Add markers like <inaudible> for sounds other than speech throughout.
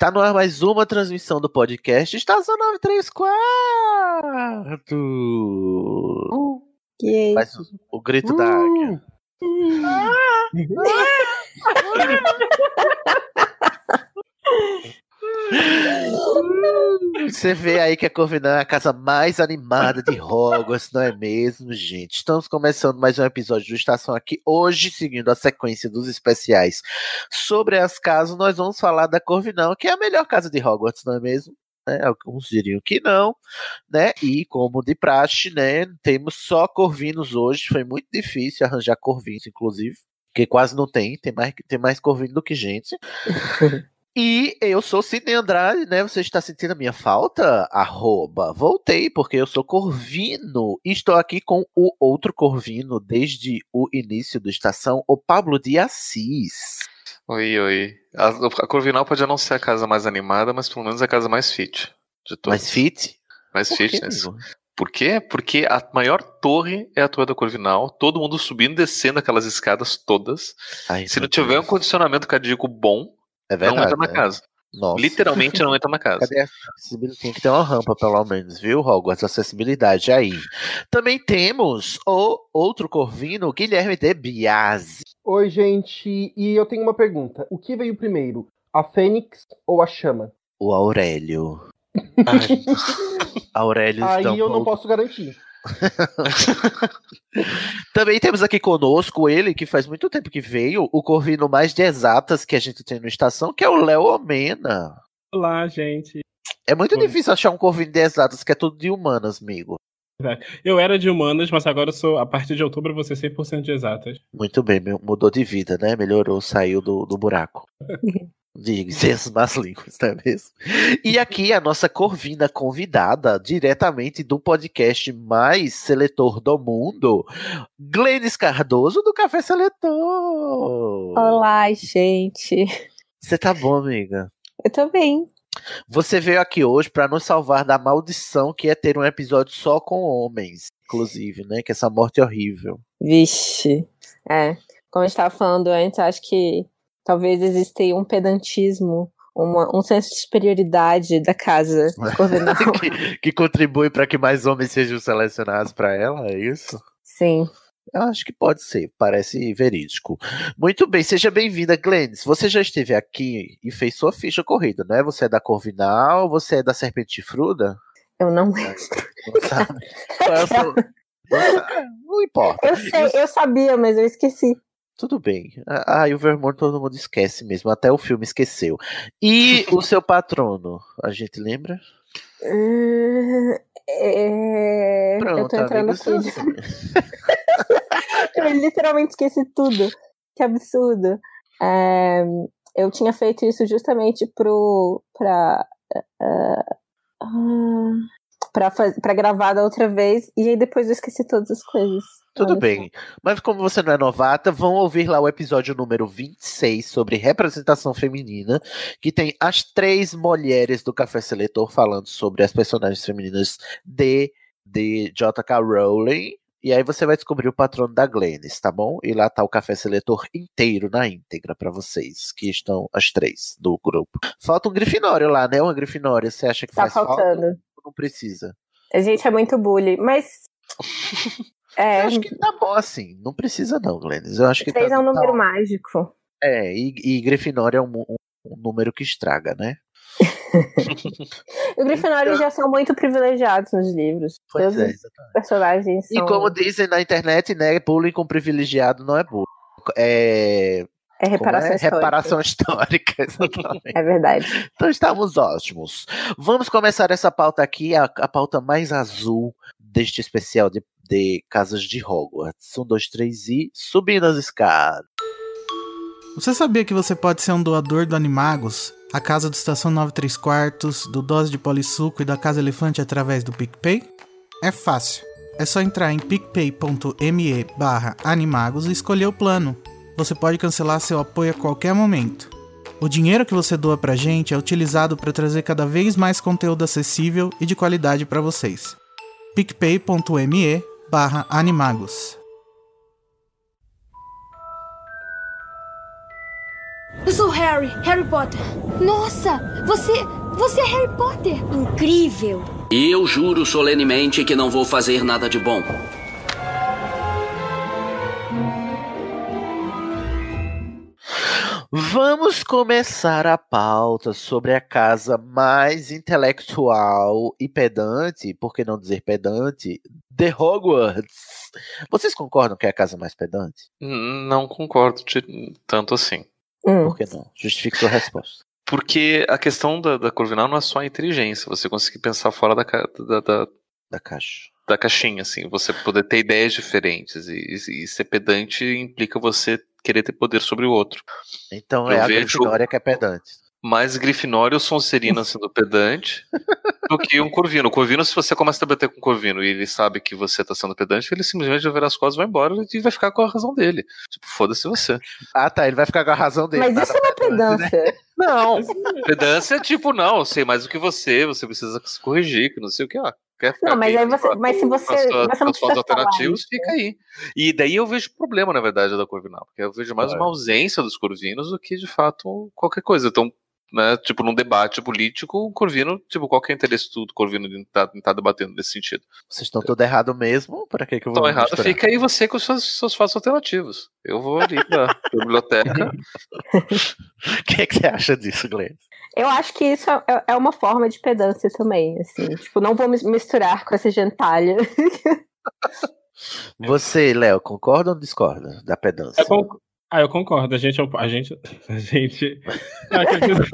Está no ar mais uma transmissão do podcast Estação 934. Que é Faz o, o grito da águia. <laughs> <laughs> Você vê aí que a Corvinal é a casa mais animada de Hogwarts, não é mesmo, gente? Estamos começando mais um episódio do Estação aqui. Hoje, seguindo a sequência dos especiais sobre as casas, nós vamos falar da Corvinal, que é a melhor casa de Hogwarts, não é mesmo? Né? Alguns diriam que não, né? E como de praxe, né? Temos só corvinos hoje. Foi muito difícil arranjar corvinos, inclusive. Porque quase não tem, tem mais, tem mais corvino do que gente. <laughs> E eu sou Sidney Andrade, né? Você está sentindo a minha falta? Arroba. Voltei, porque eu sou Corvino. E estou aqui com o outro Corvino desde o início do Estação, o Pablo de Assis. Oi, oi. A, a Corvinal pode não ser a casa mais animada, mas pelo menos a casa mais fit de todas. Mais fit? Mais Por fitness. amigo? Por quê? Porque a maior torre é a torre da Corvinal, todo mundo subindo e descendo aquelas escadas todas. Ai, Se não tiver um Deus. condicionamento cardíaco bom, é não verdade, entra na né? casa. Nossa. Literalmente não entra na casa. Cadê a acessibilidade? Tem que ter uma rampa, pelo menos, viu, Hogwarts? Acessibilidade aí. Também temos o outro Corvino, Guilherme de Biasi. Oi, gente. E eu tenho uma pergunta. O que veio primeiro? A Fênix ou a Chama? O Aurélio. <laughs> Aurélio Aí eu não posso garantir. <laughs> Também temos aqui conosco ele, que faz muito tempo que veio, o Corvino mais de exatas que a gente tem no Estação, que é o Léo Omena. Olá, gente. É muito Oi. difícil achar um Corvino de exatas que é tudo de humanas, amigo. Eu era de humanas, mas agora eu sou, a partir de outubro, ser 100% de exatas. Muito bem, mudou de vida, né? Melhorou, saiu do, do buraco. <laughs> Diga-se as más línguas, não é mesmo? E aqui a nossa Corvina convidada, diretamente do podcast mais seletor do mundo, Glennis Cardoso, do Café Seletor. Olá, gente. Você tá bom, amiga? Eu tô bem. Você veio aqui hoje para nos salvar da maldição que é ter um episódio só com homens, inclusive, né? Que essa morte é horrível. Vixe. É. Como a gente tava falando antes, acho que talvez exista aí um pedantismo, uma- um senso de superioridade da casa corvinal. <laughs> que, que contribui para que mais homens sejam selecionados para ela, é isso? Sim. Eu acho que pode ser, parece verídico. Muito bem, seja bem-vinda, Glennis. Você já esteve aqui e fez sua ficha corrida, né? Você é da Corvinal, você é da Serpente Chifruda? Eu não lembro. Não sabe? Qual é o seu- <laughs> Não sabe? Não importa. Eu sei, eu sabia, mas eu esqueci. Tudo bem. Ah, e o Vermont todo mundo esquece mesmo, até o filme esqueceu. E o <laughs> seu patrono, a gente lembra? Hum, é, Eu Pronto, tô entrando amigo, você- Quiz. Eu literalmente esqueci tudo. Que absurdo. É, eu tinha feito isso justamente pro. pra. ah, pra gravar da outra vez, e aí depois eu esqueci todas as coisas. Tudo Olha bem. Mas como você não é novata, vão ouvir lá o episódio número 26 sobre representação feminina, que tem as três mulheres do Café Seletor falando sobre as personagens femininas de, de J.K. Rowling. E aí você vai descobrir o patrono da Glennis, tá bom? E lá tá o Café Seletor inteiro na íntegra pra vocês, que estão as três do grupo. Falta um Grifinório lá, né? Uma Grifinória, você acha que Tá faz falta? faltando. ou Não precisa. A gente é muito bully, mas. <laughs> É, Eu acho que tá bom assim. Não precisa não, Glennis. Eu acho que três tá, é um tá número mágico. É, e, e Grifinória é um, um- um número que estraga, né? <laughs> Os Grifinórios já são muito privilegiados nos livros. Pois Todos é, os personagens E são... como dizem na internet, né, bullying com privilegiado não é bullying. É, É reparação como é? histórica. reparação histórica, <laughs> exatamente. É verdade. Então estamos ótimos. Vamos começar essa pauta aqui, a, a pauta mais azul deste especial de, de Casas de Hogwarts. Um, dois, três e subindo as escadas. Você sabia que você pode ser um doador do Animagos, a casa do Estação 93 Quartos, do Dose de Polissuco e da Casa Elefante através do PicPay? É fácil. É só entrar em picpay.me barra animagos e escolher o plano. Você pode cancelar seu apoio a qualquer momento. O dinheiro que você doa pra gente é utilizado para trazer cada vez mais conteúdo acessível e de qualidade para vocês. picpay.me barra animagos. Eu sou Harry, Harry Potter. Nossa, você. Você é Harry Potter. Incrível. E eu juro solenemente que não vou fazer nada de bom. Vamos começar a pauta sobre a casa mais intelectual e pedante, por que não dizer pedante, de Hogwarts. Vocês concordam que é a casa mais pedante? Não concordo de- tanto assim. Hum. Por que não? Justifique sua resposta. Porque a questão da, da Corvinal não é só a inteligência, você conseguir pensar fora da, da, da, Da caixa. da caixinha, assim, você poder ter ideias diferentes. E, e- e ser pedante implica você querer ter poder sobre o outro. Então Eu é a Grifinória que é pedante. Mais Grifinório ou Sonserina sendo pedante do que um Corvino. O Corvino, se você começa a debater com o Corvino e ele sabe que você tá sendo pedante, ele simplesmente vai virar as costas, vai embora e vai ficar com a razão dele. Tipo, foda-se você. Ah, tá, ele vai ficar com a razão dele. Mas isso não é pedante, né? Não, pedância é tipo, não, eu sei mais do que você, você precisa se corrigir, que não sei o que, ó. Quer ficar Não, mas aí você. com a- Mas se você. as suas- você não com as suas precisa falar isso. fica aí. E daí eu vejo problema, na verdade, da Corvinal, porque eu vejo mais É. uma ausência dos Corvinos do que, de fato, qualquer coisa. Então, né, tipo, num debate político, o Corvino, tipo, qual que é o interesse do Corvino de estar tá debatendo nesse sentido? Vocês estão tudo errado mesmo? Para que, que eu vou Então, errado, misturar? fica aí você com os seus, seus fatos alternativos. Eu vou ali pra biblioteca. <laughs> O que, é que você acha disso, Glenn? Eu acho que isso é, é uma forma de pedância também, assim. Tipo, não vou mis- misturar com essa gentalha. <laughs> Você, Léo, concorda ou discorda da pedância? Eu con- Ah, eu concordo. A gente é A gente. <laughs> A gente. Ah, quis-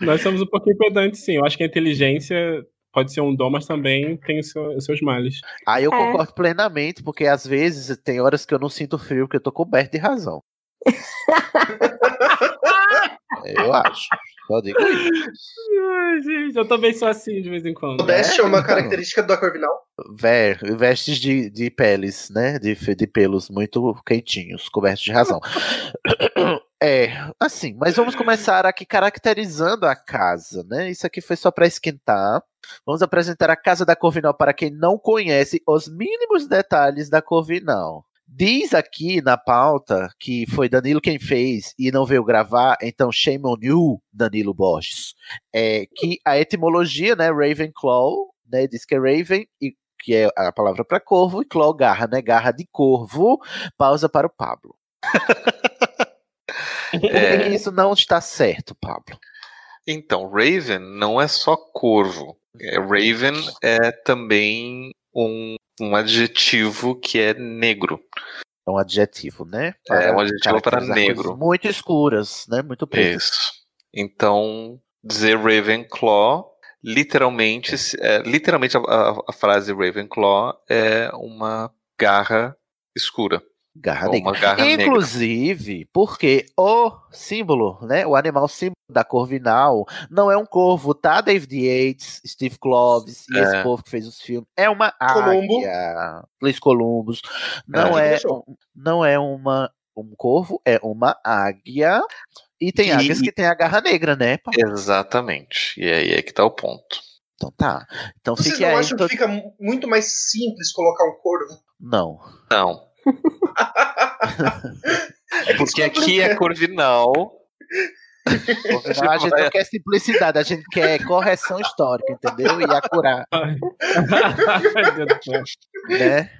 <laughs> Nós somos um pouquinho pedantes, sim. Eu acho que a inteligência pode ser um dom, mas também tem os seu- seus males. Aí eu É. concordo plenamente, porque às vezes tem horas que eu não sinto frio, porque eu tô coberto de razão. <laughs> eu acho. Só digo isso. Ai, gente, eu também sou assim de vez em quando. Modéstia é uma então. característica da Corvinal. Ver, vestes de, de peles, né? De, de pelos muito quentinhos, cobertos de razão. <coughs> É, assim, mas vamos começar aqui caracterizando a casa, né? Isso aqui foi só para esquentar. Vamos apresentar a casa da Corvinal para quem não conhece os mínimos detalhes da Corvinal. Diz aqui na pauta que foi Danilo quem fez e não veio gravar, então shame on you, Danilo Borges. É, que a etimologia, né, Ravenclaw, né, diz que é Raven, e, que é a palavra para corvo, e Claw garra, né, garra de corvo. Pausa para o Pablo. <laughs> Por que, É. que isso não está certo, Pablo? Então, Raven não é só corvo. É, Raven é também um, um adjetivo que é negro. É um adjetivo, né? É um adjetivo para negro. Muito escuras, né? Muito pretas. Isso. Então, dizer Ravenclaw, literalmente, se- é, literalmente a, a- a frase Ravenclaw é uma garra escura. Garra negra. uma garra negra. Inclusive, porque o símbolo, né? O animal símbolo da Corvinal não é um corvo, tá? David Yates, Steve Kloves e É. esse povo que fez os filmes. É uma Columbo. águia. Luiz Columbus. Não É. é, um- não é uma, um corvo, é uma águia. E tem E- águias que tem a garra negra, né? Exatamente. E aí é que tá o ponto. Então tá. Então Vocês não aí. acham to- que fica mu- muito mais simples colocar um corvo? Não. Não. Porque aqui é Corvinal. Corvinal, a gente não quer simplicidade, a gente quer correção histórica, entendeu? E acurar. <laughs> Né?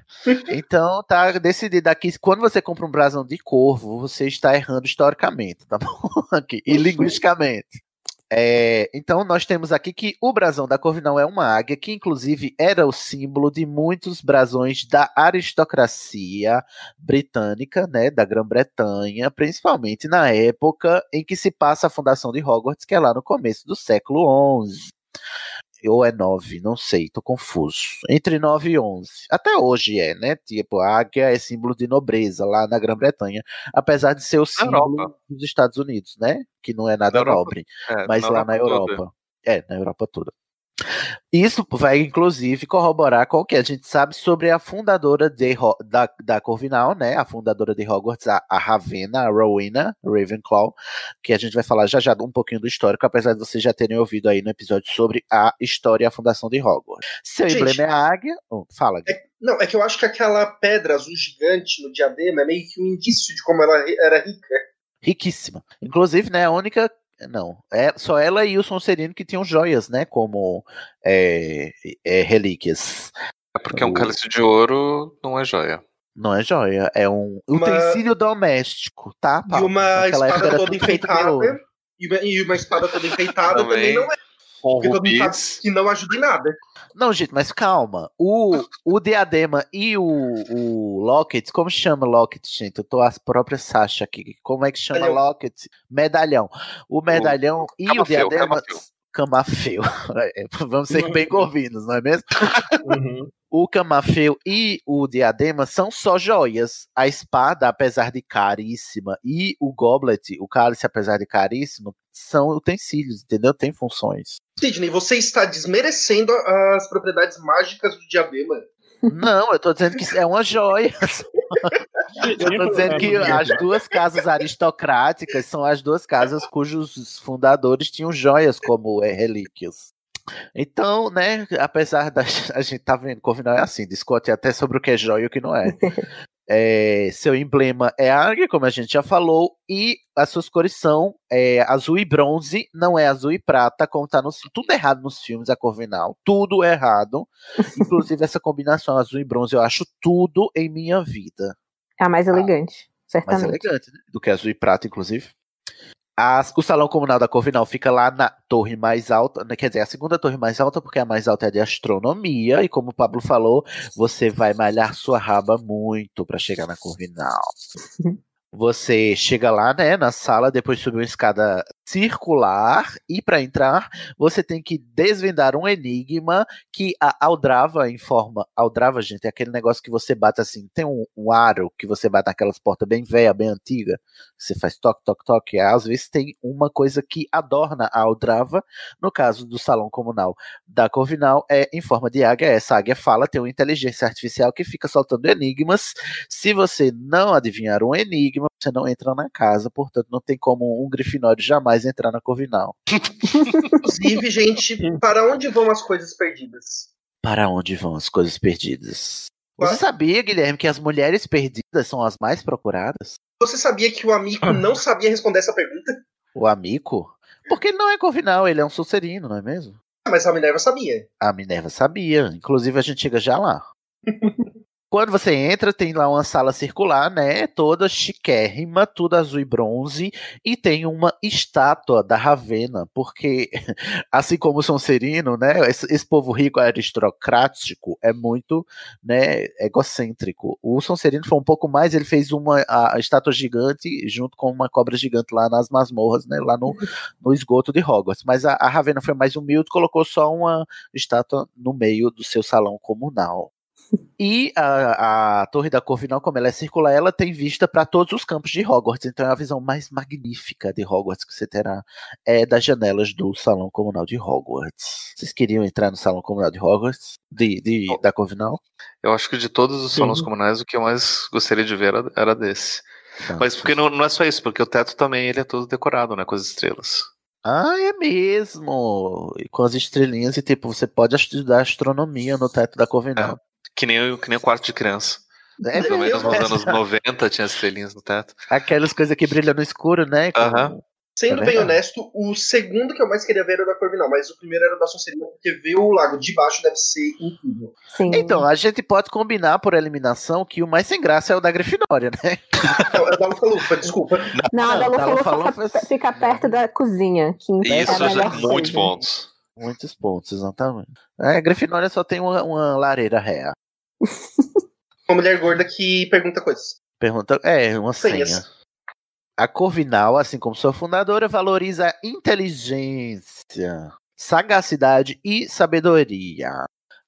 Então tá decidido aqui. Quando você compra um brasão de corvo, você está errando historicamente, tá bom? <laughs> Aqui, e linguisticamente. É, então nós temos aqui que o brasão da Corvinal é uma águia, que inclusive era o símbolo de muitos brasões da aristocracia britânica, né, da Grã-Bretanha, principalmente na época em que se passa a fundação de Hogwarts, que é lá no começo do século XI ou é 9, não sei, tô confuso. Entre 9 e 11. Até hoje é, né? Tipo, a águia é símbolo de nobreza lá na Grã-Bretanha, apesar de ser o símbolo Europa. dos Estados Unidos, né? Que não é nada nobre, É, mas lá na Europa toda. Europa. É, na Europa toda. Isso vai, inclusive, corroborar com o que a gente sabe sobre a fundadora de, da, da Corvinal, né? A fundadora de Hogwarts, a, a Ravenna, a Rowena Ravenclaw, que a gente vai falar já já um pouquinho do histórico, apesar de vocês já terem ouvido aí no episódio sobre a história e a fundação de Hogwarts. Seu Gente. emblema é a águia. Oh, fala, Gui. Não, é que eu acho que aquela pedra azul gigante no diadema é meio que um indício de como ela era rica. riquíssima. Inclusive, né, a única. Não, é só ela e o Sonserino que tinham joias, né? Como é, é, relíquias. É porque um cálice de ouro não é joia. Não é joia, é um Uma- utensílio doméstico, tá? E Paulo? uma Naquela espada toda enfeitada. E uma, e uma espada toda enfeitada também, Também. não é. Com Porque todo mundo sabe rubis. que não ajuda em nada. Não, gente, mas calma. O, o diadema e o, o locket, como chama locket, gente? Eu tô as próprias Sasha aqui. Como é que chama Medalhão. locket? Medalhão. O medalhão e o diadema. camafeu. Camafeu. <laughs> É, Vamos ser bem corvinos, não é mesmo? <laughs> Uhum. O camafeu e o diadema são só joias. A espada, apesar de caríssima, e o goblet, o cálice, apesar de caríssimo, são utensílios, entendeu? Tem funções. Sidney, você está desmerecendo as propriedades mágicas do diadema. Não, eu tô dizendo que é uma joia. <laughs> Eu tô dizendo que as duas casas aristocráticas são as duas casas cujos fundadores tinham joias como relíquias. Então, né, apesar da <laughs> a gente tá vendo, Corvinal é assim, discute até sobre o que é joia e o que não é. É, seu emblema é águia, como a gente já falou, e as suas cores são é, azul e bronze, não é azul e prata, como tá nos tudo errado nos filmes da Corvinal, tudo errado. <laughs> Inclusive essa combinação azul e bronze eu acho tudo em minha vida É a mais elegante, mais certamente. elegante né? do que azul e prata, inclusive. As- o salão comunal da Corvinal fica lá na torre mais alta, né, quer dizer, a segunda torre mais alta, porque a mais alta é de astronomia, e como o Pablo falou, você vai malhar sua raba muito para chegar na Corvinal. <laughs> Você chega lá, né, na sala, depois sobe uma escada circular e para entrar você tem que desvendar um enigma que a Aldrava informa. Aldrava, gente, é aquele negócio que você bate assim, tem um, um aro que você bate naquelas portas bem velha, bem antiga. Você faz toque, toque, toque. Às vezes tem uma coisa que adorna a Aldrava. No caso do salão comunal da Corvinal, é em forma de águia. Essa águia fala, tem uma inteligência artificial que fica soltando enigmas. Se você não adivinhar um enigma, você não entra na casa. Portanto, não tem como um Grifinório jamais entrar na Corvinal. Inclusive, gente, para onde vão as coisas perdidas? Para onde vão as coisas perdidas? Você sabia, Guilherme, que as mulheres perdidas são as mais procuradas? Você sabia que o amigo não sabia responder essa pergunta? O amigo? Porque ele não é Corvinal, ele é um Sulcerino, não é mesmo? Ah, Mas a Minerva sabia. A Minerva sabia. Inclusive, a gente chega já lá. <laughs> Quando você entra, tem lá uma sala circular, né? Toda chiquérrima, tudo azul e bronze, e tem uma estátua da Ravena, porque, <laughs> assim como o Sonserino, né? Esse, esse povo rico aristocrático é muito, né? Egocêntrico. O Sonserino foi um pouco mais, ele fez uma a, a estátua gigante junto com uma cobra gigante lá nas masmorras, né? Lá no, <laughs> no esgoto de Hogwarts. Mas a, a Ravena foi mais humilde, colocou só uma estátua no meio do seu salão comunal. E a, a Torre da Corvinal, como ela é circular, ela tem vista para todos os campos de Hogwarts. Então é a visão mais magnífica de Hogwarts que você terá é das janelas do Salão Comunal de Hogwarts. Vocês queriam entrar no Salão Comunal de Hogwarts? De, de- da Corvinal? Eu acho que de todos os salões comunais, o que eu mais gostaria de ver era, era desse. Mas porque não, não é só isso, porque o teto também ele é todo decorado, né? Com as estrelas. Ah, é mesmo! E com as estrelinhas, e tipo, você pode estudar astronomia no teto da Corvinal. Que nem, o- que nem o quarto de criança. É Pelo menos nos anos 90 tinha estrelinhas no teto. Aquelas coisas que brilham no escuro, né? Aham. Sendo É bem honesto, o segundo que eu mais queria ver era o da Corvinal, mas o primeiro era o da Sonserina, porque ver o lago de baixo deve ser incrível. Sim. Então, a gente pode combinar por eliminação que o mais sem graça é o da Grifinória, né? Não, é o da Lufa-Lufa, desculpa. Não, a da Não, da Lufa Lufa Lufa-Lufa fica, fica perto da cozinha. Que é a Isso já melhor é muitos pontos. Muitos pontos, exatamente. É, a Grifinória só tem uma, uma lareira real. <laughs> Uma mulher gorda que pergunta coisas. Pergunta, é, uma senha. A Corvinal, assim como sua fundadora, valoriza a inteligência, sagacidade e sabedoria.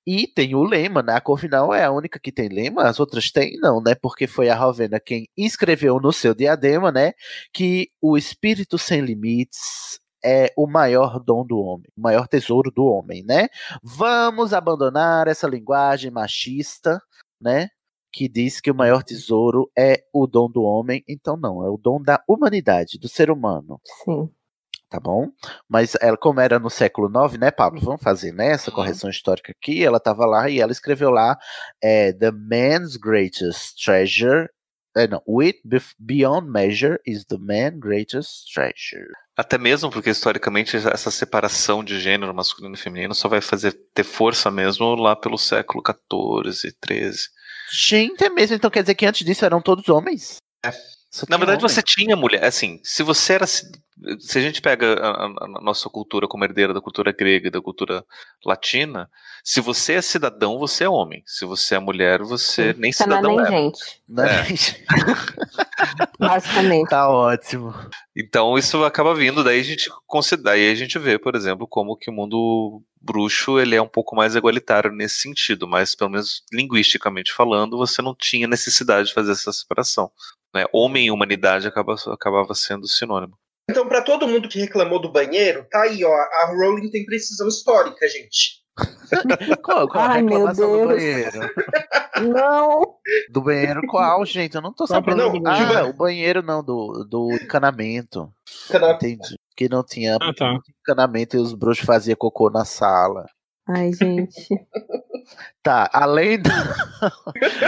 E tem o lema, né? A Corvinal é a única que tem lema, as outras têm não, né? Porque foi a Rovena quem escreveu no seu diadema, né? Que o espírito sem limites é o maior dom do homem, o maior tesouro do homem, né? Vamos abandonar essa linguagem machista, né? Que diz que o maior tesouro é o dom do homem. Então, não, é o dom da humanidade, do ser humano Sim. tá bom? Mas ela, como era no século IX, né, Pablo? Vamos fazer né, essa correção histórica aqui. Ela estava lá e ela escreveu lá é, The man's greatest treasure. É, não, Wit bef- beyond measure is the man's greatest treasure. Até mesmo porque historicamente essa separação de gênero masculino e feminino só vai fazer ter força mesmo lá pelo século XIV, XIII. Gente, é mesmo? Então quer dizer que antes disso eram todos homens? Só Na verdade, homem? você tinha mulher. Assim, se você era. Se a gente pega a, a- a nossa cultura como herdeira da cultura grega e da cultura latina, se você é cidadão, você é homem. Se você é mulher, você nem Você não é cidadão nem é. gente, <laughs> <laughs> basicamente. tá ótimo. Então isso acaba vindo, daí a gente considera, daí a gente vê, por exemplo, como que o mundo bruxo ele é um pouco mais igualitário nesse sentido, mas pelo menos linguisticamente falando, você não tinha necessidade de fazer essa separação. Né? Homem e humanidade acaba, acabava sendo sinônimo. Então, pra todo mundo que reclamou do banheiro, tá aí, ó. A Rowling tem precisão histórica, gente. <laughs> Qual, qual a Ai, meu reclamação do Deus. banheiro? Não! Do banheiro qual, gente? Eu não tô a sabendo. do ah, o banheiro não, do, do encanamento. Cana- Entendi. Que não tinha Ah, tá. encanamento e os bruxos faziam cocô na sala. Ai, gente. Tá, além da,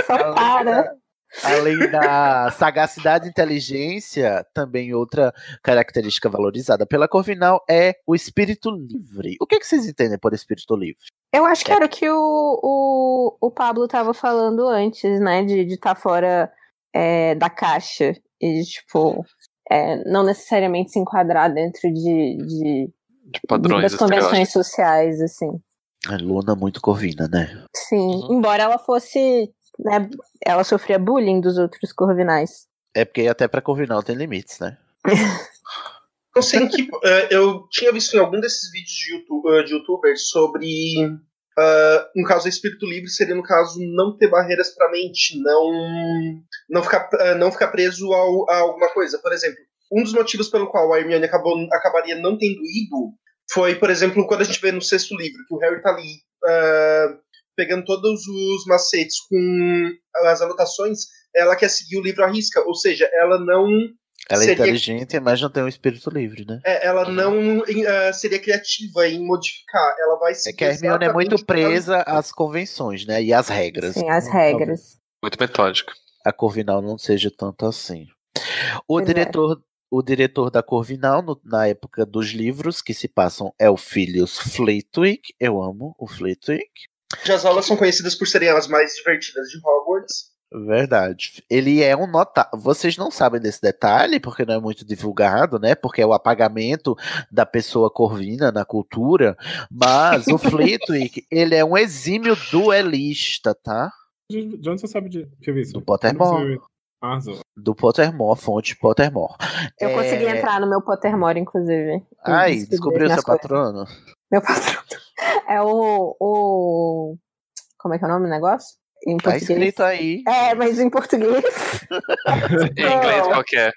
Só para. Além da sagacidade e inteligência, também outra característica valorizada pela Corvinal é o espírito livre. O que, que vocês entendem por espírito livre? Eu acho que era o que o, o, o Pablo tava falando antes, né? De estar fora é, da caixa. E, de, tipo, é, não necessariamente se enquadrar dentro de, de, De padrões das convenções sociais, assim. A Luna muito corvina, né? Sim. Embora ela fosse. Né, ela sofria bullying dos outros corvinais. É porque até pra Corvinal tem limites, né? <laughs> Não sei que. eh, eu tinha visto em algum desses vídeos de, YouTube, eh, de youtubers sobre. ah, no caso, espírito livre seria, no caso, não ter barreiras pra mente, não, não, ficar, não ficar preso ao- a alguma coisa. Por exemplo, um dos motivos pelo qual a Hermione acabou, acabaria não tendo ido foi, por exemplo, quando a gente vê no sexto livro, que o Harry tá ali pegando todos os macetes com as anotações, ela quer seguir o livro à risca, ou seja, ela não Ela é Seria- inteligente, mas não tem um espírito livre, né? é, ela não eh, seria criativa em modificar. Ela vai É seguir que a Hermione é muito que ela- presa às convenções, né? E às regras. Sim, as Então, regras. Muito metódica. A Corvinal não seja tanto assim. O Pois é. diretor, o diretor da Corvinal, no- na época dos livros que se passam, é o Philius Flitwick. Eu amo o Flitwick. Já As aulas são conhecidas por serem as mais divertidas de Hogwarts. Verdade. Ele é um nota. Vocês não sabem desse detalhe, porque não é muito divulgado, né? Porque é o apagamento da pessoa corvina na cultura. Mas o <laughs> Flitwick, ele é um exímio duelista, tá? De, de onde você sabe de que eu vi isso? Do Pottermore. Arrasou. Do Pottermore, fonte Pottermore. Eu consegui É, entrar no meu Pottermore, inclusive. Ai, descobriu seu coisas. patrono? Meu patrão. É o, o. Como é que é o nome do negócio? Em Tá português. escrito aí. É, mas em português. <laughs> Em inglês, qual que é?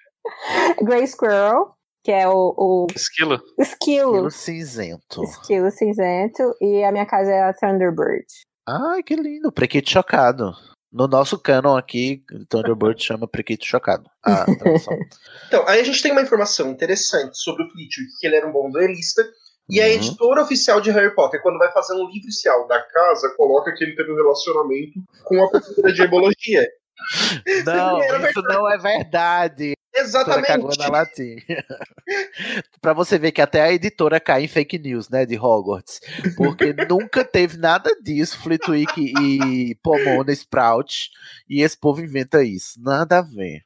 Grey Squirrel, que é o, o Esquilo? esquilo. Esquilo cinzento. Esquilo cinzento. E a minha casa é a Thunderbird. Ai, que lindo. Prequito chocado. No nosso canon aqui, Thunderbird <laughs> chama Prequito chocado. Ah, tradução. <laughs> Então, aí a gente tem uma informação interessante sobre o Flitwick, que ele era um bom duelista. E a Uhum. editora oficial de Harry Potter, quando vai fazer um livro oficial da casa, coloca que ele teve um relacionamento com a professora de herbologia. <laughs> Não, isso não é verdade. Exatamente. cagou na latinha. <laughs> pra você ver que até a editora cai em fake news, né, de Hogwarts. Porque <laughs> nunca teve nada disso, Flitwick e Pomona Sprout, e esse povo inventa isso. Nada a ver.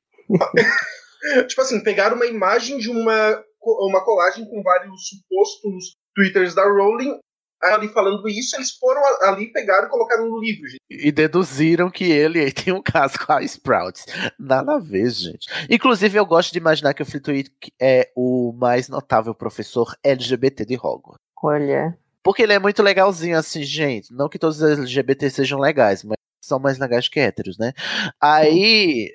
tipo assim, pegaram uma imagem de uma, uma colagem com vários supostos twitters da Rowling, ali falando isso, eles foram ali, pegaram e colocaram no livro, gente. E deduziram que ele aí tem um caso com a Sprouts. Nada a ver, gente. Inclusive, eu gosto de imaginar que o Flitwick é o mais notável professor LGBT de Hogwarts. Olha. Porque ele é muito legalzinho, assim, gente. Não que todos os LGBT sejam legais, mas são mais legais que héteros, né? Aí.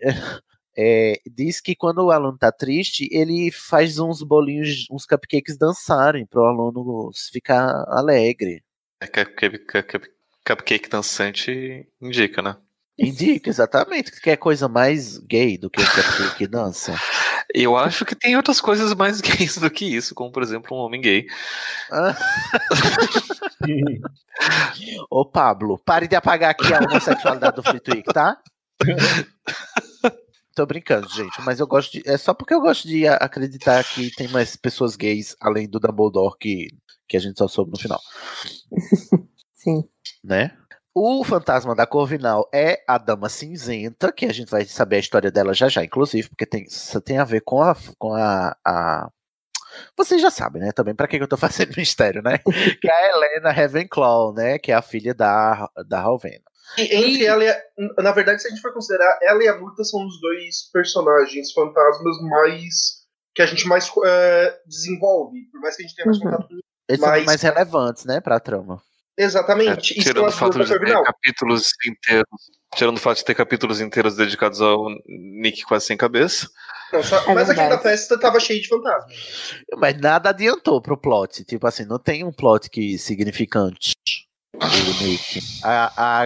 É, diz que quando o aluno tá triste, ele faz uns bolinhos, uns cupcakes dançarem para o aluno ficar alegre. É, cupcake, cupcake, cupcake dançante indica, né? Indica, exatamente. Que é coisa mais gay do que o cupcake dança. <laughs> Eu acho que tem outras coisas mais <laughs> gays do que isso, como por exemplo um homem gay. Ah. <laughs> Ô Pablo, pare de apagar aqui a homossexualidade do Flitwick, tá? Tô brincando, gente, mas eu gosto de. É só porque eu gosto de acreditar que tem mais pessoas gays além do Dumbledore que, que a gente só soube no final. <laughs> Sim. Né? O fantasma da Corvinal é a Dama Cinzenta, que a gente vai saber a história dela já já, inclusive, porque tem, isso tem a ver com a. Com a, a... Vocês já sabem, né? Também para que eu tô <laughs> fazendo mistério, né? que é a Helena Ravenclaw, né? Que é a filha da, da Rowena. E entre ela e a, Na verdade, se a gente for considerar, ela e a Murta são os dois personagens fantasmas mais. que a gente mais uh, desenvolve. Por mais que a gente tenha mais contato com Eles são mais relevantes, né, pra trama. Exatamente. É, tirando o fato de ter capítulos inteiros. Tirando o fato de ter capítulos inteiros dedicados ao Nick quase sem cabeça. Não, só, É mas aqui na festa tava cheio de fantasmas. Mas nada adiantou pro plot. Tipo assim, não tem um plot que significante. A, a,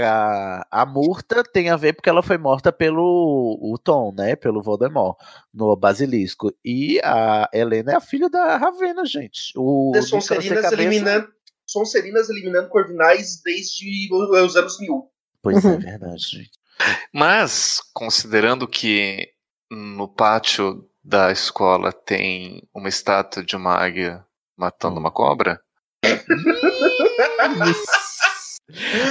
a, a Murta tem a ver porque ela foi morta pelo o Tom, né? Pelo Voldemort, no Basilisco. E a Helena é a filha da Ravena, gente. O De Nick Sonserinas eliminando, Sonserinas eliminando Corvinais desde os anos mil. Pois Uhum. é, verdade, gente. Mas, considerando que no pátio da escola tem uma estátua de uma águia matando uma cobra,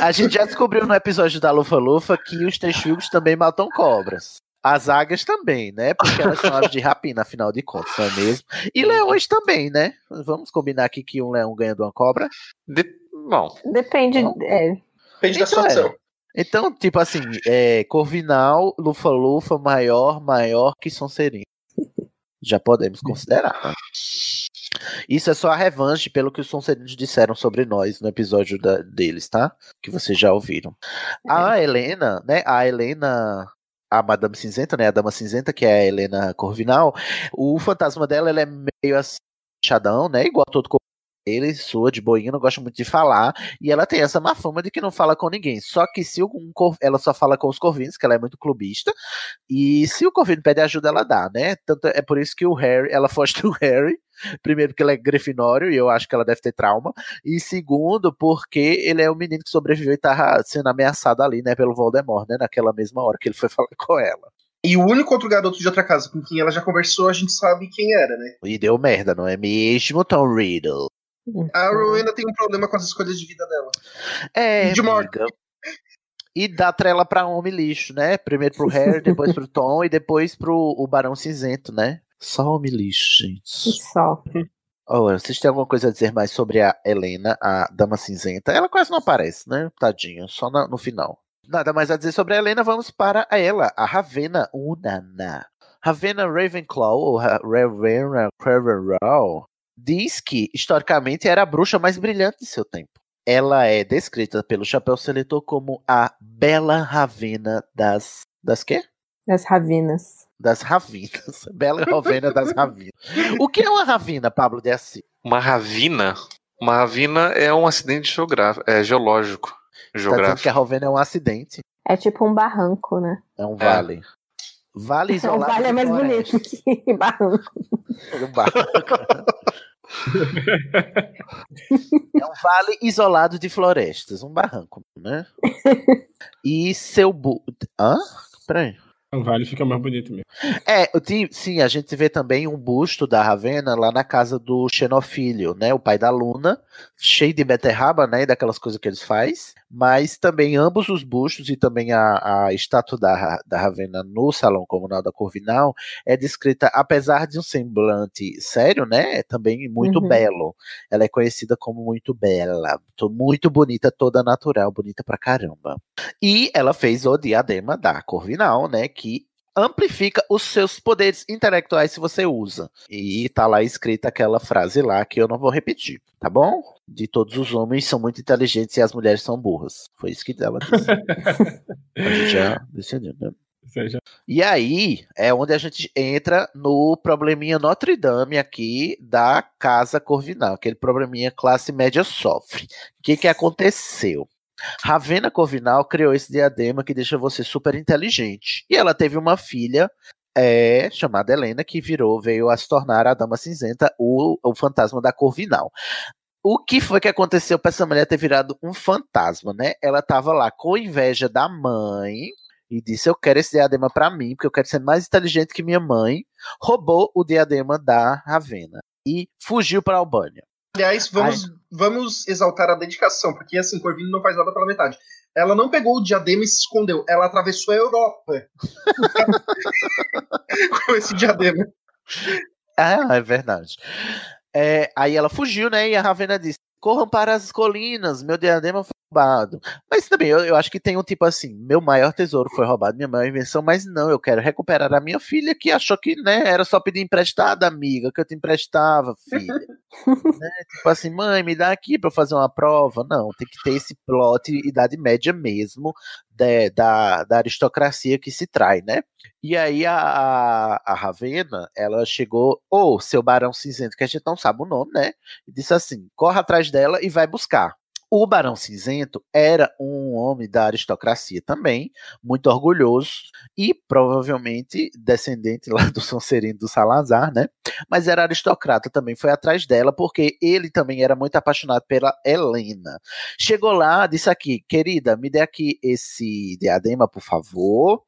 A gente já descobriu no episódio da Lufa Lufa que os texugos também matam cobras. As águias também, né? Porque elas são aves de rapina, afinal de contas, não é mesmo? E leões também, né? Vamos combinar aqui que um leão ganha de uma cobra? de- bom, Depende. É, Depende da Então é. situação. Então, tipo assim, é, Corvinal, Lufa Lufa, maior, maior que Sonserina. Já podemos considerar. né? Isso é só a revanche pelo que os Sonserinos disseram sobre nós no episódio da- deles, tá? Que vocês já ouviram. A Helena, né? A Helena, a Madame Cinzenta, né? A Dama Cinzenta, que é a Helena Corvinal, o fantasma dela ela é meio assim, chadão, né? Igual a todo corpo ele, sua de boinha, não gosta muito de falar, e ela tem essa má fama de que não fala com ninguém. Só que se um cor- ela só fala com os corvinos, que ela é muito clubista, e se o corvino pede ajuda, ela dá, né? Tanto é por isso que o Harry, ela <laughs> foge do Harry, primeiro porque ela é grifinório, e eu acho que ela deve ter trauma, e segundo porque ele é o menino que sobreviveu e tava sendo ameaçado ali, né, pelo Voldemort, né, naquela mesma hora que ele foi <laughs> falar com ela. E o único outro garoto de outra casa com quem ela já conversou, a gente sabe quem era, né? E deu merda, não é mesmo, Tom Riddle? A Rowena tem um problema com as escolhas de vida dela. É, E de morte. E dá trela pra homem lixo, né? Primeiro pro Harry, <laughs> depois pro Tom e depois pro o Barão Cinzento, né? Só homem lixo, gente. só. Ora, vocês têm alguma coisa a dizer mais sobre a Helena, a Dama Cinzenta? Ela quase não aparece, né? Tadinha, só na- no final. Nada mais a dizer sobre a Helena, vamos para ela, a Ravena Unana. Ravena Ravenclaw, ou Ra- Ravena Ravenclaw, diz que, historicamente, era a bruxa mais brilhante de seu tempo. Ela é descrita pelo Chapéu Seletor como a Bela Ravena das... Das quê? As ravinas. Das Ravinas. <laughs> Bela Ravena das Ravinas. O que é uma Ravina, Pablo de Assis? uma ravina. Uma ravina é um acidente geográfico, é, geológico. Tá dizendo Geográfico. que a Ravena é um acidente. É tipo um barranco, né? É um vale. Vale <laughs> O isolado. vale é mais floresta. bonito que barranco. <laughs> Um barranco. <laughs> É um vale isolado de florestas, um barranco, né? <laughs> E seu bu... Hã? Peraí. O vale fica mais bonito mesmo. É, sim, a gente vê também um busto da Ravena lá na casa do Xenofílio, né? O pai da Luna, cheio de beterraba, né? Daquelas coisas que eles faz. Mas também ambos os bustos e também a, a estátua da, da Ravena no Salão Comunal da Corvinal é descrita, apesar de um semblante sério, né? É também muito Uhum. belo. Ela é conhecida como muito bela, to- muito bonita, toda natural, bonita pra caramba. E ela fez o diadema da Corvinal, né? Que amplifica os seus poderes intelectuais se você usa. E tá lá escrita aquela frase lá que eu não vou repetir, tá bom? De todos os homens são muito inteligentes e as mulheres são burras. Foi isso que ela disse. <laughs> a gente já decidiu, né? Seja, E aí é onde a gente entra no probleminha Notre Dame aqui da Casa Corvinal, aquele probleminha classe média sofre. O que, que aconteceu? Ravena Corvinal criou esse diadema que deixa você super inteligente. E ela teve uma filha é, chamada Helena que virou, veio a se tornar a Dama Cinzenta, o, o fantasma da Corvinal. O que foi que aconteceu para essa mulher ter virado um fantasma, né? Ela tava lá com inveja da mãe e disse: Eu quero esse diadema para mim, porque eu quero ser mais inteligente que minha mãe. Roubou o diadema da Ravena e fugiu para Albânia. Aliás, vamos, vamos exaltar a dedicação, porque assim, Corvino não faz nada pela metade. Ela não pegou o diadema e se escondeu, ela atravessou a Europa <laughs> com esse diadema. Ah, é verdade. É, aí ela fugiu, né? E a Ravena disse: corram para as colinas, meu diadema foi roubado. Mas também, eu, eu acho que tem um tipo assim: meu maior tesouro foi roubado, minha maior invenção, mas não, eu quero recuperar a minha filha que achou que, né, era só pedir emprestada, amiga, que eu te emprestava, filha. <laughs> né? Tipo assim, mãe, me dá aqui eu fazer uma prova. Não, tem que ter esse plot idade média mesmo de- da, da aristocracia que se trai, né? E aí a, a, a Ravena, ela chegou, ou seu Barão Cinzento, que a gente não sabe o nome, né? E disse assim: corre atrás dela e vai buscar. O Barão Cinzento era um homem da aristocracia também, muito orgulhoso e provavelmente descendente lá do Sonserino do Salazar, né? Mas era aristocrata também, foi atrás dela porque ele também era muito apaixonado pela Helena. Chegou lá, disse aqui, querida, me dê aqui esse diadema, por favor,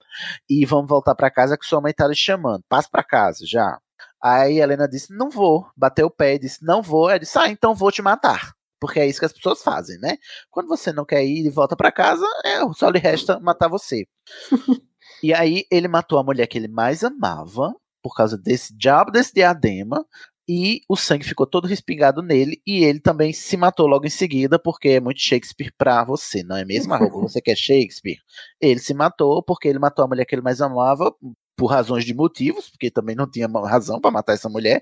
e vamos voltar para casa que sua mãe tá lhe chamando. Passa para casa já. Aí a Helena disse: Não vou. Bateu o pé e disse: Não vou. Ela disse: Ah, então vou te matar. Porque é isso que as pessoas fazem, né? Quando você não quer ir e volta para casa, é, só lhe resta matar você. <laughs> e aí ele matou a mulher que ele mais amava por causa desse diabo desse diadema. E o sangue ficou todo respingado nele. E ele também se matou logo em seguida, porque é muito Shakespeare pra você, não é mesmo, Arroba? Você quer Shakespeare? Ele se matou porque ele matou a mulher que ele mais amava, por razões de motivos, porque também não tinha razão para matar essa mulher.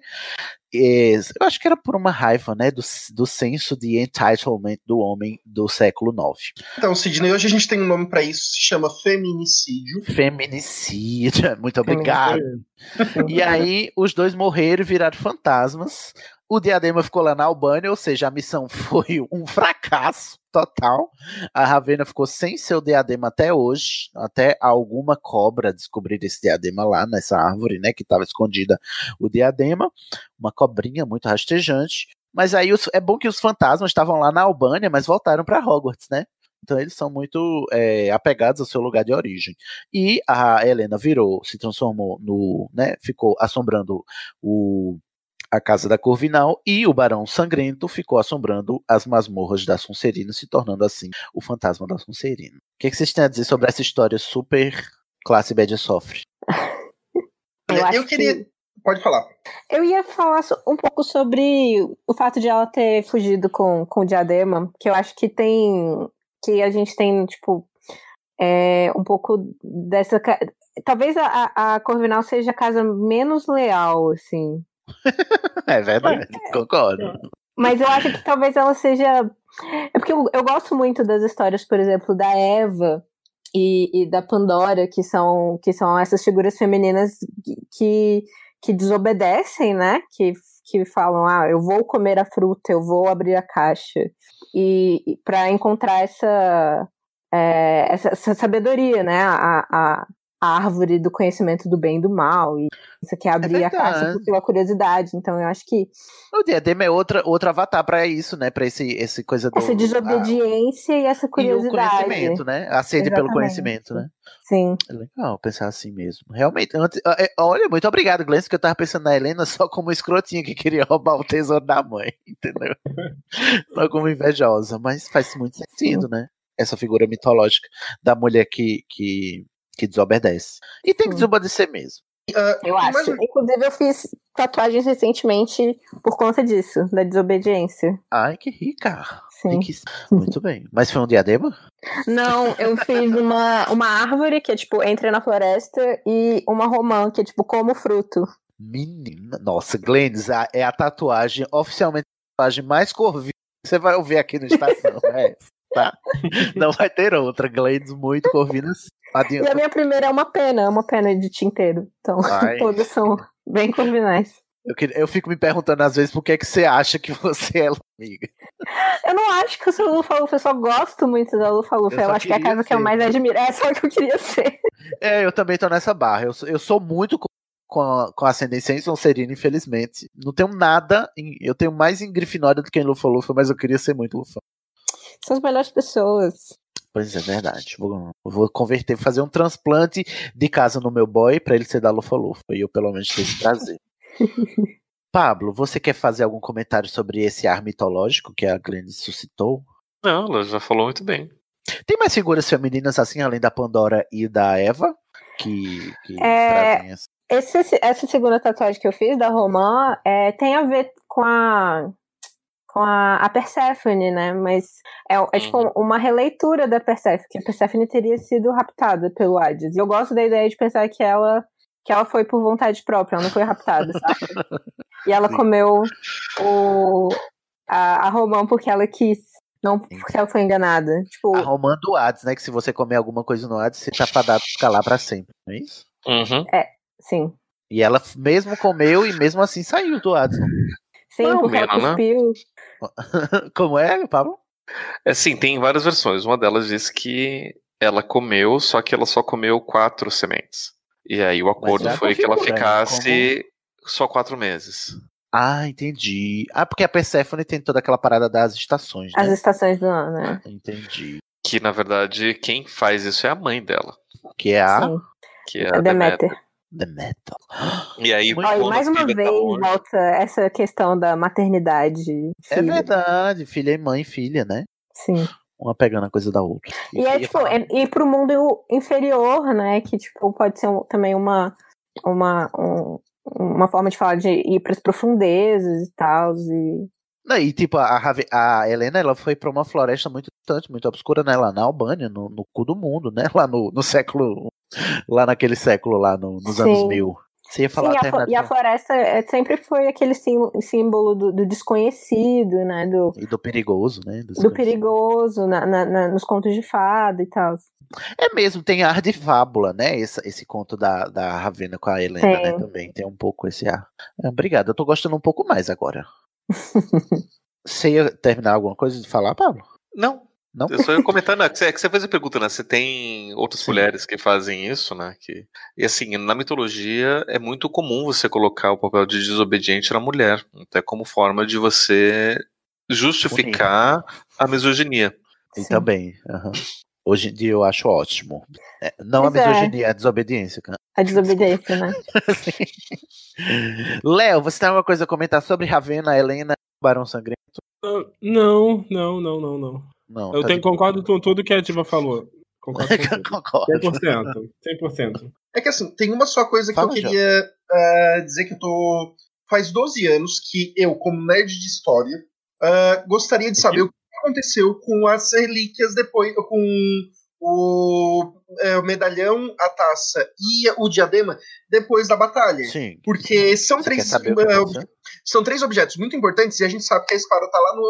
E, eu acho que era por uma raiva, né, do, do senso de entitlement do homem do século IX. Então, Sidney, hoje a gente tem um nome pra isso, se chama feminicídio. Feminicídio, <laughs> muito obrigado. <laughs> E aí, os dois morreram e viraram fantasmas. O diadema ficou lá na Albânia, ou seja, a missão <laughs> foi um fracasso total. A Ravena ficou sem seu diadema até hoje, até alguma cobra descobrir esse diadema lá nessa árvore, né, que estava escondida o diadema, uma cobrinha muito rastejante. Mas aí os- é bom que os fantasmas estavam lá na Albânia, mas voltaram para Hogwarts, né? Então eles são muito é, apegados ao seu lugar de origem. E a Helena virou, se transformou no, né, ficou assombrando o a casa da Corvinal e o Barão Sangrento ficou assombrando as masmorras da Sonserina, se tornando assim o fantasma da Sonserina. O que, que vocês têm a dizer sobre essa história super classe média sofre? <laughs> Eu, acho queria. que- Pode falar. Eu ia falar um pouco sobre o fato de ela ter fugido com, com o diadema, que eu acho que tem. Que a gente tem, tipo, é, um pouco dessa. Talvez a, a Corvinal seja a casa menos leal, assim. <laughs> É verdade, concordo. Mas eu acho que talvez ela seja. É porque eu, eu gosto muito das histórias, por exemplo, da Eva e, e da Pandora, que são, que são essas figuras femininas que, que desobedecem, né? Que, que falam, ah, eu vou comer a fruta, eu vou abrir a caixa. E, para encontrar essa, é, essa, essa sabedoria, né? A, a, a árvore do conhecimento do bem e do mal. E isso aqui é abrir a caixa pela curiosidade. Então eu acho que O diadema é outra, outro avatar pra isso, né? Pra esse, esse coisa do. essa desobediência e essa E o curiosidade. conhecimento, né? A sede pelo conhecimento, né? Sim. É legal pensar assim mesmo. Realmente, antes, é, olha, muito obrigado, Glenn, que eu tava pensando na Helena só como escrotinha que queria roubar o tesouro da mãe, <laughs> entendeu? <laughs> só como invejosa, mas faz muito sentido, né? Essa figura mitológica da mulher que, que, que desobedece. E tem que desobedecer mesmo. Eu acho. Inclusive, eu fiz tatuagens recentemente por conta disso, da desobediência. Ai, que rica. Sim. Muito bem. Mas foi um diadema? Não, eu fiz uma, uma árvore que é tipo, entra na floresta, e uma romã, que é tipo, como fruto. Menina, nossa, Glennis, é a tatuagem, oficialmente a tatuagem mais corvina que você vai ouvir aqui no Estação. <laughs> é essa, tá? Não vai ter outra. Glennis muito corvinas. E a Adianta. minha primeira é uma pena, é uma pena de tinteiro. Então, Ai. <laughs> todas são bem combinais. Eu, queria- eu fico me perguntando às vezes por que, é que você acha que <laughs> você é amiga. Eu não acho que eu sou Lufa-Lufa, eu só gosto muito da Lufa-Lufa. Eu Eu, acho que é a casa que eu ser. mais admiro. É só que eu queria ser. É, eu também tô nessa barra. Eu, sou- eu sou muito com, com, a, com ascendência em Sonserina, infelizmente. Não tenho nada. Em, eu tenho mais em Grifinória do que em Lufa-Lufa, mas eu queria ser muito Lufa. São as melhores pessoas. Pois é, verdade. Vou, vou converter, fazer um transplante de casa no meu boy pra ele ser da Lufa-Lufa. E eu pelo menos ter esse prazer. <laughs> Pablo, você quer fazer algum comentário sobre esse ar mitológico que a Glennis suscitou? Não, ela já falou muito bem. Tem mais figuras femininas assim, além da Pandora e da Eva? Que, que É, trazem essa. esse- essa segunda tatuagem que eu fiz da Romã é, tem a ver com a com a, a Perséfone, né? Mas é, é tipo uma releitura da Perséfone, que a Perséfone teria sido raptada pelo Hades. E eu gosto da ideia de pensar que ela que ela foi por vontade própria, ela não foi raptada, <laughs> sabe? E ela comeu o, a, a Romã porque ela quis, não porque ela foi enganada. Tipo, A romã do Hades, né? Que se você comer alguma coisa no Hades, você tá fadado a ficar lá pra sempre, não é isso? Uhum. É, sim. E ela mesmo comeu e mesmo assim saiu do Hades. não? Sim, ou porque ela menos, né? cuspiu. <laughs> Como é, Pablo? É sim, tem várias versões. Uma delas diz que ela comeu, só que ela só comeu quatro sementes. E aí o acordo foi que ela né? ficasse só quatro meses. Ah, entendi. Ah, porque a Persephone tem toda aquela parada das estações, né? As estações do ano, né? <laughs> Entendi. Que na verdade quem faz isso é a mãe dela. Que é a Sim. Que é A a Deméter. Deméter. Demeter. E aí, e quando mais uma tá vez longe- volta essa questão da maternidade. É filha. verdade, filha e mãe e filha, né? Sim. Uma pegando a coisa da outra. E é tipo, é, e pro mundo inferior, né? Que tipo, pode ser um- também uma, uma, um- uma forma de falar de ir pras profundezas e tal. E... Não, e tipo, a, a Helena ela foi pra uma floresta muito distante, muito obscura, né? Lá na Albânia, no, no cu do mundo, né? <laughs> Lá no, no século. Lá naquele século, lá no- nos anos Sim. mil. Você ia falar Sim, a e a floresta é, sempre foi aquele sim- símbolo do, do desconhecido, né? Do, E do perigoso, né? Do perigoso na, na- na- nos contos de fada e tal. É mesmo, tem ar de fábula, né? Esse, esse conto da, da Ravena com a Helena, né? Também tem um pouco esse ar. É, obrigado, eu tô gostando um pouco mais agora. <laughs> Você ia terminar alguma coisa de falar, Pablo? Não. Não? Eu só ia comentar, né? que você- é que você fez a pergunta, né? Você tem outras mulheres que fazem isso, né? Que, e assim, na mitologia é muito comum você colocar o papel de desobediente na mulher, até como forma de você justificar a misoginia. E também. aham. Hoje em dia eu acho ótimo. É, não Pois a é. misoginia, a desobediência. A desobediência, né? <laughs> Léo, você tem alguma coisa a comentar sobre Ravena, Helena e Barão Sangrento? Ah, Não, não, não, não, não. Não, Eu tá tenho, de- concordo com tudo que a Diva falou. Concordo com <laughs> tudo. Concordo. 100%. 100%. É que assim, tem uma só coisa que Fala, eu queria ah, dizer que eu tô. Faz 12 anos que eu, como nerd de história, ah, gostaria de saber o que aconteceu com as relíquias depois. com o, é, o medalhão, a taça e o diadema depois da batalha. Sim. Porque são Você três. que aconteceu? são três objetos muito importantes e a gente sabe que a espada tá lá no,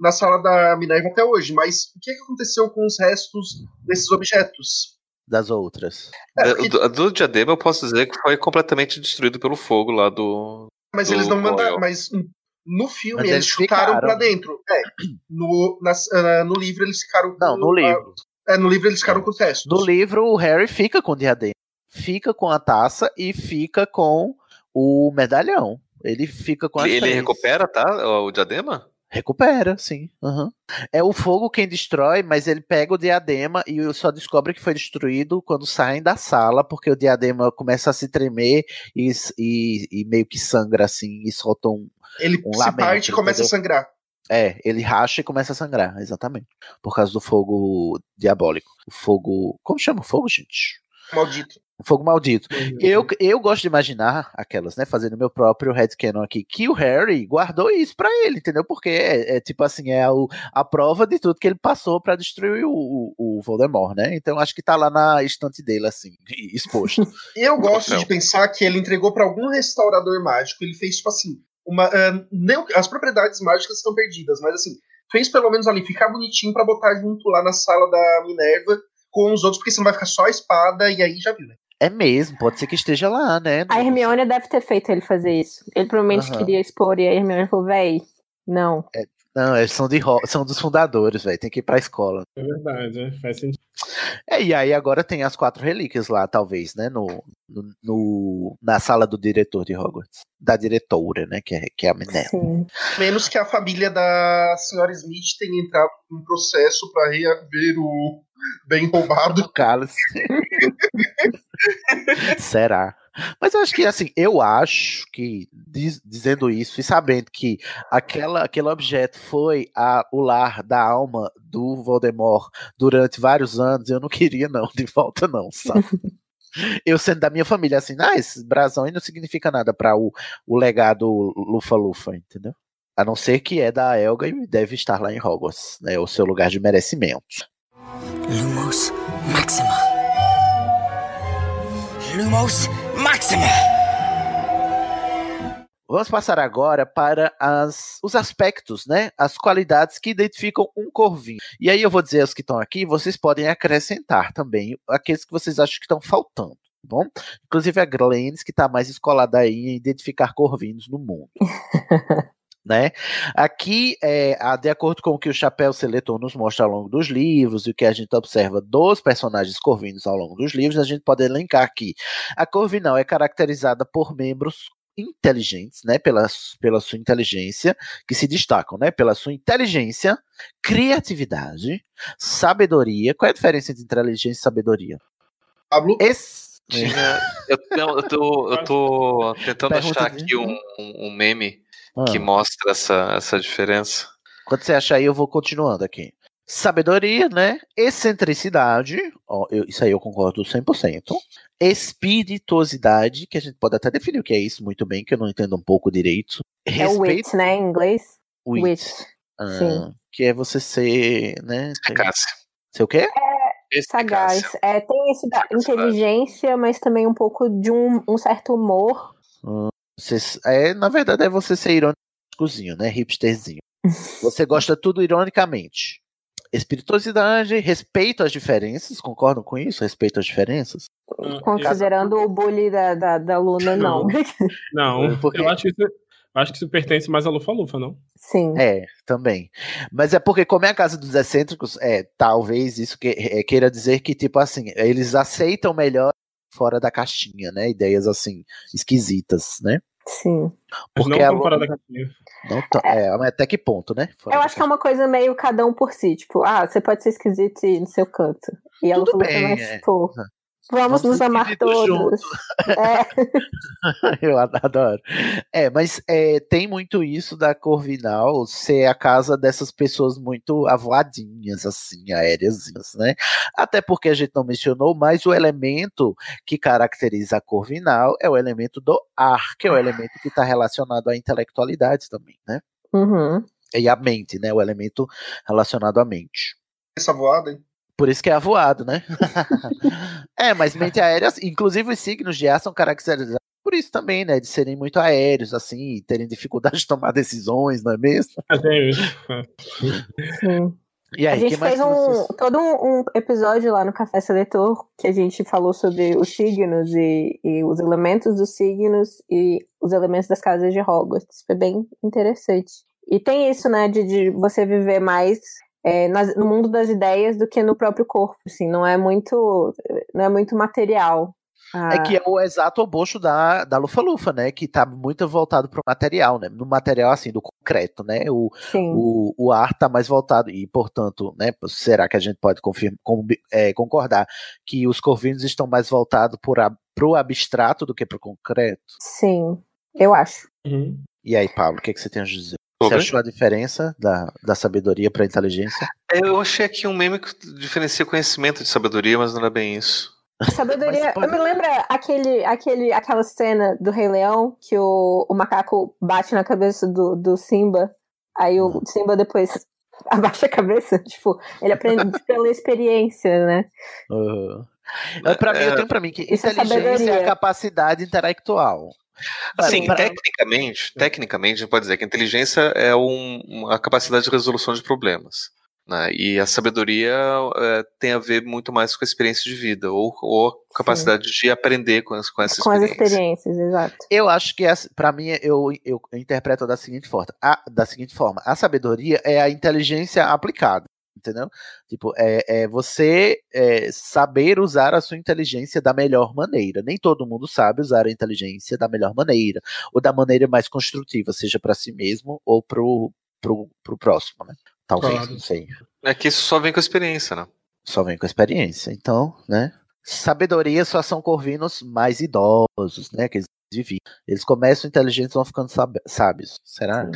na sala da Minerva até hoje. Mas o que, que aconteceu com os restos desses objetos? Das outras. É, Da- do, a do diadema eu posso dizer que foi completamente destruído pelo fogo lá do. Mas do eles não mandaram. Mas no filme Mas eles eles chutaram ficaram. pra dentro. É. No, nas- ah, no livro eles ficaram com. Não, no livro. é, no livro eles ficaram com o resto. No livro, o Harry fica com o diadema. fica com a taça e fica com o medalhão. Ele fica com as Ele, ele três. recupera, tá? O diadema? Recupera, sim. aham. É o fogo quem destrói, mas ele pega o diadema e só descobre que foi destruído quando saem da sala, porque o diadema começa a se tremer e, e- e meio que sangra assim e solta um. Ele um se lamento, parte e começa a entendeu? sangrar. É, ele racha e começa a sangrar, exatamente. Por causa do fogo diabólico. O fogo. Como chama o fogo, gente? Maldito. O fogo maldito. Eu, eu gosto de imaginar aquelas, né? Fazendo meu próprio headcanon aqui, que o Harry guardou isso pra ele, entendeu? Porque é, é tipo assim, é a, a prova de tudo que ele passou pra destruir o, o, o Voldemort, né? Então acho que tá lá na estante dele, assim, exposto. <laughs> Eu gosto de pensar que ele entregou pra algum restaurador mágico. Ele fez, tipo assim, uma. ah, não, as propriedades mágicas estão perdidas, mas assim, fez pelo menos ali ficar bonitinho pra botar junto lá na sala da Minerva com os outros, porque senão vai ficar só a espada e aí já viu, né? É mesmo, pode ser que esteja lá, né? A Hermione deve ter feito ele fazer isso. Ele provavelmente Aham. queria expor e a Hermione falou, véi, não. Não, eles são, de, são dos fundadores, velho. Tem que ir pra escola. É verdade, é, faz sentido. É, e aí agora tem as quatro relíquias lá, talvez, né? No, no, no- na sala do diretor de Hogwarts. Da diretora, né? Que é, que é a Minerva. Sim. Menos que a família da senhora Smith tenha entrado em processo pra reaver o bem roubado. Carlos. Será? Mas eu acho que, assim, eu acho que, diz- dizendo isso e sabendo que aquela, aquele objeto foi a, o lar da alma do Voldemort durante vários anos, eu não queria, não, de volta, não, sabe? <laughs> Eu sendo da minha família, assim, ah, esse brasão aí não significa nada para o, o legado Lufa-Lufa, entendeu? A não ser que é da Elga e deve estar lá em Hogwarts, né? O seu lugar de merecimento. Lumos Maxima. Lumos Maxima. Vamos passar agora para as- os aspectos, né? As qualidades que identificam um corvinho. E aí eu vou dizer os que estão aqui, vocês podem acrescentar também aqueles que vocês acham que estão faltando, tá bom? Inclusive a Glennis, que está mais escolada aí em identificar corvinhos no mundo. <laughs> né? Aqui, é, de acordo com o que o Chapéu Seletor nos mostra ao longo dos livros e o que a gente observa dos personagens corvinos ao longo dos livros, a gente pode elencar aqui. A Corvinal é caracterizada por membros inteligentes, né, pela, pela sua inteligência, que se destacam, né, pela sua inteligência, criatividade, sabedoria. Qual é a diferença entre inteligência e sabedoria? Pablo? Esse... Tinha- eu, não, eu tô, eu tô <laughs> tentando Pergunta achar aqui um, um, um meme Ah. que mostra essa, essa diferença. Quando você achar aí, eu vou continuando aqui. Sabedoria, né? Excentricidade, ó, eu- isso aí eu concordo 100%. Espirituosidade, que a gente pode até definir o que é isso muito bem, que eu não entendo um pouco direito. É o wit, né, em inglês? Wit. Wit. Ah, Sim. Que é você ser, né? Eficácia. ser o quê? Sagaz. É, tem isso da inteligência, mas também um pouco de um, um certo humor. Hum, você- é, na verdade, é você ser irônicozinho, né? Hipsterzinho. <laughs> Você gosta tudo ironicamente. Espirituosidade, respeito às diferenças, concordam com isso? Respeito às diferenças? Considerando o bullying da, da, da Luna, não. Não, <laughs> Porque- eu acho que isso, acho que isso pertence mais a Lufa-Lufa, não? Sim. É, também. Mas é porque, como é a casa dos excêntricos, é, talvez isso que, é, queira dizer que, tipo assim, eles aceitam melhor fora da caixinha, né? Ideias assim, esquisitas, né? Sim. Mas não tão fora da caixinha. não é, até que ponto, né? Fora Eu acho que é uma coisa meio cada um por si. Tipo, ah, você pode ser esquisito e ir no seu canto. E ela Tudo falou bem, mais, é. tipo, vamos, Vamos nos amar todos. É. <laughs> Eu adoro. É, mas é, tem muito isso da Corvinal ser a casa dessas pessoas muito avoadinhas, assim, aéreazinhas, né? Até porque a gente não mencionou, mas o elemento que caracteriza a Corvinal é o elemento do ar, que é o elemento que está relacionado à intelectualidade também, né? Uhum. E à mente, né? O elemento relacionado à mente. Essa voada, hein? Por isso que é avoado, né? <laughs> é, mas mente aérea, inclusive os signos de ar são caracterizados por isso também, né? De serem muito aéreos, assim, e terem dificuldade de tomar decisões, não é mesmo? <laughs> Sim. E aí, a gente que mais fez um, vocês- todo um, um episódio lá no Café Seletor que a gente falou sobre os signos e, e os elementos dos signos e os elementos das casas de Hogwarts. Foi bem interessante. E tem isso, né, de, de você viver mais é, nas- no mundo das ideias do que no próprio corpo, assim, não é muito, não é muito material. É que é o exato oposto da, da Lufa-Lufa, né? Que tá muito voltado pro material, né? No material, assim, do concreto, né? O, o, o ar tá mais voltado, e, portanto, né? Será que a gente pode confirmar, com, é, concordar que os corvinos estão mais voltados por, a- pro abstrato do que pro concreto? Sim, eu acho. E aí, Paulo, o que, que você tem a dizer? Você achou a diferença da, da sabedoria pra inteligência? Eu achei aqui um meme que diferencia conhecimento de sabedoria, mas não era bem isso. Sabedoria. Eu me lembro aquele, aquele, aquela cena do Rei Leão que o, o macaco bate na cabeça do, do Simba, aí o Simba depois <laughs> abaixa a cabeça. Tipo, ele aprende pela <laughs> experiência, né? Uhum. É, Pra mim, eu tenho pra mim que Isso é inteligência é, a sabedoria. capacidade intelectual. Assim, Pra- tecnicamente, tecnicamente, a gente pode dizer que a inteligência é um- uma capacidade de resolução de problemas. né? E a sabedoria é, tem a ver muito mais com a experiência de vida, ou, ou a capacidade de aprender com, as, com essa Com as experiência. experiências, exato. Eu acho que, pra mim, eu, eu interpreto da seguinte, forma, a, da seguinte forma: a sabedoria é a inteligência aplicada, entendeu? Tipo, é, é você é, saber usar a sua inteligência da melhor maneira. Nem todo mundo sabe usar a inteligência da melhor maneira, ou da maneira mais construtiva, seja pra si mesmo ou pro, pro, pro próximo, né? Talvez, Claro. não sei. É que isso só vem com a experiência, né? Só vem com a experiência. Então, né? Sabedoria só são corvinos mais idosos, né? Que eles vivem. Eles começam inteligentes e vão ficando sábios. Será?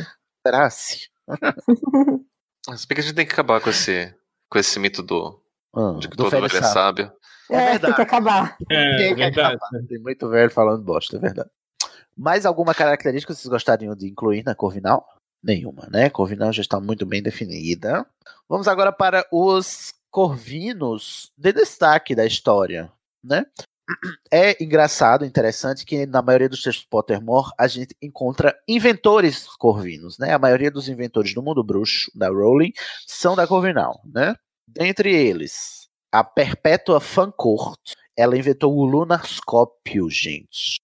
Será assim? <laughs> Se bem que a gente tem que acabar com esse, com esse mito do, Ah, de que do todo velho velho é sábio. sábio. É, tem que acabar. É, Tem que verdade. acabar. Tem muito velho falando bosta, é verdade. Mais alguma característica que vocês gostariam de incluir na Corvinal? Nenhuma, né? Corvinal já está muito bem definida. Vamos agora para os corvinos de destaque da história, né? É engraçado, interessante que na maioria dos textos Pottermore a gente encontra inventores corvinos, né? A maioria dos inventores do mundo bruxo da Rowling são da Corvinal, né? Dentre eles, a Perpétua Fancourt, ela inventou o lunascópio, gente.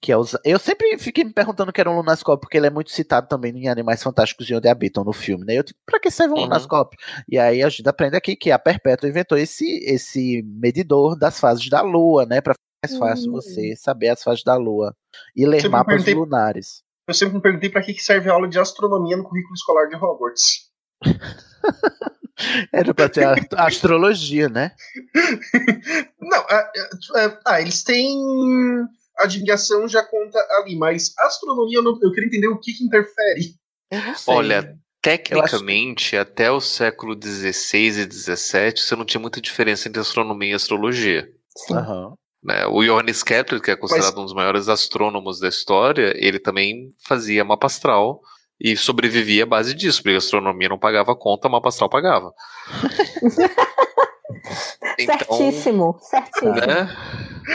Que é usa... Eu sempre fiquei me perguntando o que era um lunascópio, porque ele é muito citado também em Animais Fantásticos e Onde Habitam no filme, né? Eu digo, pra que serve um Uhum. lunascópio? E aí a gente aprende aqui que a Perpétua inventou esse, esse medidor das fases da Lua, né? Pra ficar mais fácil você saber as fases da Lua e ler Sempre mapas perguntei- lunares. Eu sempre me perguntei pra que serve a aula de astronomia no currículo escolar de Hogwarts. <laughs> Era pra ter a <laughs> a astrologia, né? Não, ah, ah, ah, eles têm. Adivinhação já conta ali, mas astronomia eu, não- eu queria entender o que, que interfere. Olha, tecnicamente, até o século XVI e XVII, você não tinha muita diferença entre astronomia e astrologia. Aham. né? O Johannes Kepler, que é considerado um dos maiores astrônomos da história, ele também fazia mapa astral e sobrevivia à base disso, porque a astronomia não pagava conta, mapa astral pagava. <laughs> Então, certíssimo, certíssimo. né?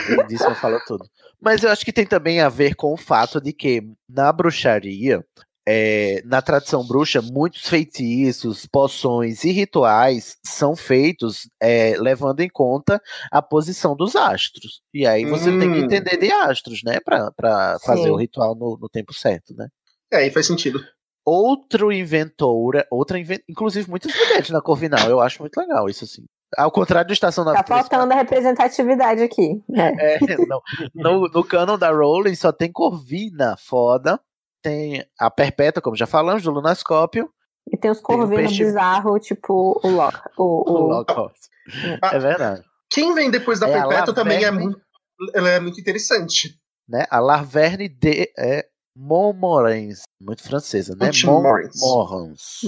Lindíssima falou tudo. Mas eu acho que tem também a ver com o fato de que na bruxaria, é, na tradição bruxa, muitos feitiços, poções e rituais são feitos é, levando em conta a posição dos astros. E aí você tem que Hum. entender de astros, né? Pra, pra fazer o ritual no, no tempo certo, né? É, aí faz sentido. Outro inventora, outra inven... inclusive muitas mulheres na Corvinal, eu acho muito legal isso assim. Ao contrário do Estação Tá 93, faltando a representatividade aqui. né? é, não, no, no canon da Rowling só tem Corvina foda, tem a Perpétua, como já falamos, do Lunascópio, E tem os corvinos peixe- bizarros, tipo o Loki. O, <laughs> o o... Lockhart. É verdade. Quem vem depois da É Perpétua também é muito, ela é muito interessante. Né? A Laverne de é, Montmorency, muito francesa, né? Montmorency.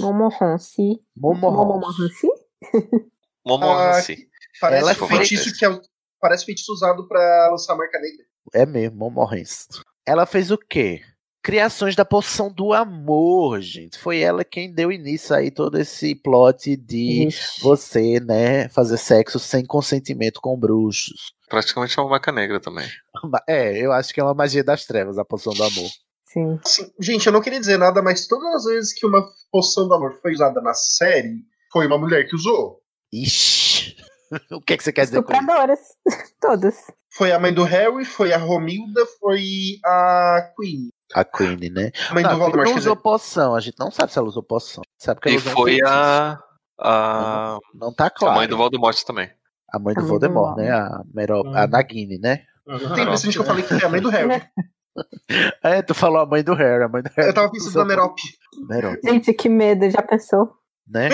Montmorency. Montmorency. Montmorency. <laughs> Montmorency. Parece Ela é feitiço que é, parece feitiço usado pra lançar a marca negra. É mesmo, Montmorency. Ela fez o quê? Criações da poção do amor, gente. Foi ela quem deu início aí todo esse plot de Ixi. você, né, fazer sexo sem consentimento com bruxos. Praticamente é uma maca negra também. É, eu acho que é uma magia das trevas, a poção do amor. Sim. Assim, gente, eu não queria dizer nada, mas todas as vezes que uma poção do amor foi usada na série, foi uma mulher que usou. Ixi. <laughs> o que, é que você quer dizer com isso? Estupradoras. <laughs> Todas. Foi a mãe do Harry, foi a Romilda, foi a Queen. A Queen, né? A mãe Não, do a Queen Voldemort. não usou dizer. poção, a gente não sabe se ela usou poção. Sabe que ela E usou foi a, a, Não tá a claro. mãe do Voldemort também. A mãe do A Voldemort, né? A, Mero... Hum. a Nagini, né? Tem impressão que eu falei que é a mãe do Harry. <laughs> É, tu falou a mãe do Harry, a mãe do Harry. Eu tava pensando na Merope. Merope, Gente, que medo, já pensou? né?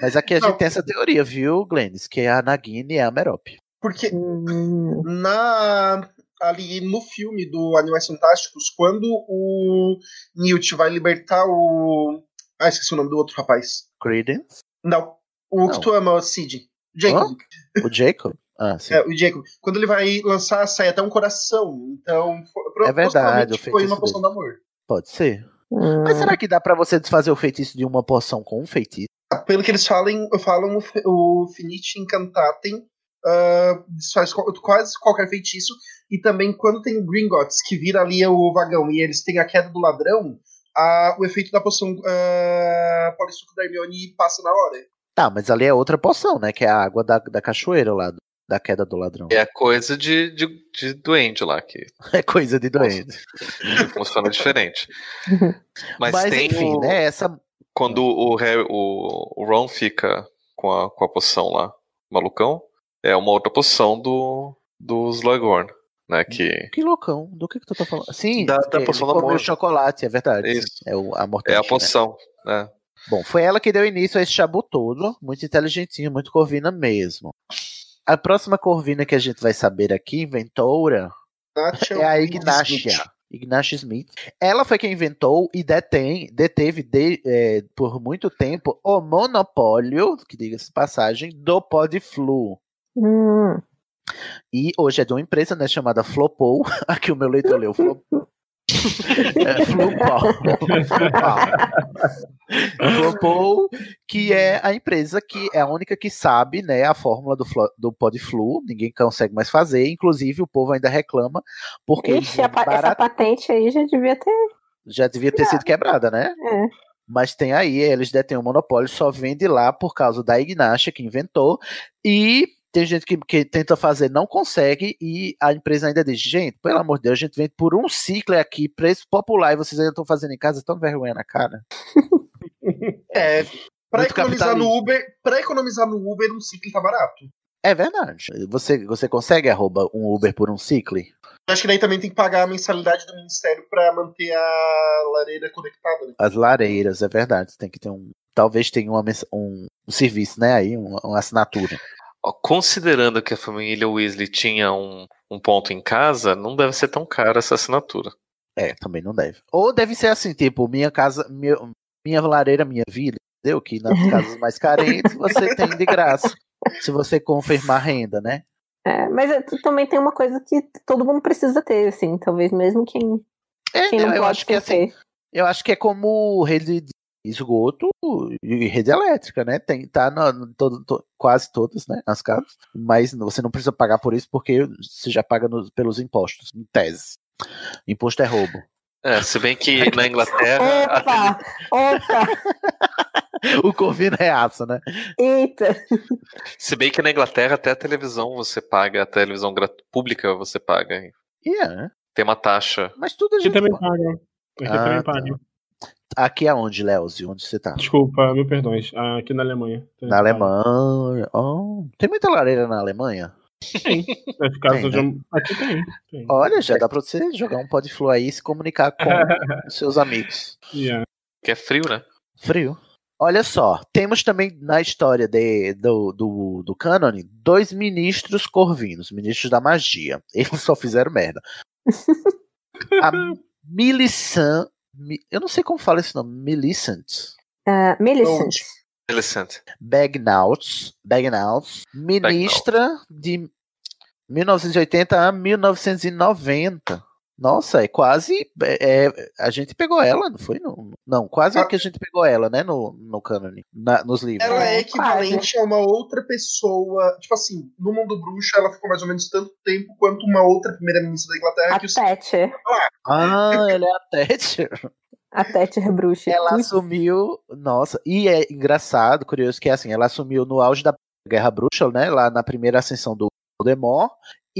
Mas aqui a Não. gente tem essa teoria, viu, Glennis? Que a Nagini é a Merope. Porque Hum, na ali no filme do Animais Fantásticos, quando o Newt vai libertar o. Ah, esqueci o nome do outro rapaz. Credence? Não. O que Não. tu ama, o Sid. Jacob. O Jacob? Ah, sim. É, o Jacob. Quando ele vai lançar, sai até um coração. Então, É verdade, foi uma poção dele. do amor. Pode ser. hum. Mas será que dá pra você desfazer o feitiço de uma poção com um feitiço? Pelo que eles falam, falam o, Finite Incantatem desfaz qual- quase qualquer feitiço. E também quando tem o Gringotts, que vira ali o vagão, e eles têm a queda do ladrão, a- o efeito da poção uh, Polissuco da Hermione passa na hora. Tá, mas ali é outra poção, né? Que é a água da, da cachoeira lá, da queda do ladrão. É coisa de, de, de duende lá, que <laughs> É coisa de doente. funciona diferente. <laughs> Mas, Mas, tem enfim, o- né? Essa. Quando o, Harry, o, o Ron fica com a, com a poção lá, malucão, é uma outra poção do, do Slughorn, né? Que Que loucão. Do que, que tu tá falando? Sim, Da- da poção do comeu amor. chocolate, é verdade. Isso. É o, a é mortante, a poção, né? Bom, foi ela que deu início a esse chabu todo. Muito inteligentinho, muito corvina mesmo. A próxima corvina que a gente vai saber aqui, inventora, é a Ignatia. Ignatia Smith. Ela foi quem inventou e detém, deteve de- é, por muito tempo o monopólio, que diga-se passagem, do Podflu. Hum. E hoje é de uma empresa né, chamada Flopou. <laughs> Aqui o meu leitor leu Flopou. É, Flopou. Flopou, que é a empresa que é a única que sabe né, a fórmula do, do Podflu. Ninguém consegue mais fazer. Inclusive, o povo ainda reclama, porque Ixi, a pa- essa patente aí já devia ter. já devia ter sido quebrada, né? É. Mas tem aí, eles detêm o monopólio, só vende lá por causa da Ignatia, que inventou, e tem gente que, que tenta fazer, não consegue, e a empresa ainda diz, gente, pelo amor de Deus, a gente vende por um ciclo aqui, preço popular, e vocês ainda estão fazendo em casa, tão vergonha na cara. <laughs> É, pra Muito economizar no. Uber, para economizar no Uber, um ciclo tá barato. É verdade. Você, você consegue arroba um Uber por um ciclo? Acho que daí também tem que pagar a mensalidade do Ministério pra manter a lareira conectada, né? As lareiras, é verdade. Tem que ter um. Talvez tenha uma, um, um serviço, né? Aí, uma, uma assinatura. Considerando que a família Weasley tinha um, um ponto em casa, não deve ser tão cara essa assinatura. É, também não deve. Ou deve ser assim, tipo, minha casa, minha, minha lareira, minha vida, entendeu? Que nas <laughs> casas mais carentes você tem de graça. Se você confirmar renda, né? É, mas é, também tem uma coisa que todo mundo precisa ter, assim, talvez mesmo quem, É, quem não eu pode acho que assim, ter. eu acho que é como rede de esgoto e rede elétrica, né? Tem, tá no- todo, to- quase todas, né? As casas. Mas você não precisa pagar por isso porque você já paga nos- pelos impostos, em tese. Imposto é roubo. É, se bem que <laughs> na Inglaterra. Opa! Opa! <laughs> o Corvino é aço, né? Eita! Se bem que na Inglaterra até a televisão você paga, a televisão grat- pública você paga. Yeah. Tem uma taxa. Mas tudo a Aqui gente também paga. paga. Aqui Ah, também tá. Aqui aonde, Leozio? Onde você tá? Desculpa, mil perdões. Aqui na Alemanha. Na. Alemanha. Oh, tem muita lareira na Alemanha? Tem. É causa Tem, né? um- Aqui tem. tem. Olha, já dá pra você jogar um Podflu aí e se comunicar com <laughs> seus amigos. Yeah. Que é frio, né? Frio. Olha só, temos também na história de, do, do, do cânone dois ministros corvinos, ministros da magia. Eles só fizeram merda. <laughs> A Millicent, Mi- eu não sei como fala esse nome, Millicent Uh, Millicent. Millicent. Bagnalls, Bagnalls, ministra de 1980 a 1990. Nossa, é quase. é, é, a gente pegou ela, não foi? Não, não quase Ah. que a gente pegou ela, né? No, no cânone, na- nos livros. Ela é É, equivalente a uma outra pessoa. Tipo assim, no mundo bruxo, ela ficou mais ou menos tanto tempo quanto uma outra primeira-ministra da Inglaterra A que o Thatcher. Ah, ela é a Thatcher. A Thatcher bruxa. Ela Ui, assumiu. Nossa, e é engraçado, curioso, que é assim, ela assumiu no auge da Guerra Bruxa, né? Lá na primeira ascensão do Voldemort.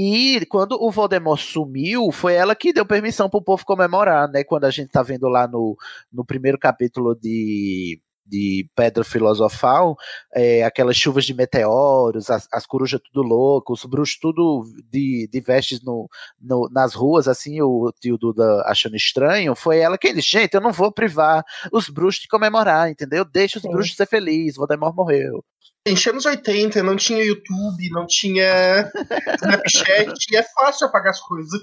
E quando o Voldemort sumiu, foi ela que deu permissão pro povo comemorar, né? Quando a gente tá vendo lá no, no primeiro capítulo de, de pedra filosofal, é, aquelas chuvas de meteoros, as, as corujas tudo loucos, os bruxos tudo de, de vestes no, no, nas ruas, assim, o tio Duda achando estranho, foi ela quem disse, gente, eu não vou privar os bruxos de comemorar, entendeu? Deixa os Sim. bruxos ser felizes, Voldemort morreu. Gente, anos 80, não tinha YouTube, não tinha Snapchat, e é fácil apagar as coisas.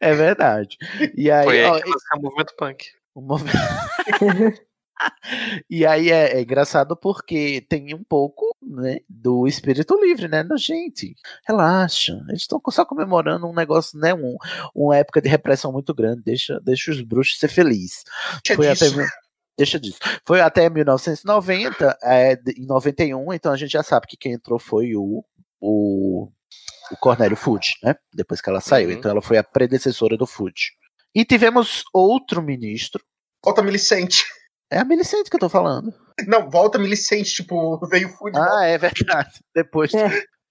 É verdade. E aí, Foi aí ó, que o movimento punk. o movi- <laughs> <laughs> E aí é, é engraçado porque tem um pouco né, do espírito livre, né? Gente, relaxa. Eles estão só comemorando um negócio, né? Um, uma época de repressão muito grande. Deixa, deixa os bruxos ser felizes. Deixa Foi até, disso. deixa disso. Foi até 1990, é, em 91, então a gente já sabe que quem entrou foi o, o, o Cornélio Fudge, né? Depois que ela saiu. Uhum. Então ela foi a predecessora do Fudge. E tivemos outro ministro. Volta Milicente. É a Milicente que eu tô falando. Não, volta Milicente, tipo, <laughs> veio Food. Ah, é verdade. <laughs> Depois. É.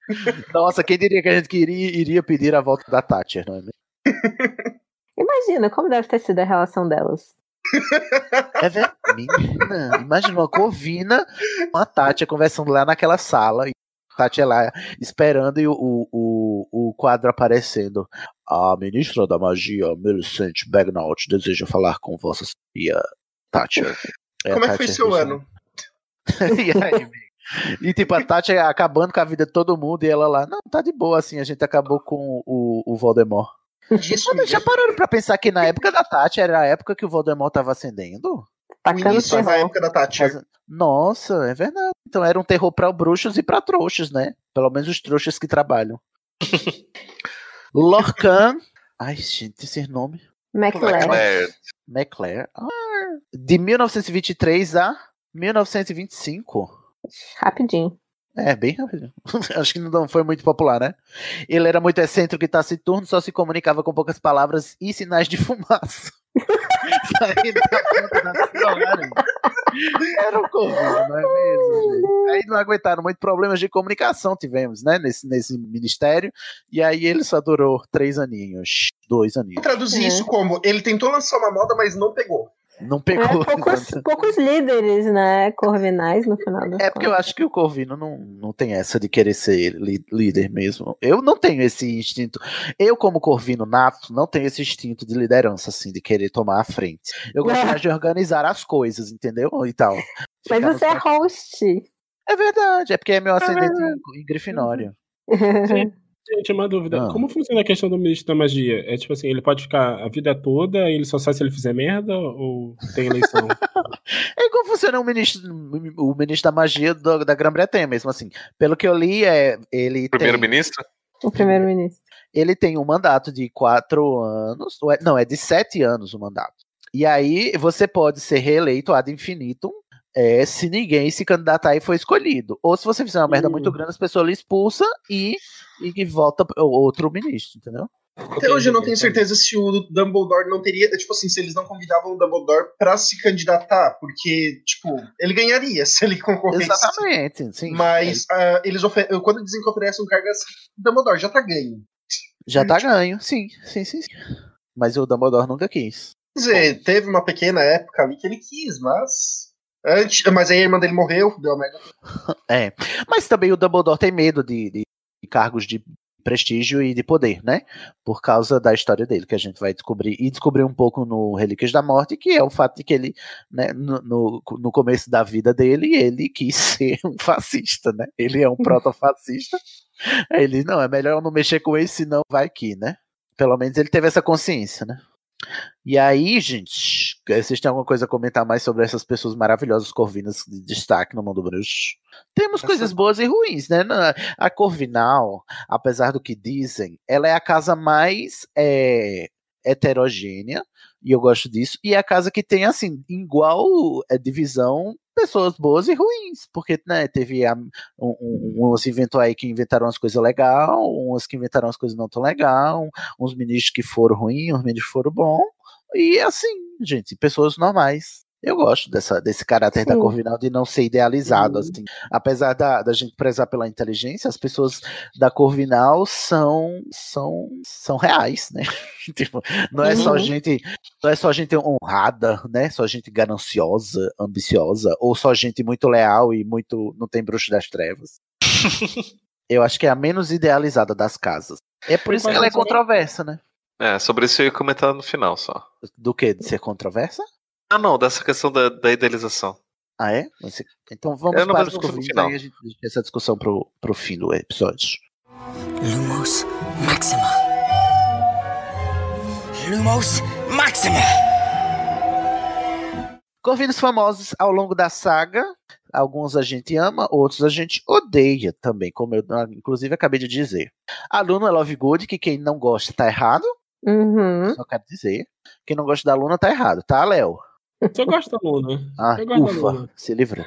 <laughs> Nossa, quem diria que a gente queria, iria pedir a volta da Thatcher, não é mesmo? Imagina como deve ter sido a relação delas. É verdade. Menina, imagina uma Corvina com a Thatcher conversando lá naquela sala. E a Thatcher lá esperando e o, o, o, o quadro aparecendo. A ministra da magia, Millicent Bagnaut, deseja falar com vossa senhoria Thatcher. a Como é que foi seu ano? <laughs> e aí? E tipo, a Tati acabando com a vida de todo mundo e ela lá, não, tá de boa assim, a gente acabou com o, o Voldemort. Disso, Mas já pararam pra pensar que na época da Tati era a época que o Voldemort tava ascendendo? o Tacando início da terror. época da Thatcher. Mas- Nossa, é verdade. Então era um terror pra bruxos e pra trouxas, né? Pelo menos os trouxas que trabalham. <laughs> Lorcan. Ai, gente, esse nome. McLaren. McClare. Ah, de 1923 a 1925. Rapidinho. É, bem rápido. <laughs> Acho que não foi muito popular, né? Ele era muito excêntrico e taciturno, só se comunicava com poucas palavras e sinais de <laughs> fumaça. Era um Covid, não é mesmo, gente? Aí não aguentaram muito problemas de comunicação tivemos, né? Nesse, nesse ministério. E aí ele só durou três aninhos. Dois aninhos. Traduzir É. isso como ele tentou lançar uma moda, mas não pegou. Não É, pegou. poucos, <laughs> poucos líderes, né? Corvinais no final É porque eu acho que o Corvino não, não tem essa de querer ser líder mesmo. Eu não tenho esse instinto. Eu, como Corvino nato, não tenho esse instinto de liderança, assim, de querer tomar a frente. Eu gosto É. mais de <laughs> organizar as coisas, entendeu? E tal. Mas Ficar você no- é host. É verdade, é porque é meu ascendente em, em Grifinória. <laughs> Sim. Gente, uma dúvida. Ah. Como funciona a questão do ministro da magia? É tipo assim, ele pode ficar a vida toda e ele só sai se ele fizer merda ou tem eleição? <laughs> É como funciona o ministro, o ministro da magia do- da Grã-Bretanha mesmo, assim. Pelo que eu li, é, ele tem, Primeiro-ministro? o primeiro-ministro. ele tem um mandato de quatro anos, ou é- não, é de sete anos o mandato. E aí você pode ser reeleito ad infinitum é, se ninguém se candidatar e for escolhido. Ou se você fizer uma merda Hum. muito grande, as pessoas lhe expulsam e, e que volta o- outro ministro, entendeu? Até hoje eu não tenho certeza se o Dumbledore não teria. Tipo assim, se eles não convidavam o Dumbledore pra se candidatar. Porque, tipo, ele ganharia se ele concorresse. Exatamente, sim. Mas ah, eles ofe- quando dizem que oferecem um cargo assim, o Dumbledore já tá ganho. Já tá ganho, sim, sim, sim. sim. Mas o Dumbledore nunca quis. Quer dizer, teve uma pequena época ali que ele quis, mas. Antes, mas aí a irmã dele morreu, deu a merda. <laughs> É. Mas também o Dumbledore tem medo de, de cargos de prestígio e de poder, né? Por causa da história dele, que a gente vai descobrir e descobrir um pouco no Relíquias da Morte, que é o fato de que ele, né, no, no, no começo da vida dele, ele quis <laughs> ser um fascista, né? Ele é um proto-fascista. Ele, não, é melhor eu não mexer com ele, senão vai que, né? Pelo menos ele teve essa consciência, né? E aí, gente, vocês têm alguma coisa a comentar mais sobre essas pessoas maravilhosas corvinas de destaque no mundo bruxo? Temos coisas boas e ruins, né? A Corvinal, apesar do que dizem, ela é a casa mais é, heterogênea, e eu gosto disso, e é a casa que tem, assim, igual é, divisão, pessoas boas e ruins, porque, né, teve a, um, uns inventou aí que inventaram umas coisas legais, uns que inventaram umas coisas não tão legal, uns ministros que foram ruins, uns ministros que foram bons, e assim, gente, pessoas normais. Eu gosto dessa, desse caráter da Sim. Corvinal de não ser idealizado, assim. Apesar da, da gente prezar pela inteligência, as pessoas da Corvinal são são, são reais, né? <laughs> Tipo, não é só Uhum. gente, não é só gente honrada, né? Só gente gananciosa, ambiciosa, ou só gente muito leal e muito não tem bruxo das trevas. <laughs> Eu acho que é a menos idealizada das casas. É por isso que ela é controversa, né? É, sobre isso eu ia comentar no final só. Do que? De ser controversa? Ah, não, dessa questão da, da idealização. Ah, é? Então vamos Eu não para os no convites final. aí a gente deixa essa discussão pro, pro fim do episódio. Lumos Maxima. Lumos Maxima. Corvinos famosos ao longo da saga. Alguns a gente ama, outros a gente odeia também, como eu ah, inclusive acabei de dizer. A Luna é Love Good, que quem não gosta tá errado. Uhum. Só quero dizer. Quem não gosta da Luna tá errado, tá, Léo? Eu gosto da Luna. Ah, eu gosto da ufa, Luna. se livrou.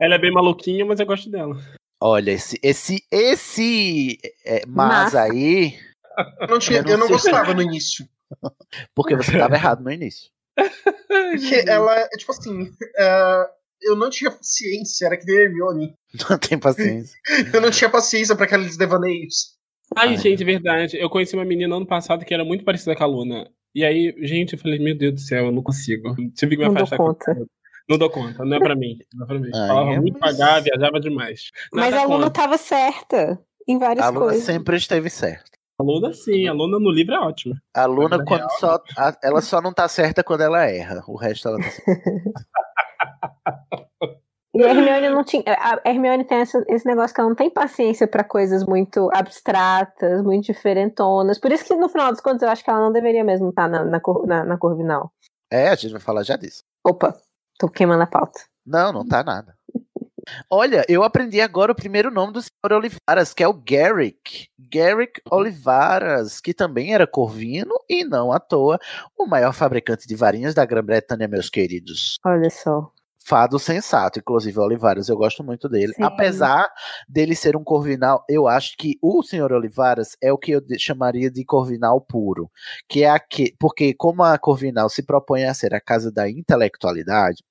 Ela é bem maluquinha, mas eu gosto dela. Olha, esse, esse, esse é, mas Mas- aí. Eu não, tinha, Eu eu não não, sei. gostava no início. Porque você tava errado no início. <laughs> Porque ela, é, tipo assim, é, eu não tinha paciência, era que nem a Hermione. Não tem paciência. <laughs> Eu não tinha paciência pra aqueles devaneios. Ai, gente, verdade. Eu conheci uma menina ano passado que era muito parecida com a Luna. E aí, gente, eu falei, meu Deus do céu, eu não consigo. Tive que me Não dou afastar. conta. Não dou conta, não é pra mim. Não é pra mim. Ai, Falava é, muito mas- pagar, viajava demais. Mas Nada a Luna contra. tava certa em várias A Luna coisas. sempre esteve certa. A Luna, sim, a Luna no livro é ótima. A Luna, Na quando real- só, a- ela só não tá certa quando ela erra. O resto ela tá certa. <laughs> E a Hermione não tinha. A Hermione tem essa- esse negócio que ela não tem paciência pra coisas muito abstratas, muito diferentonas. Por isso que no final das contas eu acho que ela não deveria mesmo estar na, na, na, na Corvinal. É, a gente vai falar já disso. Opa, tô queimando a pauta. Não, não tá nada. Olha, eu aprendi agora o primeiro nome do senhor Olivaras, que é o Garrick. Garrick Olivaras, que também era corvino e não à toa o maior fabricante de varinhas da Grã-Bretanha, meus queridos. Olha só. Fado sensato, inclusive o Olivaras, eu gosto muito dele. Sim. Apesar dele ser um corvinal, eu acho que o senhor Olivaras é o que eu chamaria de corvinal puro, que é aqui, porque como a corvinal se propõe a ser a casa da intelectualidade,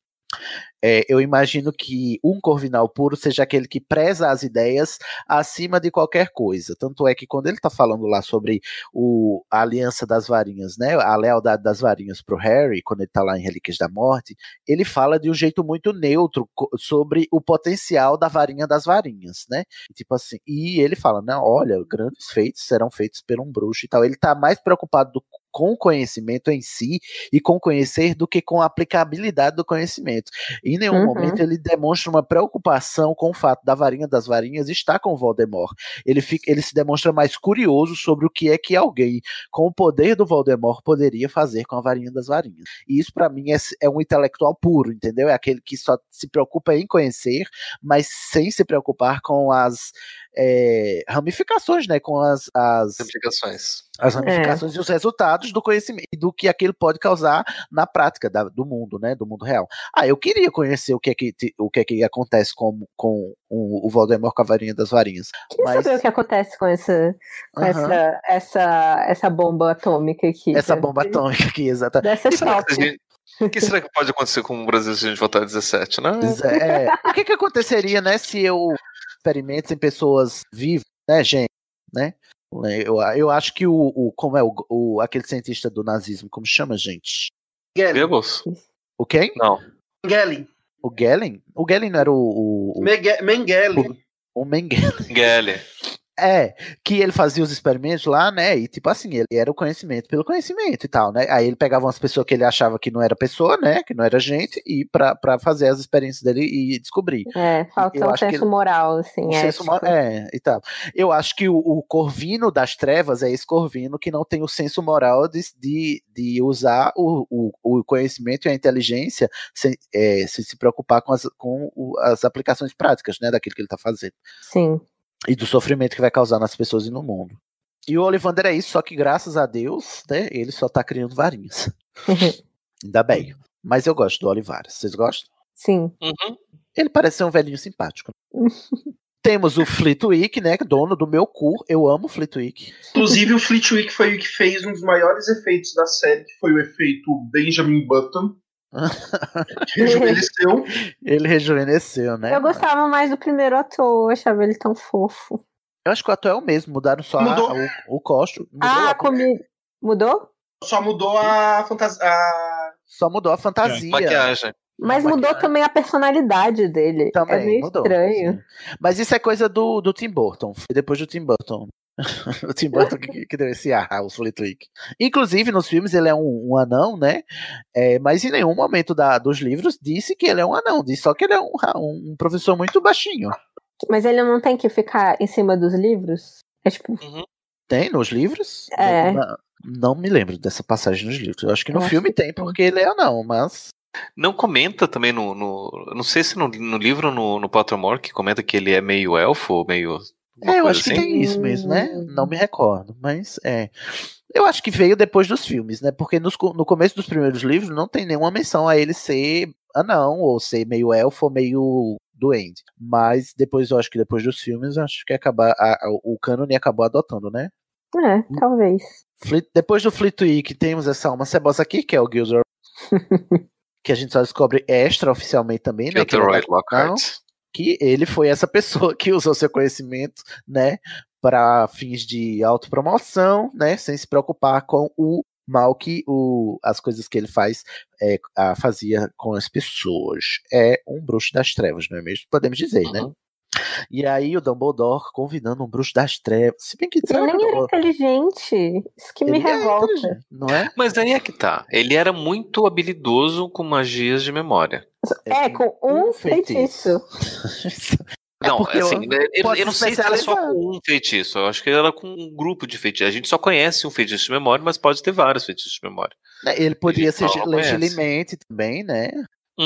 é, eu imagino que um corvinal puro seja aquele que preza as ideias acima de qualquer coisa. Tanto é que quando ele está falando lá sobre o, a aliança das varinhas, né, a lealdade das varinhas pro Harry, quando ele está lá em Relíquias da Morte, ele fala de um jeito muito neutro sobre o potencial da varinha das varinhas, né? Tipo assim, e ele fala, não, olha, grandes feitos serão feitos por um bruxo e tal. Ele tá mais preocupado do- com o conhecimento em si e com conhecer do que com a aplicabilidade do conhecimento. Em nenhum Uhum. momento ele demonstra uma preocupação com o fato da varinha das varinhas estar com Voldemort. Ele, fica, ele se demonstra mais curioso sobre o que é que alguém com o poder do Voldemort poderia fazer com a varinha das varinhas. E isso para mim é, é um intelectual puro, entendeu? É aquele que só se preocupa em conhecer, mas sem se preocupar com as é, ramificações, né? Com as, as Implicações. as ramificações e os resultados do conhecimento e do que aquilo pode causar na prática da- do mundo, né, do mundo real. Ah, eu queria conhecer o que é que, o que, é que acontece com, com o, o Voldemort com a varinha das varinhas. Queria Mas saber o que acontece com essa, com Aham. essa, essa, essa bomba atômica aqui. essa sabe? bomba atômica aqui, exatamente. Dessa O que será que, a gente- o que será que pode acontecer com o Brasil se a gente votar 17, né? É, o que, que aconteceria, né, se eu experimento em pessoas vivas, né, gente, né? Eu, eu acho que o, o como é o, o aquele cientista do nazismo, como chama, gente? Goebbels? O quem? Não. Mengele. O Gellen? O Gellen não era o, o, o, Menge- Mengele. o Mengele. Gelle. É, que ele fazia os experimentos lá, né? E tipo assim, ele era o conhecimento pelo conhecimento e tal, né? Aí ele pegava umas pessoas que ele achava que não era pessoa, né? Que não era gente, e pra, pra fazer as experiências dele e descobrir. É, falta Eu um que senso ele- moral, assim. Um senso ético. mo- é, e tal. Eu acho que o, o Corvino das Trevas é esse Corvino que não tem o senso moral de, de, de usar o, o, o conhecimento e a inteligência sem, é, sem se preocupar com as, com o- as aplicações práticas, né? Daquilo que ele tá fazendo Sim. E do sofrimento que vai causar nas pessoas e no mundo. E o Olivander é isso, só que graças a Deus, né, ele só tá criando varinhas. <laughs> Ainda bem. Mas eu gosto do Olivares. Vocês gostam? Sim. Uhum. Ele parece ser um velhinho simpático. <laughs> Temos o Flitwick, né, dono do meu cu. Eu amo o Flitwick. Inclusive, o Flitwick foi o que fez um dos maiores efeitos da série, que foi o efeito Benjamin Button. Rejuvenesceu. Ele rejuvenesceu, né? Eu gostava mais do primeiro ator, eu achava ele tão fofo. Eu acho que o ator é o mesmo, mudaram só a- Mudou. o, o costo. Mudou Ah, a- comi... mudou? Só mudou a fantasia. A... Só mudou a fantasia. Maquiagem. Mas mudou também a personalidade dele. Também, é meio mudou, estranho. Mas isso é coisa do, do Tim Burton. Foi depois do Tim Burton. <laughs> o Tim Burton que, que deu esse ar ao Flitwick. Inclusive, nos filmes ele é um, um anão, né? É, mas em nenhum momento da, dos livros disse que ele é um anão. Disse só que ele é um, um professor muito baixinho. Mas ele não tem que ficar em cima dos livros? É tipo. Tem nos livros? É. Não, não me lembro dessa passagem nos livros. Eu acho que no Eu filme que tem, porque ele é anão, mas. Não comenta também no. no não sei se no, no livro ou no, no Pottermore que comenta que ele é meio elfo ou meio. Alguma É, eu acho que assim. tem isso mesmo, né? Não me recordo, mas é. Eu acho que veio depois dos filmes, né? Porque nos no começo dos primeiros livros não tem nenhuma menção a ele ser anão, ou ser meio elfo, ou meio duende. Mas depois, eu acho que depois dos filmes, eu acho que acabar, a- a- o cânone acabou adotando, né? É, talvez. Fleet- depois do Fleetwick, temos essa alma cebosa aqui, que é o Gilderoy. <laughs> que a gente só descobre extra oficialmente também, né? que é Gilderoy Lockhart. Que ele foi essa pessoa que usou seu conhecimento, né, para fins de autopromoção, né, sem se preocupar com o mal que o, as coisas que ele faz é, a- fazia com as pessoas. É um bruxo das trevas, não é mesmo? Podemos dizer, né? E aí o Dumbledore convidando um bruxo das trevas. Se bem que Ele nem era inteligente. Isso que me Ele é revolta. não é? Mas aí é que tá. Ele era muito habilidoso com magias de memória. É, com um feitiço. <laughs> Não, porque assim, eu- eu, pode eu não se sei se era só com um feitiço. Eu acho que era com um grupo de feitiços. A gente só conhece um feitiço de memória, mas pode ter vários feitiços de memória. Né, Ele podia Ele ser legilimamente também, né?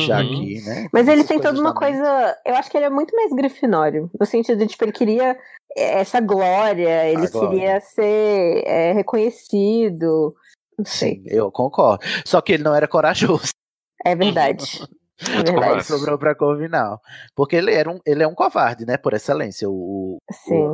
Já Uhum. que, né? Mas ele tem toda uma da coisa. Eu acho que ele é muito mais grifinório. No sentido de, tipo, ele queria essa glória, ele glória. queria ser é, reconhecido. Não sei. Sim, eu concordo. Só que ele não era corajoso. <laughs> É verdade. <laughs> É verdade. sobrou pra Corvinal. Porque ele, era um, ele é um covarde, né? Por excelência, o, o, Sim. o.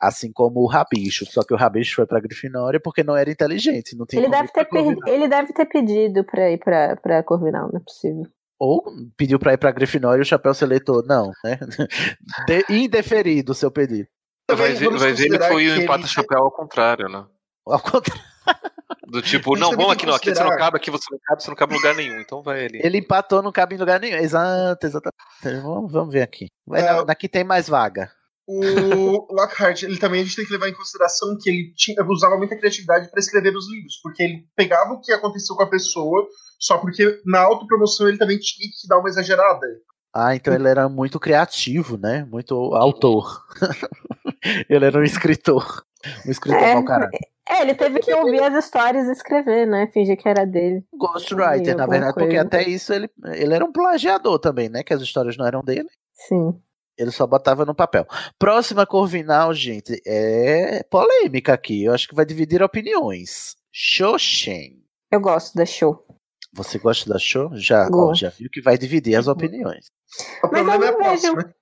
Assim como o Rabicho. Só que o Rabicho foi pra Grifinória porque não era inteligente. Não tinha Ele deve, ter per- ele deve ter pedido pra ir pra, pra Corvinal, não é possível. Ou pediu pra ir pra Grifinória e o chapéu seletor. Não, né? <laughs> De, indeferido o seu pedido. Vai ver, vai ver ele considerar foi o que empata ele- chapéu ao contrário, né? Ao contrário. <laughs> Do tipo, não, vamos aqui que não, aqui você não cabe, aqui você não cabe, você não cabe em lugar nenhum. Então vai ali. Ele empatou, não cabe em lugar nenhum. Exato, exatamente. Vamos, vamos ver aqui. Vai, É. que tem mais vaga. O Lockhart, ele também a gente tem que levar em consideração que ele tinha, usava muita criatividade para escrever os livros, porque ele pegava o que aconteceu com a pessoa, só porque na autopromoção ele também tinha que dar uma exagerada. Ah, então ele era muito criativo, né? Muito autor. <laughs> ele era um escritor. Um escritor É, mau caráter. É, ele teve que ouvir as histórias e escrever, né? Fingir que era dele. Ghostwriter, na verdade, porque coisa. até isso ele, ele era um plagiador também, né? Que as histórias não eram dele. Sim. Ele só botava no papel. Próxima Corvinal, gente, é polêmica aqui. Eu acho que vai dividir opiniões. Shoshen. Eu gosto da show. Você gosta da show? Já, ó, já viu que vai dividir as opiniões. O Mas eu problema é a não posse, vejo. né?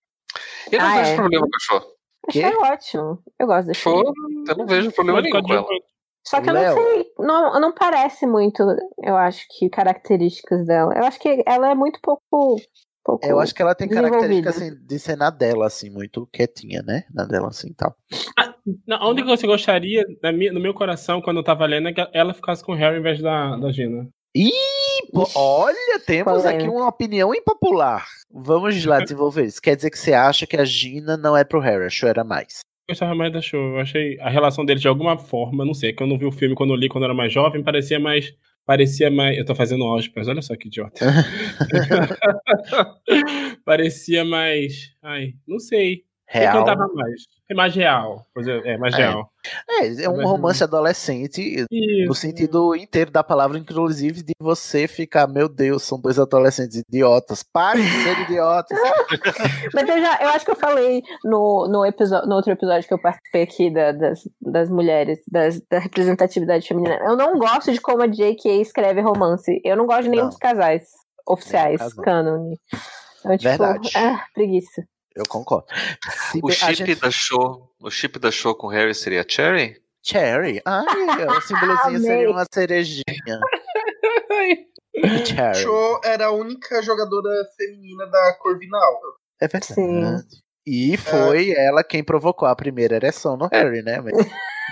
Eu não Ah, vejo é. problema com a show. Quê? Achei ótimo. Eu gosto da show. Show, eu não vejo problema nenhum com ela. Só que eu não sei, não, não parece muito, eu acho que, características dela. Eu acho que ela é muito pouco. Pouco Eu acho que ela tem característica assim, de ser na dela, assim, muito quietinha, né? Na dela, assim tal. Não, onde que você gostaria, na minha- no meu coração, quando eu tava lendo, é que ela ficasse com o Harry em vez da, da Gina. Ih, olha, temos polêmica. aqui uma opinião impopular. Vamos lá <laughs> desenvolver isso. Quer dizer que você acha que a Gina não é pro Harry, a Show era mais. Eu gostava mais da show. Eu achei a relação deles de alguma forma, não sei, que eu não vi o filme quando eu li quando eu era mais jovem, parecia mais. Parecia mais. Eu tô fazendo álgebras, olha só que idiota. <laughs> <laughs> parecia mais. Ai, não sei. Real. Eu cantava mais. É mais real. É, é mais É. real. É, é um Mas- romance adolescente, no Isso. sentido inteiro da palavra, inclusive de você ficar, meu Deus, são dois adolescentes idiotas. Parem de ser idiotas. <laughs> Mas eu já, eu acho que eu falei no, no, episódio, no outro episódio que eu participei aqui da- das, das mulheres, das, da representatividade feminina. Eu não gosto de como a J.K. escreve romance. Eu não gosto de nenhum Não. dos casais oficiais, canon. Então, tipo, Verdade. ah, preguiça. Eu concordo. Se O chip gente- da show, o chip da show com o Harry seria a Cherry? Cherry. Ai, o símbolozinho seria uma cerejinha. <laughs> Harry. Cho era a única jogadora feminina da Corvinal. É verdade. E foi ela quem provocou a primeira ereção no Harry, né? Mas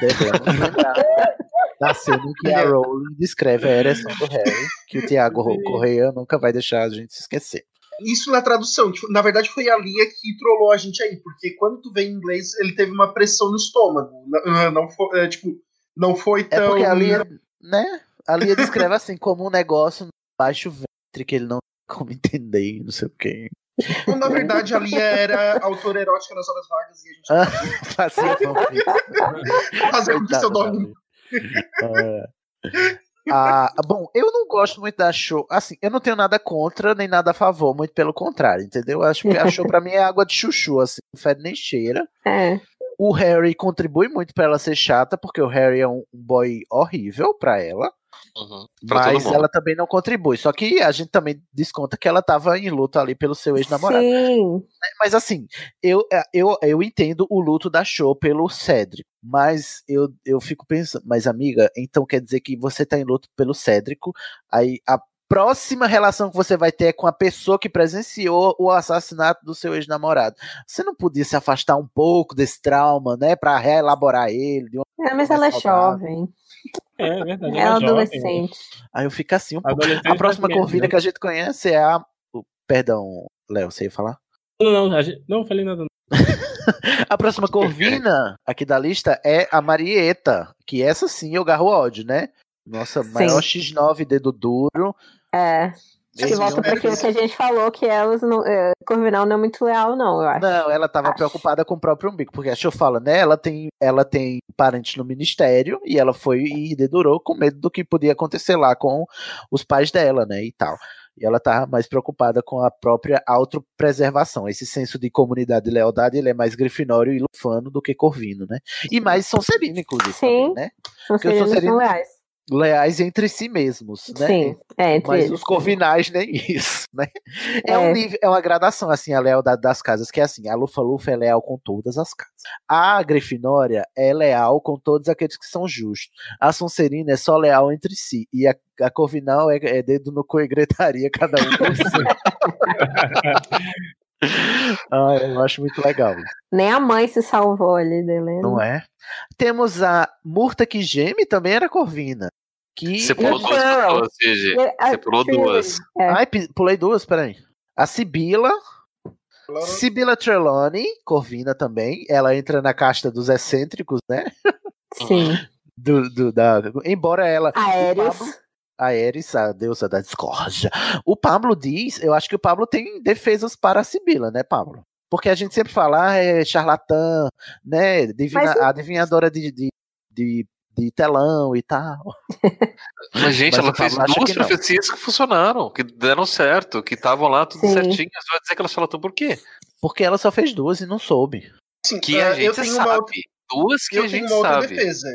devemos lembrar <laughs> da cena que a Rowling descreve a ereção do Harry, que o Tiago Correia nunca vai deixar a gente se esquecer. Isso na tradução. tipo, na verdade, foi a Lia que trollou a gente aí, porque quando tu vê em inglês, ele teve uma pressão no estômago. Não, não foi, é, tipo, não foi É tão. porque a Lia, né? A Lia descreve <laughs> assim como um negócio no baixo ventre que ele não tem como entender, não sei o quê. Na verdade, a Lia era autora erótica nas horas vagas e a gente Ah, <laughs> fazia fanfic. fazia com que seu nome. Ah, bom, eu não gosto muito da show. Assim, eu não tenho nada contra nem nada a favor, muito pelo contrário, entendeu? Eu acho que a <laughs> show pra mim é água de chuchu, assim, não fede nem cheira. É. O Harry contribui muito pra ela ser chata, porque o Harry é um um boy horrível pra ela. Todo Mas ela também não contribui. Só que a gente também desconta que ela tava em luto ali pelo seu ex-namorado. Sim. Mas assim, eu, eu, eu entendo o luto da show pelo Cédrico. Mas eu, eu fico pensando, mas amiga, então quer dizer que você tá em luto pelo Cédrico, aí a próxima relação que você vai ter é com a pessoa que presenciou o assassinato do seu ex-namorado. Você não podia se afastar um pouco desse trauma, né, Pra reelaborar ele? de uma É, mas ela é jovem. É, é verdade. Ela é é jovem. adolescente. Aí eu fico assim um pouco. A próxima corvina né? que a gente conhece é a. Perdão, Léo, você ia falar? Não, não, a gente- não falei nada. não. <laughs> A próxima corvina aqui da lista é a Marieta, que essa sim eu garro ódio, né? Nossa, maior X9 dedo duro. É. Que Mesmo volta para aquilo que a gente falou, que elas não. É, Corvinal não é muito leal, não, eu acho. Não, ela tava preocupada com o próprio umbigo, porque a fala, né? Ela tem, ela tem parente no ministério e ela foi e dedurou com medo do que podia acontecer lá com os pais dela, né? E tal. E ela tava mais preocupada com a própria autopreservação. Esse senso de comunidade e lealdade, ele é mais grifinório e lufano do que corvino, né? E mais sonserino, inclusive, Sim. também, né? São Porque os são Sonserinos leais. entre si mesmos, né? Sim, é, entre Mas eles. os corvinais nem <laughs> isso, né? É, um É. nível, é uma gradação, assim, a lealdade das casas, que é assim, a Lufa-Lufa é leal com todas as casas. A Grifinória é leal com todos aqueles que são justos. A Sonserina é só leal entre si. E a, a Corvinal é, é dedo no cu e gritaria, cada um por si. <laughs> ah, eu acho muito legal. Nem a mãe se salvou ali Helena. Não é? Temos a Murta que geme, também era Corvina. Que Você pulou duas pessoas, Gigi. Você pulou duas. É. Ai, pulei duas, peraí. A Sibila. Sibila Trelawney, Corvina também. Ela entra na casta dos excêntricos, né? Sim. <laughs> Do, do- da, embora ela. Aéreos. A Ares, a deusa da discórdia. O Pablo diz, eu acho que o Pablo tem defesas para a Sibila, né, Pablo? Porque a gente sempre fala, ah, é charlatã, né? divina- Mas a adivinhadora de, de, de, de telão e tal. <laughs> Mas, gente, Mas ela fez duas profecias que funcionaram, que deram certo, que estavam lá tudo Sim. certinho. Você vai dizer que ela charlatão por quê? Porque ela só fez duas e não soube. Que ah, a eu gente tenho uma sabe. outra- Duas que eu a gente tenho uma outra sabe. defesa.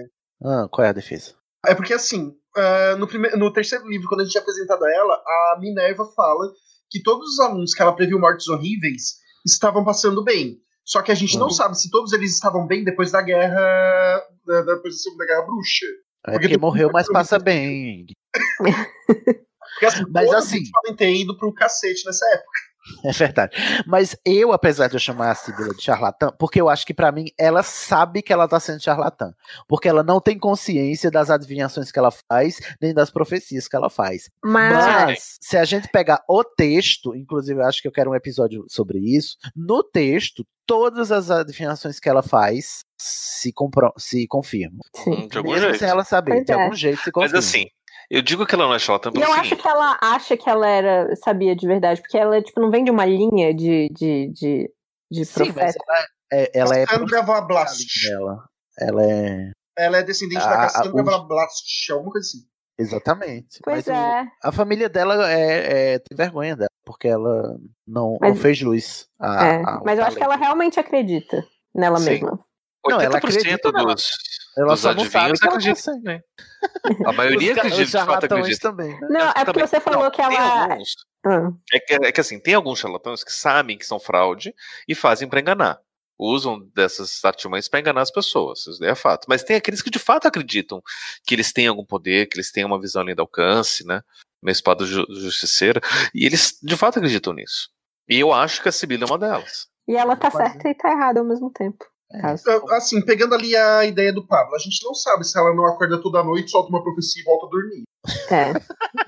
Ah, qual é a defesa? É porque assim, ah, no, primeiro, no terceiro livro, quando a gente é apresentado a ela, a Minerva fala que todos os alunos que ela previu mortes horríveis estavam passando bem. Só que a gente não Uhum. sabe se todos eles estavam bem depois da guerra. da- depois da Segunda Guerra Bruxa. É porque morreu, mas passa bem. <laughs> Porque assim, Mas assim- podem ter ido pro cacete nessa época. <laughs> É verdade. Mas eu, apesar de eu chamar a Sibila de charlatã, porque eu acho que pra mim ela sabe que ela tá sendo charlatã. Porque ela não tem consciência das adivinhações que ela faz, nem das profecias que ela faz. Mas- se a gente pegar o texto, inclusive eu acho que eu quero um episódio sobre isso, no texto, todas as adivinhações que ela faz se, compro se confirmam. Sim. De algum Mesmo jeito. sem ela saber, Pois de é. algum jeito se Mas confirma. assim, eu digo que ela não é charlatã E pelo eu seguinte. acho que ela acha que ela era, sabia de verdade, porque ela, tipo, não vem de uma linha de, de, de, de Sim, mas profeta. ela é, ela é Cassandra Vlablast. dela. Ela é. Ela é descendente Ah, da Cassandra os- Vlablast, alguma coisa assim. Exatamente. Pois Mas o- é. a família dela é, é- tem vergonha dela, porque ela não, Mas- não fez luz. a- É, a- mas eu acho que ela realmente acredita nela Sim. mesma. Não, ela 80% acredita dos, Ela dos só não sabe ela? A maioria acredita, os de fato acredita. também, né? Não, é porque você falou não, que ela. alguns. Ah, É que, é que assim, tem alguns charlatães que sabem que são fraude e fazem pra enganar. Usam dessas artimanhas pra enganar as pessoas, isso daí é fato. Mas tem aqueles que de fato acreditam que eles têm algum poder, que eles têm uma visão além do alcance, né? uma espada ju justiceira, e eles de fato acreditam nisso. E eu acho que a Sibila é uma delas. E ela tá certa e tá errada ao mesmo tempo. Caso. Assim, pegando ali a ideia do Pablo, a gente não sabe se ela não acorda toda noite, solta uma profecia e volta a dormir. É,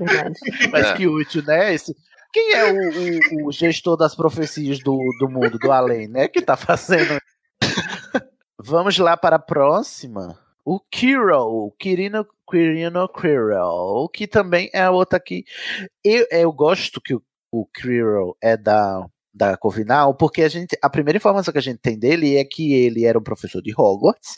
verdade. <laughs> Mas É. que útil, né? Esse... Quem é o, o- o gestor das profecias do, do mundo, do além, né? Que tá fazendo. <laughs> Vamos lá para a próxima. O Kiro, o Kirino, Quirino Quirrell, que também é a outra que. Eu, eu gosto que o, o Quirrell é da, da Corvinal, porque a, gente, a primeira informação que a gente tem dele é que ele era um professor de Hogwarts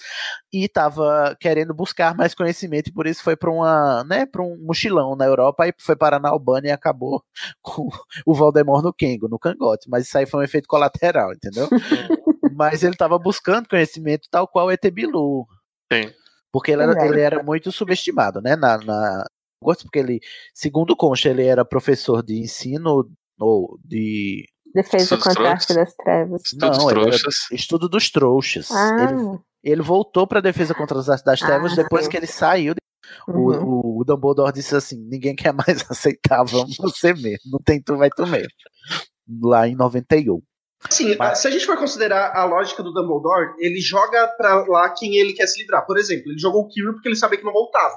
e estava querendo buscar mais conhecimento, e por isso foi para uma, né, para um mochilão na Europa e foi parar na Albânia e acabou <laughs> com o Voldemort no Kengo, no cangote. Mas isso aí foi um efeito colateral, entendeu? <laughs> Mas ele estava buscando conhecimento tal qual o ET Bilu. Sim. Porque ele era, Verdade. ele era muito subestimado, né? Na, na Hogwarts, porque ele, segundo o Concha, ele era professor de ensino ou de Defesa Estudos contra a arte das trevas. Estudos não, ele era trouxas. estudo dos trouxas. Ah, Ele, ele voltou para a defesa contra as artes das trevas Ah, depois sim. que ele saiu. O, uhum. o, o Dumbledore disse assim: ninguém quer mais <laughs> aceitar, vamos você mesmo. Não tem tu, vai tu mesmo. Lá em 91. Assim, Mas- se a gente for considerar a lógica do Dumbledore, ele joga pra lá quem ele quer se livrar. Por exemplo, ele jogou o Kirill porque ele sabia que não voltava.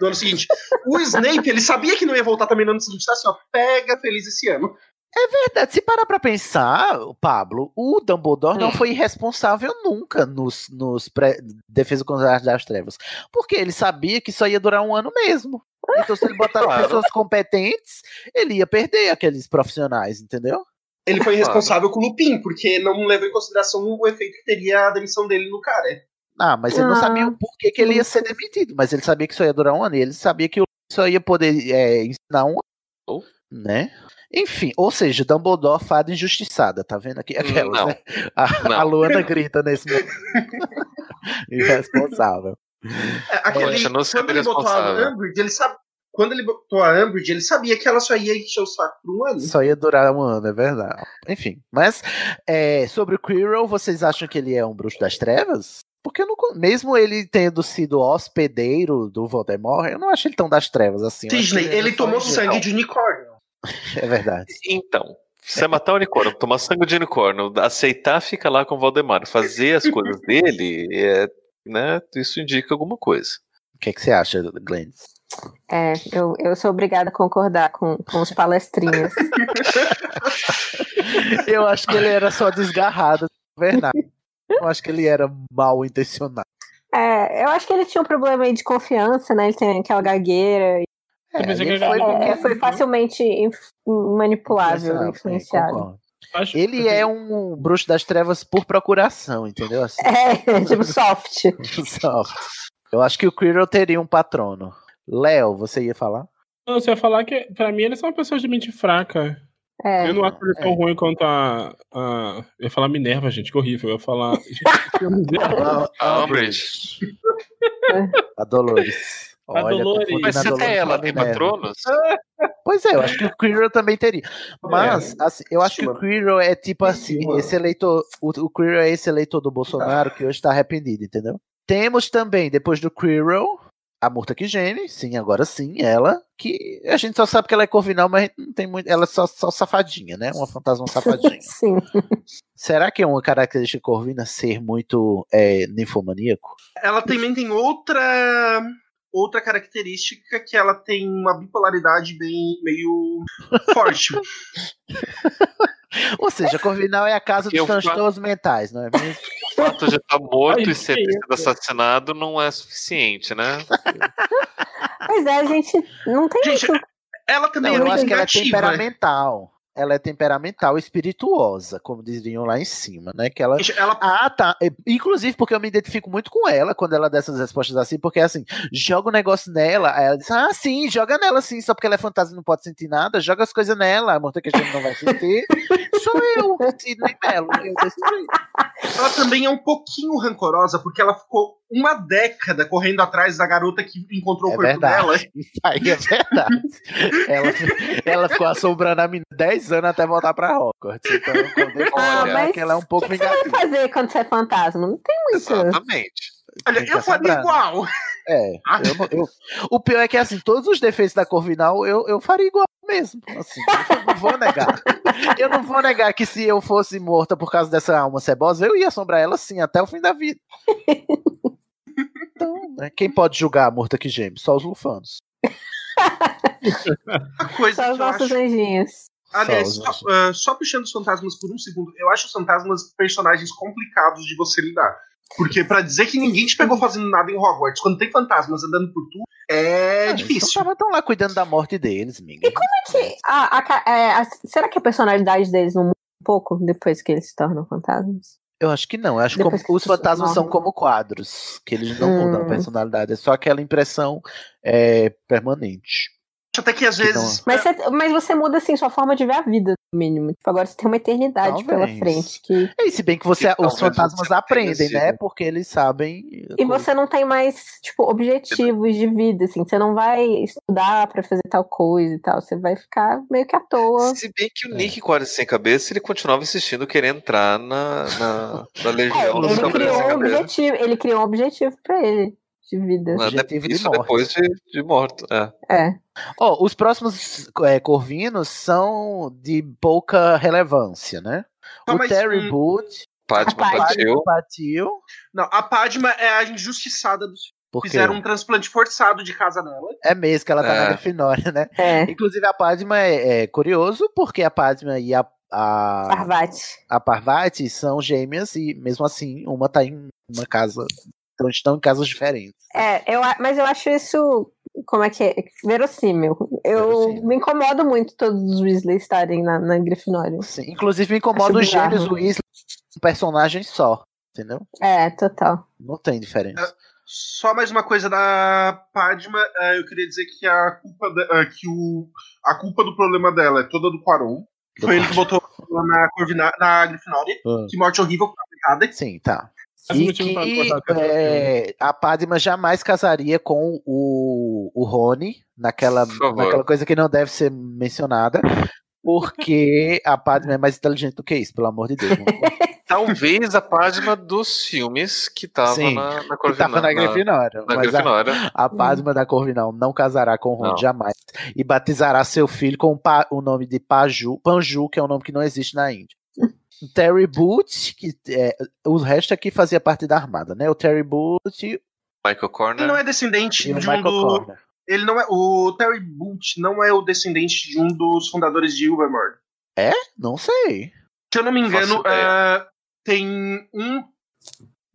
No ano seguinte. <laughs> O Snape, ele sabia que não ia voltar também no ano seguinte. Tá assim, ó, pega feliz esse ano. Verdade, se parar pra pensar, Pablo, o Dumbledore não Hum. foi irresponsável nunca nos, nos pré- Defesa contra as das Trevas. Porque ele sabia que só ia durar um ano mesmo. Então, se ele botasse <laughs> Claro. pessoas competentes, ele ia perder aqueles profissionais, entendeu? Ele foi Claro. responsável com o Lupin, porque não levou em consideração o efeito que teria a demissão dele no cara. Ah, mas ele não Ah. sabia o porquê que ele ia ser demitido, mas ele sabia que só ia durar um ano, e ele sabia que o só ia poder é, ensinar um ano, né? Enfim, ou seja, Dumbledore fada injustiçada, tá vendo aqui? Aquelas, Não. né? A, Não. a Luana grita nesse momento. <laughs> Irresponsável. É, aquele, quando ele botou a. Umbridge, ele sabe. Quando ele botou a Umbridge, ele sabia que ela só ia encher o saco por um ano. Só ia durar um ano, é verdade. Enfim, mas é, sobre o Quirrell, vocês acham que ele é um bruxo das trevas? Porque não, mesmo ele tendo sido hospedeiro do Voldemort, eu não acho ele tão das trevas assim. que ele é só tomou sangue de unicórnio. É verdade. Então, você matar o unicórnio, tomar sangue de unicórnio, aceitar fica lá com o Valdemar, fazer as coisas <laughs> dele, é, né, isso indica alguma coisa. O que, é que você acha, Glenn? É, eu, eu sou obrigada a concordar com, com os palestrinhas. <laughs> Eu acho que ele era só desgarrado, é verdade. Eu acho que ele era mal intencionado. É, eu acho que ele tinha um problema aí de confiança, né? Ele tem aquela gagueira. É, ele foi É, foi facilmente manipulável, é. Acho- Ele é um bruxo das trevas por procuração, entendeu? Assim, É, <laughs> tipo soft. soft. Eu acho que o Quirrell teria um patrono. Léo, você ia falar? Não, você ia falar que, pra mim, eles são pessoas de mente fraca. É, Eu não acho ele tão é. ruim quanto a, a. Eu ia falar Minerva, gente, que horrível. Eu ia falar. Gente, que <laughs> Minerva. A Umbridge. A Dolores. A Dolores. confundindo Mas Dolores até ela tem Minerva. patronos, Pois é, eu acho que o Quirrell também teria. Mas, assim, eu acho que o. Quirrell é tipo assim, esse eleitor. O, o Quirrell é esse eleitor do Bolsonaro que hoje tá arrependido, entendeu? Temos também, depois do Quirrell, a Murta Kigene, sim, agora sim, ela, que a gente só sabe que ela é corvinal, mas não tem muito. Ela é só, só safadinha, né? Uma fantasma safadinha. <laughs> Sim. Será que é uma característica corvina ser muito é, ninfomaníaco? Ela também tem outra outra característica que ela tem uma bipolaridade bem meio forte. <laughs> Ou seja, corvinal é a casa dos transtornos mentais, não é mesmo? o fato de estar morto Ai, e ser que ter sido assassinado não é suficiente, né? Pois é, a gente não tem Gente, muito. ela também Não, é eu acho que ela é negativa. temperamental. Ela é temperamental espirituosa, como diriam lá em cima, né? Que ela. Ela Ah, tá. Inclusive porque eu me identifico muito com ela quando ela dá essas respostas assim, porque assim, joga o negócio nela, aí ela diz, ah, sim, joga nela sim, só porque ela é fantasma e não pode sentir nada, joga as coisas nela, a Monta que a gente não vai sentir. <laughs> Sou eu, Sidney Mello, eu ela também é um pouquinho rancorosa, porque ela ficou uma década correndo atrás da garota que encontrou É o corpo dela. verdade. <laughs> Isso aí é verdade. ela, ela ficou assombrando a menina 10 anos até voltar pra Hogwarts. Então, quando eu Ah, mas que ela é um pouco O que, que você vai fazer quando você é fantasma? Não tem muito. Exatamente. Olha, que eu faria igual. É, eu não- eu- o pior é que, assim, todos os defeitos da Corvinal eu, eu faria igual mesmo. Assim, eu não vou negar. Eu não vou negar que se eu fosse morta por causa dessa alma cebosa, eu ia assombrar ela sim, até o fim da vida. <laughs> Então, né, quem pode julgar a morta que geme? Só os lufanos. <laughs> Só os nossos acho... anjinhos. Aliás, Só só, ah, só puxando os fantasmas por um segundo, eu acho os fantasmas personagens complicados de você lidar. Porque pra dizer que ninguém te pegou fazendo nada em Hogwarts, quando tem fantasmas andando por tudo, é Ah, difícil. Então estão lá cuidando da morte deles, Ming. E como é que. A, a é, a- será que a personalidade deles não muda um pouco depois que eles se tornam fantasmas? Eu acho que não. Eu acho que Depois como- que os fantasmas são como quadros, que eles não mudam a Hum. personalidade. É só aquela impressão é, permanente. Acho até que às vezes. Mas você, mas você muda assim sua forma de ver a vida, no mínimo. Tipo, agora você tem uma eternidade pela Talvez. frente. Que... E se bem que você, Que os fantasmas aprendem, né? Porque eles sabem. E você não tem mais, tipo, objetivos de vida, assim. Você não vai estudar pra fazer tal coisa e tal. Você vai ficar meio que à toa. Se bem É. que o Nick Quadro Sem Cabeça, ele continuava insistindo querendo entrar na, na, na <laughs> É, Legião dos ele criou um objetivo, ele criou um objetivo pra ele de vida. Mas Objetivo de Isso morte. depois de, de morto. É. É. Ó, os próximos é, corvinos são de pouca relevância, né? Não, o mas, Terry hum, Boot Padma bateu. partiu. Não, a Padma é a injustiçada dos. Fizeram um transplante forçado de casa dela. é mesmo que ela tá É. na Grifinória, né? É. Inclusive a Padma é, é curioso porque a Padma e a, a, Parvati. a Parvati são gêmeas e mesmo assim uma tá em uma casa, então estão em casas diferentes. É, eu, mas eu acho isso. Como é que é? Verossímil. Eu Verossímil. me incomodo muito todos os Weasley estarem na, na Grifinória. Sim, inclusive me incomoda os gêmeos. Weasley um personagem só, entendeu? É, total. Não tem diferença. Só mais uma coisa da Padma, eh, eu queria dizer que a culpa da- eh, que o a culpa do problema dela é toda do Quaron. Foi ele que botou na Corvina, na Grifinória. Ah. Que morte horrível complicada. Sim, tá. E que é, a Padma jamais casaria com o, o Rony, naquela, naquela coisa que não deve ser mencionada, porque a Padma é mais inteligente do que isso, pelo amor de Deus. <laughs> Talvez a Padma dos filmes que tava Sim, na, na Corvinal. tava na Grifinória. Na mas a- Grifinória. A Padma da Corvinal não casará com o Ron Não. jamais. E batizará seu filho com o, pa- o nome de Paju, Panju, que é um nome que não existe na Índia. Terry Boot, que é, o resto aqui fazia parte da armada, né? O Terry Boot e Michael Corner. Ele não é descendente o de um Michael do. Corner. Ele não é. O Terry Boot não é o descendente de um dos fundadores de Ilvermorny. Não sei. Se eu não me engano, ah, tem um.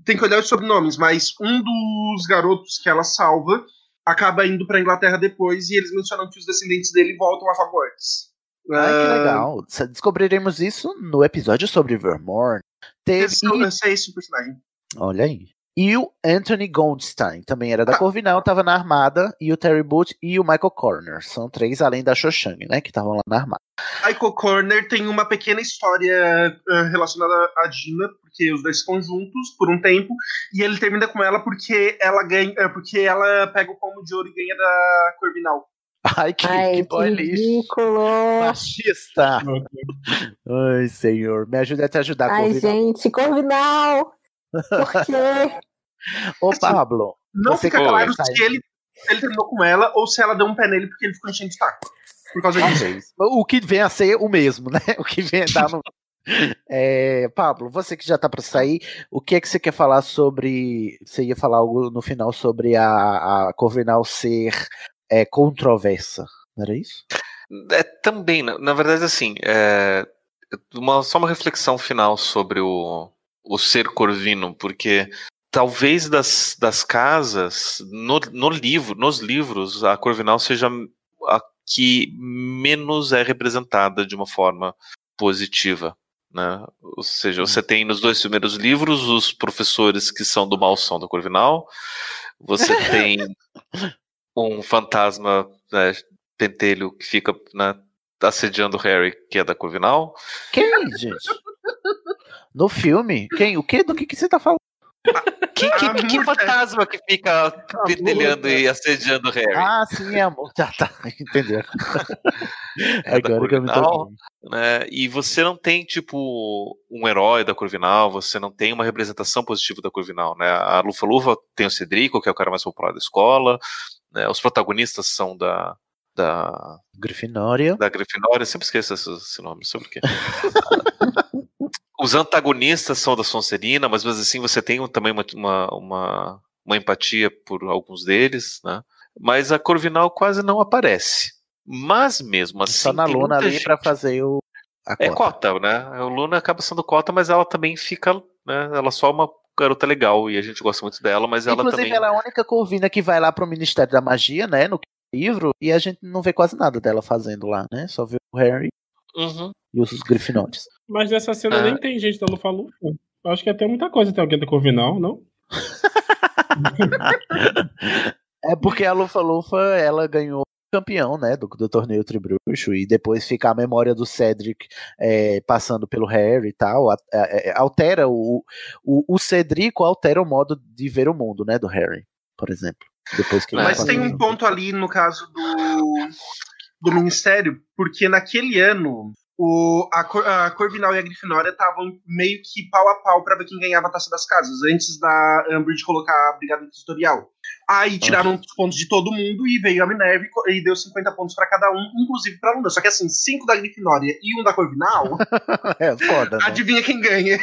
Tem que olhar os sobrenomes, mas um dos garotos que ela salva acaba indo pra Inglaterra depois e eles mencionam que os descendentes dele voltam a Hogwarts. Ai, que Ah, legal. Descobriremos isso no episódio sobre Vermorn. Teve. Esse, esse é esse o personagem. Olha aí. E o Anthony Goldstein também era da Ah. Corvinal, tava na armada. E o Terry Boot e o Michael Corner. São três, além da Shoshang, né? Que estavam lá na armada. Michael Corner tem uma pequena história ah, relacionada a Dina, porque os dois ficam juntos por um tempo, e ele termina com ela porque ela ganha, porque ela pega o pomo de ouro e ganha da Corvinal. Ai, que, Ai, que que boy lixo. ridículo. Machista. Ai, senhor. Me ajuda a te ajudar, Ai, Corvinal. gente, Corvinal. Por quê? Ô, Pablo. Não Você fica claro se ele, se ele terminou com ela ou se ela deu um pé nele porque ele ficou enchendo de taco. Por causa disso. O que vem a ser o mesmo, né? O que vem a dar no. É, Pablo, você que já tá para sair, o que é que você quer falar sobre. Você ia falar algo no final sobre a, a Corvinal ser é, controversa, não era isso? É, também, na, na verdade, assim, é, uma, só uma reflexão final sobre o, o ser corvino, porque talvez das, das casas, no, no livro, nos livros, a Corvinal seja a que menos é representada de uma forma positiva. Né? Ou seja, você tem nos dois primeiros livros os professores que são do malsão da Corvinal, você <laughs> tem um fantasma né, pentelho que fica né, assediando o Harry, que é da Corvinal. Quem, gente? No filme? Quem? O que? Do que, que você tá falando? Que, que, que fantasma que fica pedelhando e assediando o Harry? Ah, sim, é amor. Já tá, <laughs> entendeu? <laughs> É da Agora que eu me né? E você não tem, tipo, um herói da Corvinal, você não tem uma representação positiva da Corvinal, né? A Lufa Lufa tem o Cedrico, que é o cara mais popular da escola, né? Os protagonistas são da. Da, Grifinória. da Grifinória, eu sempre esqueço esse, esse nome, não sei por quê. <laughs> Os antagonistas são da Sonserina, mas mesmo assim você tem também uma, uma, uma, uma empatia por alguns deles, né? Mas a Corvinal quase não aparece. Mas mesmo assim. Só na Luna ali gente- pra fazer o. A É cota. né? O Luna acaba sendo cota, mas ela também fica. Né? Ela só é uma garota legal e a gente gosta muito dela, mas ela Inclusive, também. ela é a única Corvina que vai lá pro Ministério da Magia, né? No livro, e a gente não vê quase nada dela fazendo lá, né? Só vê o Harry Uhum. e os Grifinórios. Mas nessa cena Ah. nem tem gente da Lufa Lufa. Eu acho que até muita coisa tem alguém da Corvinal, não? <laughs> É porque a Lufa Lufa, ela ganhou campeão, né, do, do torneio Tribruxo, e depois fica a memória do Cedric é, passando pelo Harry e tal, a- a- a- altera o, o, o Cedrico altera o modo de ver o mundo, né, do Harry, por exemplo. Depois que Mas tem um ponto ali no caso do, do Ministério, porque naquele ano o, a, Cor- a Corvinal e a Grifinória estavam meio que pau a pau pra ver quem ganhava a taça das casas, antes da Umbridge colocar a Brigada Inquisitorial. Aí tiraram os pontos de todo mundo e veio a Minerva e e deu 50 pontos pra cada um, inclusive pra Luna. Só que assim, 5 da Grifinória e um da Corvinal, <laughs> é foda, né? adivinha quem ganha.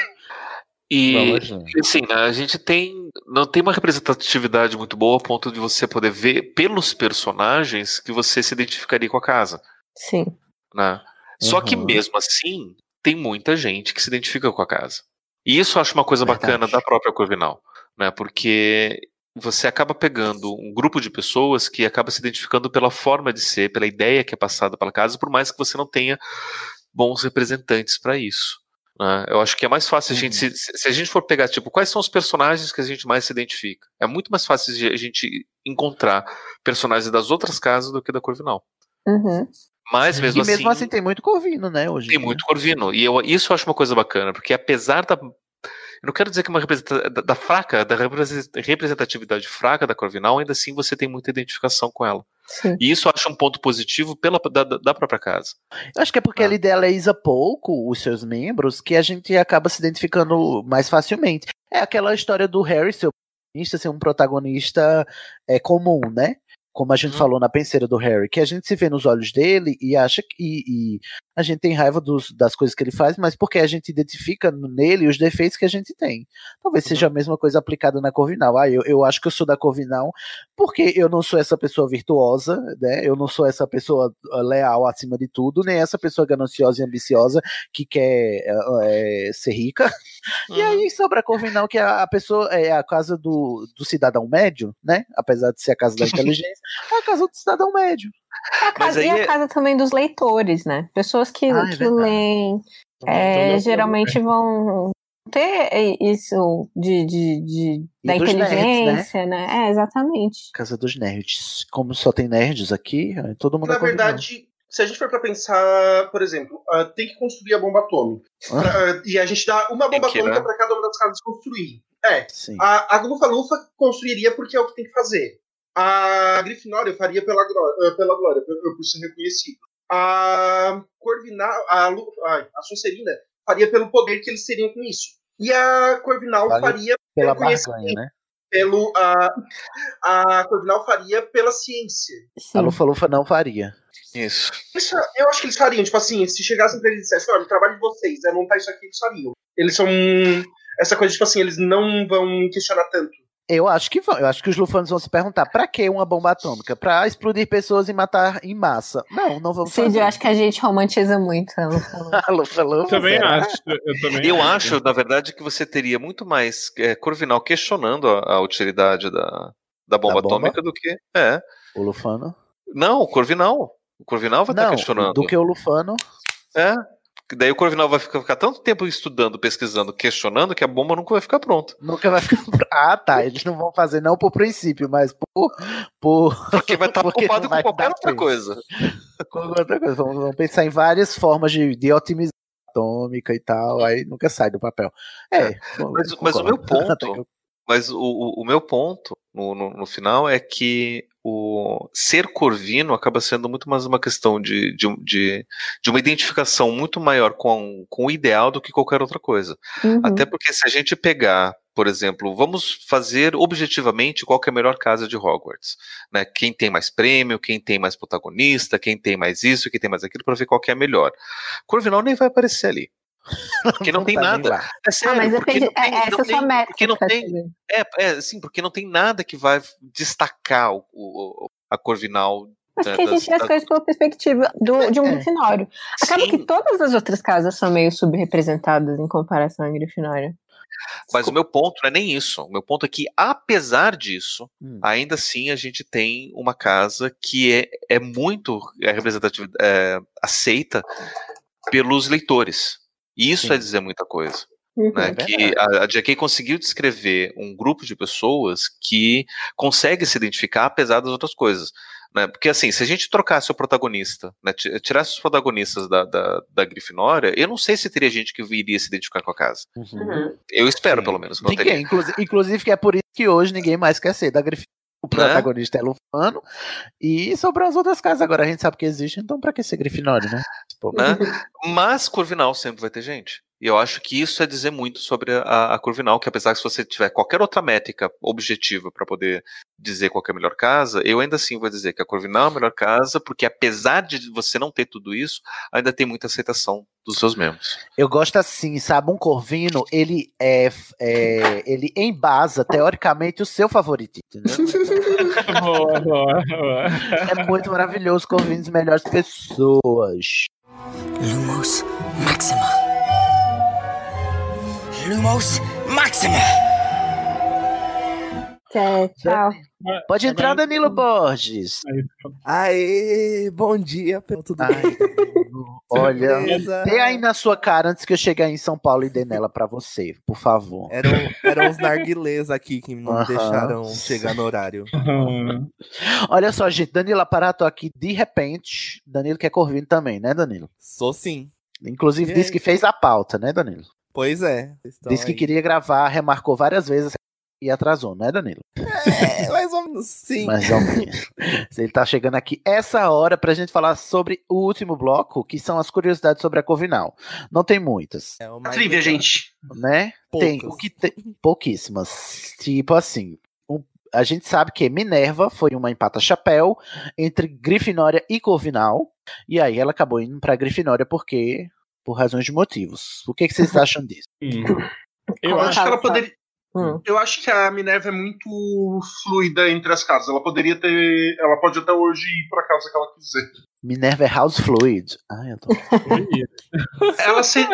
E assim, a gente tem. Não tem uma representatividade muito boa a ponto de você poder ver pelos personagens que você se identificaria com a casa. Sim. né? Só que Uhum. mesmo assim, tem muita gente que se identifica com a casa. E isso eu acho uma coisa Verdade. bacana da própria Corvinal, né? Porque você acaba pegando um grupo de pessoas que acaba se identificando pela forma de ser, pela ideia que é passada pela casa, por mais que você não tenha bons representantes para isso. né? Eu acho que é mais fácil a gente, se, se a gente for pegar, tipo, quais são os personagens que a gente mais se identifica? É muito mais fácil a gente encontrar personagens das outras casas do que da Corvinal. Uhum. Mas mesmo e mesmo assim assim tem muito Corvino, né, hoje. tem muito Corvino. E eu, isso eu acho uma coisa bacana, porque apesar da. Eu não quero dizer que é uma da, da fraca, da represen- representatividade fraca da Corvinal, ainda assim você tem muita identificação com ela. Sim. E isso eu acho um ponto positivo pela, da, da- própria casa. Eu acho que é porque ele idealiza pouco os seus membros que a gente acaba se identificando mais facilmente. É aquela história do Harry ser o protagonista, ser um protagonista é, comum, né? Como a gente Uhum. falou na penseira do Harry, que a gente se vê nos olhos dele e acha que. E, e a gente tem raiva dos- das coisas que ele faz, mas porque a gente identifica nele os defeitos que a gente tem. Talvez seja a mesma coisa aplicada na Corvinal. Ah, eu, eu acho que eu sou da Corvinal porque eu não sou essa pessoa virtuosa, né? Eu não sou essa pessoa ah, leal acima de tudo, nem essa pessoa gananciosa e ambiciosa que quer ah, é, ser rica. <laughs> E aí sobra a Corvinal, que é a pessoa é a casa do, do cidadão médio, né? Apesar de ser a casa da <laughs> inteligência, é a casa do cidadão médio. É a casa, aí e a é- casa também dos leitores, né? Pessoas que, Ah, é que leem, é, Então, geralmente vão ter isso de, de, de- da dos nerds, inteligência, né? É, exatamente. Casa dos nerds. Como só tem nerds aqui, todo mundo Na é verdade, se a gente for pra pensar, por exemplo, ah, tem que construir a bomba atômica. Pra- e a gente dá uma bomba que, atômica né? pra cada uma das casas construir. É, Sim. a, a Lufa Lufa construiria porque é o que tem que fazer. A Grifinória faria pela, ah, pela glória, por, por ser reconhecido. A Corvinal, a, Lu, ai, a Sonserina faria pelo poder que eles teriam com isso. E a Corvinal Faria faria Pela barganha, né? Pelo, a, a Corvinal faria pela ciência. Sim. A Lufa Lufa não faria. Isso. Isso, eu acho que eles fariam, tipo assim, se chegassem pra eles e dissessem, olha, o trabalho de vocês é montar isso aqui, eles fariam. Eles são. Essa coisa, tipo assim, eles não vão questionar tanto. Eu acho que vão. Eu acho que os lufanos vão se perguntar: pra que uma bomba atômica? Pra explodir pessoas e matar em massa. Não, não vamos Cid, fazer. eu acho que a gente romantiza muito. A Lufa <laughs> Lufa. Também será? acho. Eu também <laughs> Eu acho, na verdade, que você teria muito mais é, Corvinal questionando a, a utilidade da, da bomba Da bomba? atômica do que. É. O Lufano. Não, o Corvinal. O Corvinal vai estar Não, questionando. do que o Lufano. É. Daí o Corvinal vai ficar, ficar tanto tempo estudando, pesquisando, questionando, que a bomba nunca vai ficar pronta. Nunca vai ficar. <laughs> Ah, tá. Eles não vão fazer, não por princípio, mas por. por... Porque vai estar <laughs> Porque ocupado com qualquer outra coisa. <laughs> qualquer outra coisa. Vamos, vamos pensar em várias formas de, de otimizar atômica e tal. Aí nunca sai do papel. É. bom, Mas, mas o meu ponto Mas o, o meu ponto no, no, no final é que o ser corvino acaba sendo muito mais uma questão de, de, de, de uma identificação muito maior com, com o ideal do que qualquer outra coisa. Uhum. Até porque se a gente pegar, por exemplo, vamos fazer objetivamente qual é a melhor casa de Hogwarts. Né? Quem tem mais prêmio, quem tem mais protagonista, quem tem mais isso, quem tem mais aquilo, para ver qual que é a melhor. Corvinal nem vai aparecer ali. Porque não tem tá nada. É sério, ah, mas tem, é, essa é a sua métrica. porque não tem, é, é, sim, porque não tem nada que vai destacar o, o- a Corvinal. Mas porque a gente vê as coisas pela perspectiva do, de um É. Grifinório. Acaba que todas as outras casas são meio subrepresentadas em comparação à Grifinória. Mas o meu ponto não é nem isso. O meu ponto é que, apesar disso, Hum. ainda assim a gente tem uma casa que é, é muito é representativa, é, aceita pelos leitores. E isso Sim. é dizer muita coisa. Uhum. Né, É que a, a J.K. conseguiu descrever um grupo de pessoas que consegue se identificar apesar das outras coisas. Né? Porque assim, se a gente trocasse o protagonista, né, ti- tirasse os protagonistas da, da, da Grifinória, eu não sei se teria gente que iria se identificar com a casa. Uhum. Eu espero, Sim. pelo menos. Ninguém, inclusive, inclusive que é por isso que hoje ninguém mais quer ser da Grifinória. O protagonista é Lufano. E sobrou as outras casas agora. A gente sabe que existe, então pra que ser Grifinório, né? Pô, né? <laughs> Mas Corvinal sempre vai ter gente. E eu acho que isso é dizer muito sobre a, a Corvinal, que apesar que se você tiver qualquer outra métrica objetiva para poder dizer qual que é a melhor casa, eu ainda assim vou dizer que a Corvinal é a melhor casa, porque apesar de você não ter tudo isso, ainda tem muita aceitação dos seus membros. Eu gosto assim, sabe? Um corvino, ele é, é ele embasa teoricamente o seu favorito, entendeu? <laughs> boa, boa, boa. É muito maravilhoso, corvinos melhores pessoas. Lumos Maxima. Lumos Maxima. Tchau. Pode entrar, Danilo Borges. Aê, bom dia. Tudo Ai, bem? <laughs> Olha, dê aí na sua cara antes que eu chegar em São Paulo e dê nela pra você, por favor. Eram, eram os narguilês aqui que não Aham. deixaram chegar no horário. <laughs> Olha só, gente, Danilo Aparato aqui, de repente, Danilo que é corvino também, né, Danilo? Sou sim. Inclusive disse que fez a pauta, né, Danilo? Pois é. Disse que aí. queria gravar, remarcou várias vezes e atrasou, né, Danilo? É, mais ou menos sim. Mas ó, <laughs> ele tá chegando aqui essa hora pra gente falar sobre o último bloco, que são as curiosidades sobre a Corvinal. Não tem muitas, É o A mais trivia, gente. né? Tem, Poucas. o que tem, pouquíssimas. Tipo assim, um- a gente sabe que Minerva foi uma empata-chapéu entre Grifinória e Corvinal, e aí ela acabou indo pra Grifinória porque por razões de motivos. O que, que vocês <laughs> acham disso? Hum. Eu, acho que ela fala. poderia. Hum. Eu acho que a Minerva é muito fluida entre as casas. Ela poderia ter. Ela pode até hoje ir pra casa que ela quiser. Minerva é House Fluid. Ai, eu tô... <laughs> Ela ser,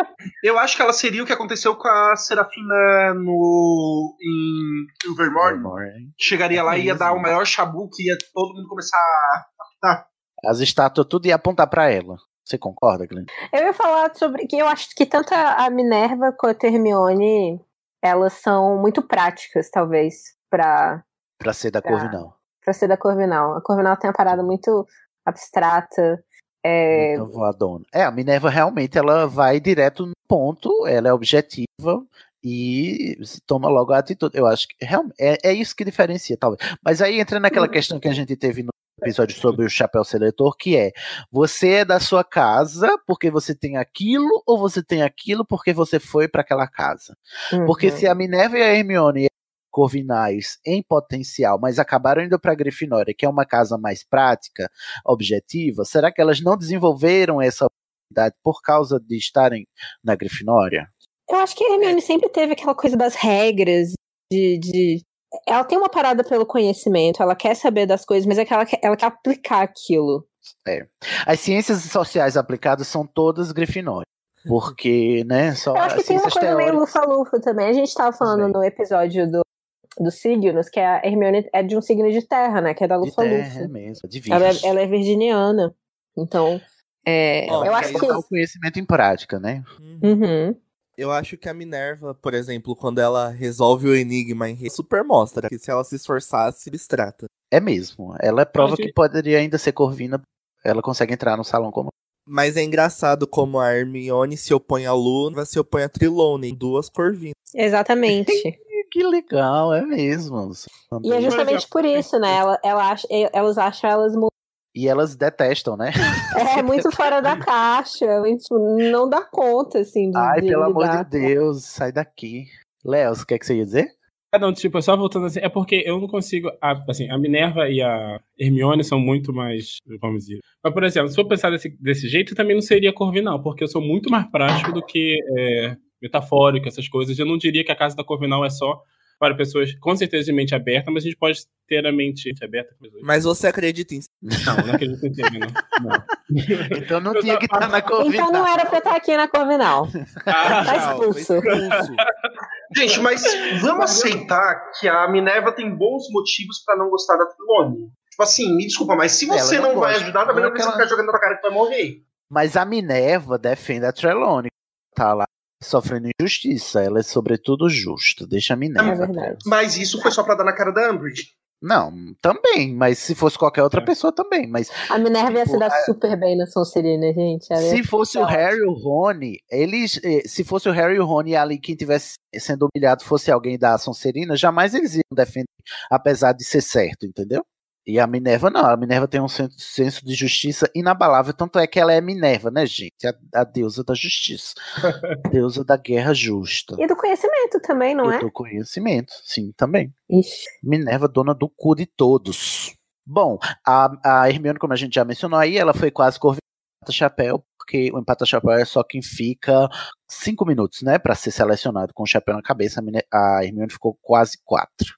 eu acho que ela seria o que aconteceu com a Serafina no em Ilvermorny. Chegaria lá e ia dar o maior chabu que ia todo mundo começar a apitar. As estátuas tudo ia apontar pra ela. Você concorda, Glenn? Eu ia falar sobre que eu acho que tanto a Minerva quanto a Hermione, elas são muito práticas, talvez, pra, Pra ser da Tá. Corvinal. pra ser da Corvinal. A Corvinal tem uma parada muito abstrata. É, Muito voadona. É, a Minerva realmente ela vai direto no ponto, ela é objetiva e toma logo a atitude. Eu acho que realmente é, é isso que diferencia, talvez. Mas aí entra naquela questão que a gente teve no episódio sobre o chapéu seletor, que é você é da sua casa porque você tem aquilo ou você tem aquilo porque você foi para aquela casa. Porque uhum. se a Minerva e a Hermione eram corvinais em potencial, mas acabaram indo para Grifinória, que é uma casa mais prática, objetiva, será que elas não desenvolveram essa habilidade por causa de estarem na Grifinória? Eu acho que a Hermione sempre teve aquela coisa das regras, de, de- Ela tem uma parada pelo conhecimento, ela quer saber das coisas, mas é que ela quer, ela quer aplicar aquilo. É. As ciências sociais aplicadas são todas Grifinória. Porque, né, só Eu acho que tem uma coisa meio teóricas. lufa-lufa também. A gente tava falando no episódio do, dos signos, que a Hermione é de um signo de terra, né? Que é da De terra, é lufa-lufa. mesmo, de Ela, é- ela é virginiana. Então, é, Ó, eu acho aí que. Botar o conhecimento em prática, né? Uhum. Eu acho que a Minerva, por exemplo, quando ela resolve o enigma em Rei, super mostra que se ela se esforçasse, abstrata. É mesmo. Ela é prova Pode- que poderia ainda ser corvina. Ela consegue entrar no salão como. Mas é engraçado como a Hermione se opõe a Luna, se opõe a Trelawney, duas corvinas. Exatamente. <laughs> que legal, é mesmo. E é justamente por isso, né? Ela, ela acha, elas acham elas E elas detestam, né? <laughs> é, muito fora da caixa. Tipo, não dá conta, assim, de, Ai, de pelo amor de Deus, sai daqui. Léo, o que, é que você ia dizer? Ah, não, tipo, só voltando assim, é porque eu não consigo. a- Assim, a Minerva e a Hermione são muito mais. Vamos dizer. Mas, por exemplo, se for pensar desse, desse jeito, também não seria Corvinal, porque eu sou muito mais prático do que é, metafórico, essas coisas. Eu não diria que a casa da Corvinal é só para pessoas com certeza de mente aberta, mas a gente pode ter a mente aberta. Mas você acredita em Não, não acredito em si, não. não. <laughs> Então não tinha que estar na Corvinal. Então não era pra estar aqui na Corvinal. Ah, tá expulso. Gente, mas vamos aceitar que a Minerva tem bons motivos pra não gostar da Trelawney. Tipo assim, me desculpa, mas se Ela você não não, vai ajudar, também Não não precisa ela- ficar jogando na tua cara que vai morrer. Mas a Minerva defende a Trelawney. Tá lá sofrendo injustiça. Ela é sobretudo justa. Deixa a Minerva. Mas isso foi só pra dar na cara da Umbridge. Não, também. Mas se fosse qualquer outra pessoa, também. Mas A Minerva ia se Tipo, dar é- super bem na Sonserina, gente. Ela se fosse o Harry e o Rony, eles. eh, Se fosse o Harry e o Rony ali quem tivesse sendo humilhado fosse alguém da Sonserina, jamais eles iam defender, apesar de ser certo, entendeu? E a Minerva não, a Minerva tem um sen- senso de justiça inabalável, tanto é que ela é Minerva, né, gente? A, a deusa da justiça. <laughs> deusa da guerra justa. E do conhecimento também, não E é? do conhecimento, sim, também. Ixi. Minerva, dona do cu de todos. Bom, a, a Hermione, como a gente já mencionou aí, ela foi quase corvinal chapéu, porque o empata chapéu é só quem fica cinco minutos, né, para ser selecionado com o chapéu na cabeça. A, Hermione ficou quase quatro.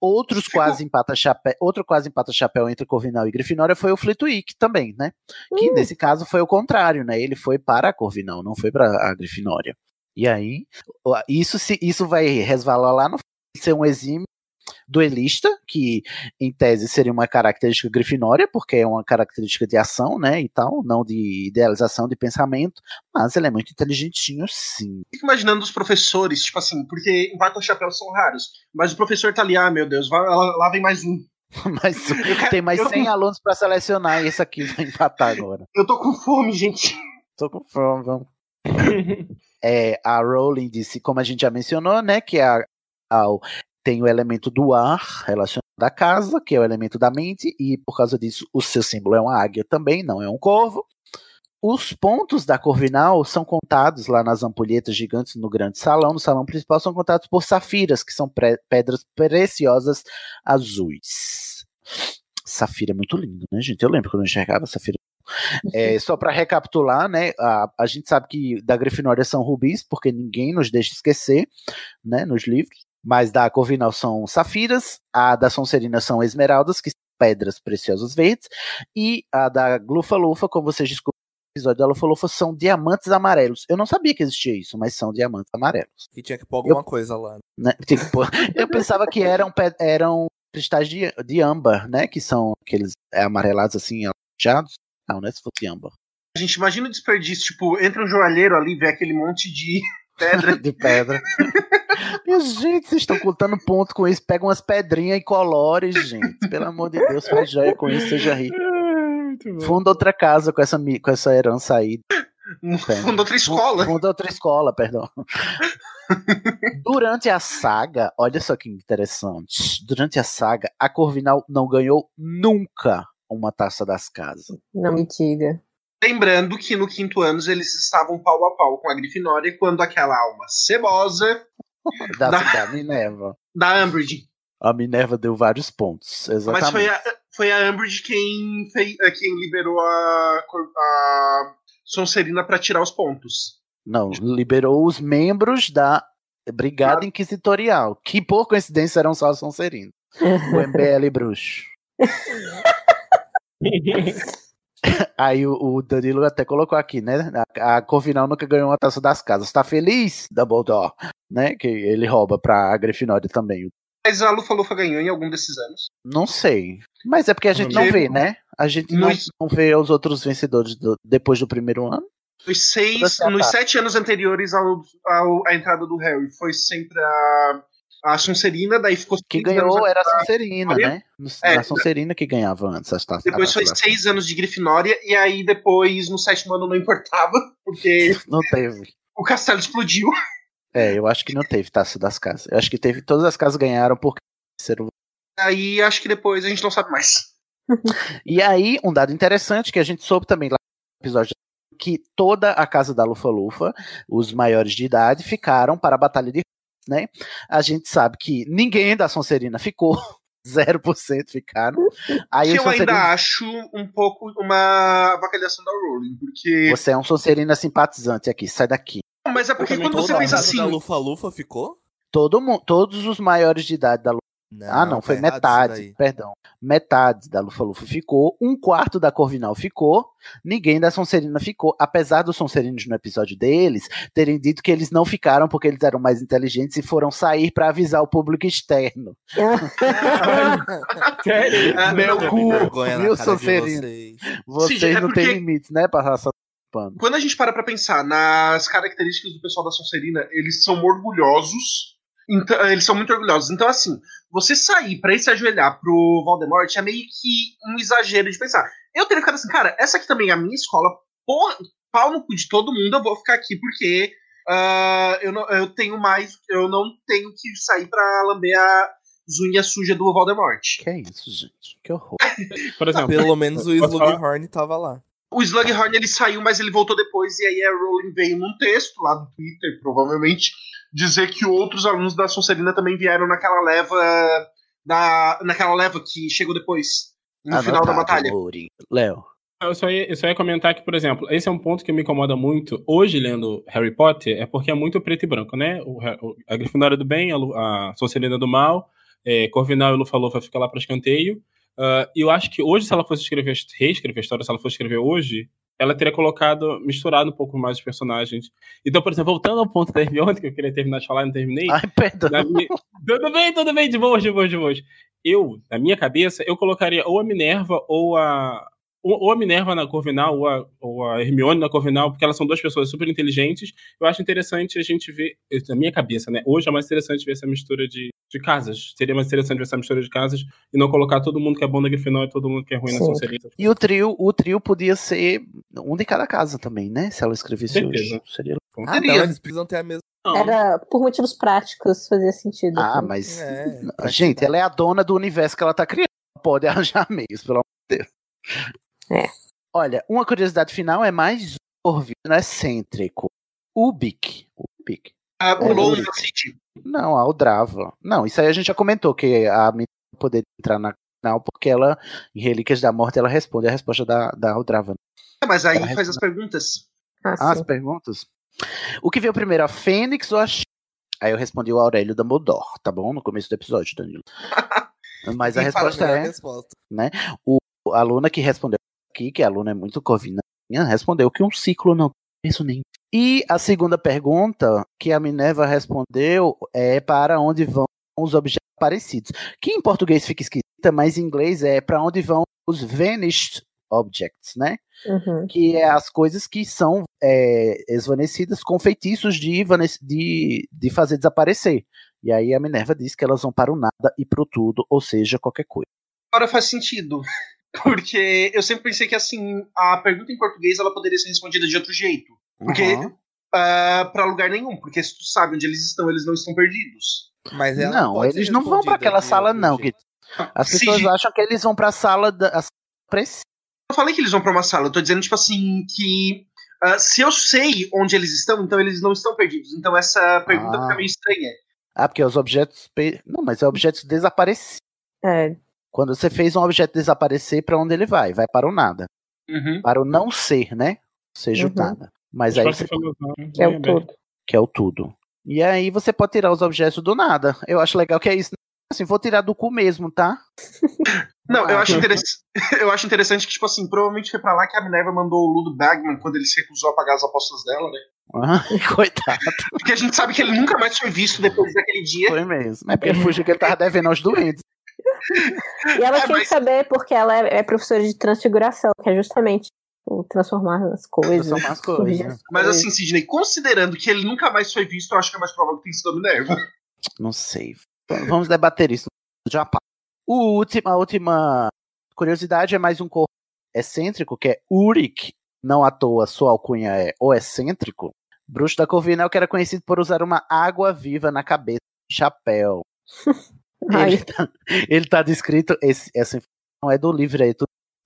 Outros quase empata chapéu, outro quase empata chapéu entre Corvinal e Grifinória foi o Flitwick também, né? Que Hum. nesse caso foi o contrário, né? Ele foi para a Corvinal, não foi para a Grifinória. E aí, isso se isso vai resvalar lá no ser um exímio duelista, que em tese seria uma característica grifinória, porque é uma característica de ação, né, e tal, não de idealização de pensamento, mas ele é muito inteligentinho, sim. Fico imaginando os professores, tipo assim, porque o chapéu são raros. Mas o professor tá ali, ah, meu Deus, vai, lá, lá vem mais um. <laughs> Mas tem mais eu- 100 alunos para selecionar e esse aqui vai empatar agora. Eu tô com fome, gente. Tô com fome, vamos. <laughs> É, a Rowling disse, como a gente já mencionou, né, que a, a- tem o elemento do ar relacionado à casa, que é o elemento da mente, e por causa disso o seu símbolo é uma águia também, não é um corvo. Os pontos da Corvinal são contados lá nas ampulhetas gigantes no grande salão, no salão principal, são contados por safiras, que são pedras preciosas azuis. Safira é muito lindo, né, gente? Eu lembro quando eu enxergava safira. <laughs> É, só para recapitular, né? A, a gente sabe que da Grifinória são rubis, porque ninguém nos deixa esquecer, né? Nos livros. Mas da Corvinal são safiras, a da Sonserina são esmeraldas, que são pedras preciosas verdes, e a da Glufa-Lufa, como vocês descobriram no episódio da Lufa-Lufa, são diamantes amarelos. Eu não sabia que existia isso, mas são diamantes amarelos. E tinha que pôr alguma coisa lá. Né? Tipo, <laughs> eu pensava que eram, eram cristais de, de âmbar, né? Que são aqueles amarelados assim, alaranjados. Não, né? Se fosse âmbar. A gente imagina o desperdício, tipo, entra um joalheiro ali, vê aquele monte de <laughs> pedra. <laughs> de pedra. Minha gente, vocês estão contando ponto com isso. Pega umas pedrinhas e colore, gente. Pelo amor de Deus, faz joia com isso, seja rico. Funda outra casa com essa, com essa herança aí. Funda outra escola. Funda outra escola, perdão. Durante a saga, olha só que interessante. Durante a saga, a Corvinal não ganhou nunca uma taça das casas. Não me diga. Lembrando que no quinto ano eles estavam pau a pau com a Grifinória quando aquela alma cebosa <laughs> Da, Da- da Minerva. da Umbridge. A Minerva deu vários pontos. Exatamente. Mas foi a, foi a Umbridge quem, fei- eh, quem liberou a, a Sonserina pra tirar os pontos. Não, liberou os membros da Brigada Inquisitorial, que por coincidência eram só Sonserino. <laughs> O MBL bruxo. <laughs> <coughs> Aí o, o Danilo até colocou aqui, né? A, a Corvinal nunca ganhou uma taça das casas. Tá feliz, Dumbledore? Né? Que ele rouba pra Grifinória também. Mas a Lufa Lufa ganhou em algum desses anos. Não sei. Mas é porque a gente não Porque- vê, né? A gente não, não vê os outros vencedores do- depois do primeiro ano. Nos seis, nos sete anos anteriores ao, ao- à entrada do Harry, foi sempre a, a Sonserina, daí ficou Que ganhou era a Sonserina, Grifinória. né? É, a Sonserina que ganhava antes as taças. Depois foi seis anos de Grifinória, e aí depois, no sétimo ano, não importava, <laughs> porque <laughs> Não teve. o castelo explodiu. <laughs> É, eu acho que não teve taça das casas. Eu acho que teve. Todas as casas ganharam porque Aí acho que depois a gente não sabe mais. E aí, um dado interessante que a gente soube também lá no episódio que toda a casa da Lufa-Lufa, os maiores de idade, ficaram para a Batalha de né? A gente sabe que ninguém da Sonserina ficou, <laughs> 0% ficaram. Aí que eu ainda Sonserina- acho um pouco uma avacalhação da Rowling, porque. Você é um Sonserina simpatizante aqui, sai daqui. Mas é porque quando você pensa assim. da Lufa Lufa ficou? Todo mundo, todos os maiores de idade da Lufa. ah, não, foi metade, perdão. Metade da Lufa-Lufa ficou, um quarto da Corvinal ficou, ninguém da Sonserina ficou, apesar dos Sonserinos no episódio deles terem dito que eles não ficaram porque eles eram mais inteligentes e foram sair para avisar o público externo. <laughs> Sério? Meu não, cu, viu, Sonserino? vocês. Vocês Sim, é não têm limites, né, pra raça pano. Quando a gente para pra pensar nas características do pessoal da Sonserina, eles são orgulhosos. Então, eles são muito orgulhosos. Então, assim, você sair pra ir se ajoelhar pro Voldemort é meio que um exagero de pensar. Eu teria ficado assim, cara, essa aqui também é a minha escola, porra, pau no cu de todo mundo, eu vou ficar aqui porque ah, eu, não, eu tenho mais. Eu não tenho que sair pra lamber a unha suja do Voldemort. Que é isso, gente? Que horror. <laughs> Por exemplo, Pelo menos o? Slughorn tava lá. O Slughorn ele saiu, mas ele voltou depois, e aí a Rowling veio num texto lá do Twitter, provavelmente, dizer que outros alunos da Sonserina também vieram naquela leva. Da, naquela leva que chegou depois, no Anotado, final da batalha. Louri. Léo. Eu só, ia, eu só ia comentar que, por exemplo, esse é um ponto que me incomoda muito hoje lendo Harry Potter, é porque é muito preto e branco, né? O, o- a Grifinória do bem, a, a Sonserina do mal, é, Corvinal e Lufa-Lufa fica lá para escanteio. E eu acho que hoje, se ela fosse escrever, reescrever a história, se ela fosse escrever hoje, ela teria colocado, misturado um pouco mais os personagens. Então, por exemplo, voltando ao ponto da Hermione, <laughs> que eu queria terminar de falar e não terminei. Ai, perdão. na minha- Tudo bem, tudo bem, de boa, de boa, de boa. Eu, na minha cabeça, eu colocaria ou a Minerva ou a. Ou a Minerva na Corvinal, ou a, ou a Hermione na Corvinal, porque elas são duas pessoas super inteligentes. Eu acho interessante a gente ver, na minha cabeça, né? Hoje é mais interessante ver essa mistura de, de casas. Seria mais interessante ver essa mistura de casas e não colocar todo mundo que é bom na Grifinória e todo mundo que é ruim na Sim. Sonserina. E o trio, o trio podia ser um de cada casa também, né? Se ela escrevesse Certeza. hoje. Seria Ah, não, eles precisam ter a mesma. Era por motivos práticos fazia sentido. Ah, mas. É, gente, ela é a dona do universo que ela tá criando. Pode <laughs> arranjar meios, pelo amor de Deus. É. Olha, uma curiosidade final é mais Corvino excêntrico. Ubik. Ubik. Ah, pulou É, City. Não, a Aldrava. Não, isso aí a gente já comentou, que a menina não poderia entrar na final porque ela, em Relíquias da Morte, ela responde a resposta da, da Aldrava. É, Mas aí Ela faz as perguntas. Ah, as perguntas? O que veio primeiro, a Fênix ou a X? Aí eu respondi o Aurélio Dumbledore, tá bom? No começo do episódio, Danilo. <laughs> Mas a resposta é, resposta. né? O, a aluna que respondeu aqui, que a aluna é muito covina, respondeu que um ciclo não tem isso nem. E a segunda pergunta que a Minerva respondeu é para onde vão os objetos parecidos. Que em português fica esquisita, mas em inglês é para onde vão os vanished objects, né? Uhum. que é as coisas que são é, esvanecidas com feitiços de, de, de fazer desaparecer. E aí a Minerva diz que elas vão para o nada e para o tudo, ou seja, qualquer coisa. Agora faz sentido. Porque eu sempre pensei que assim, a pergunta em português ela poderia ser respondida de outro jeito. Porque Uhum. ah, pra lugar nenhum, porque se tu sabe onde eles estão, eles não estão perdidos. Mas ela Não, eles não vão para aquela sala, não. Gui. As pessoas Sim. acham que eles vão para a sala da a sala precisa. Eu falei que eles vão pra uma sala, eu tô dizendo, tipo assim, que ah, se eu sei onde eles estão, então eles não estão perdidos. Então essa pergunta Ah. fica meio estranha. Ah, porque os objetos. Não, mas é objetos desaparecidos. É. Quando você fez um objeto desaparecer, para onde ele vai? Vai para o nada. Uhum. Para o não ser, né? Seja, o Uhum. nada. Mas aí você é o aberto. tudo. que é o tudo. E aí você pode tirar os objetos do nada. Eu acho legal que é isso. Assim, vou tirar do cu mesmo, tá? <laughs> Não, eu acho, uhum. interess- <laughs> eu acho interessante que, tipo assim, provavelmente foi pra lá que a Minerva mandou o Ludo Bagman quando ele se recusou a pagar as apostas dela, né? Ah, <laughs> Coitado. Porque a gente sabe que ele nunca mais foi visto depois daquele dia. Foi mesmo. É porque ele fugiu que ele tava devendo aos doentes. E ela É, tinha mas- que saber porque ela é, é professora de transfiguração, que é justamente o transformar as coisas. Transformar as coisas. Mas coisas. assim, Sidney, considerando que ele nunca mais foi visto, eu acho que é mais provável que tenha sido Minerva. Não sei. Vamos debater isso já. pá. O último, a última curiosidade é mais um corpo excêntrico, que é Uric. Não à toa, sua alcunha é o excêntrico. Bruxo da Corvinal que era conhecido por usar uma água viva na cabeça do chapéu. <laughs> <laughs> Ai. Ele tá, ele tá descrito, esse, essa informação é do livro aí,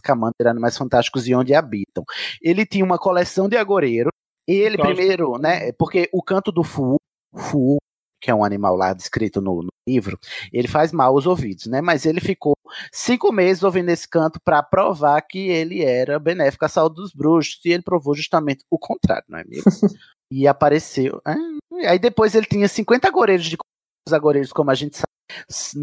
Scamander, Animais Fantásticos e Onde Habitam. Ele tinha uma coleção de agoreiros, ele primeiro, né, porque o canto do Fu, Fu, que é um animal lá descrito no, no livro, ele faz mal aos ouvidos, né, mas ele ficou cinco meses ouvindo esse canto para provar que ele era benéfico à saúde dos bruxos, e ele provou justamente o contrário, não é mesmo? <laughs> e apareceu. ah, Aí depois ele tinha 50 agoureiros de os agoureiros, como a gente sabe,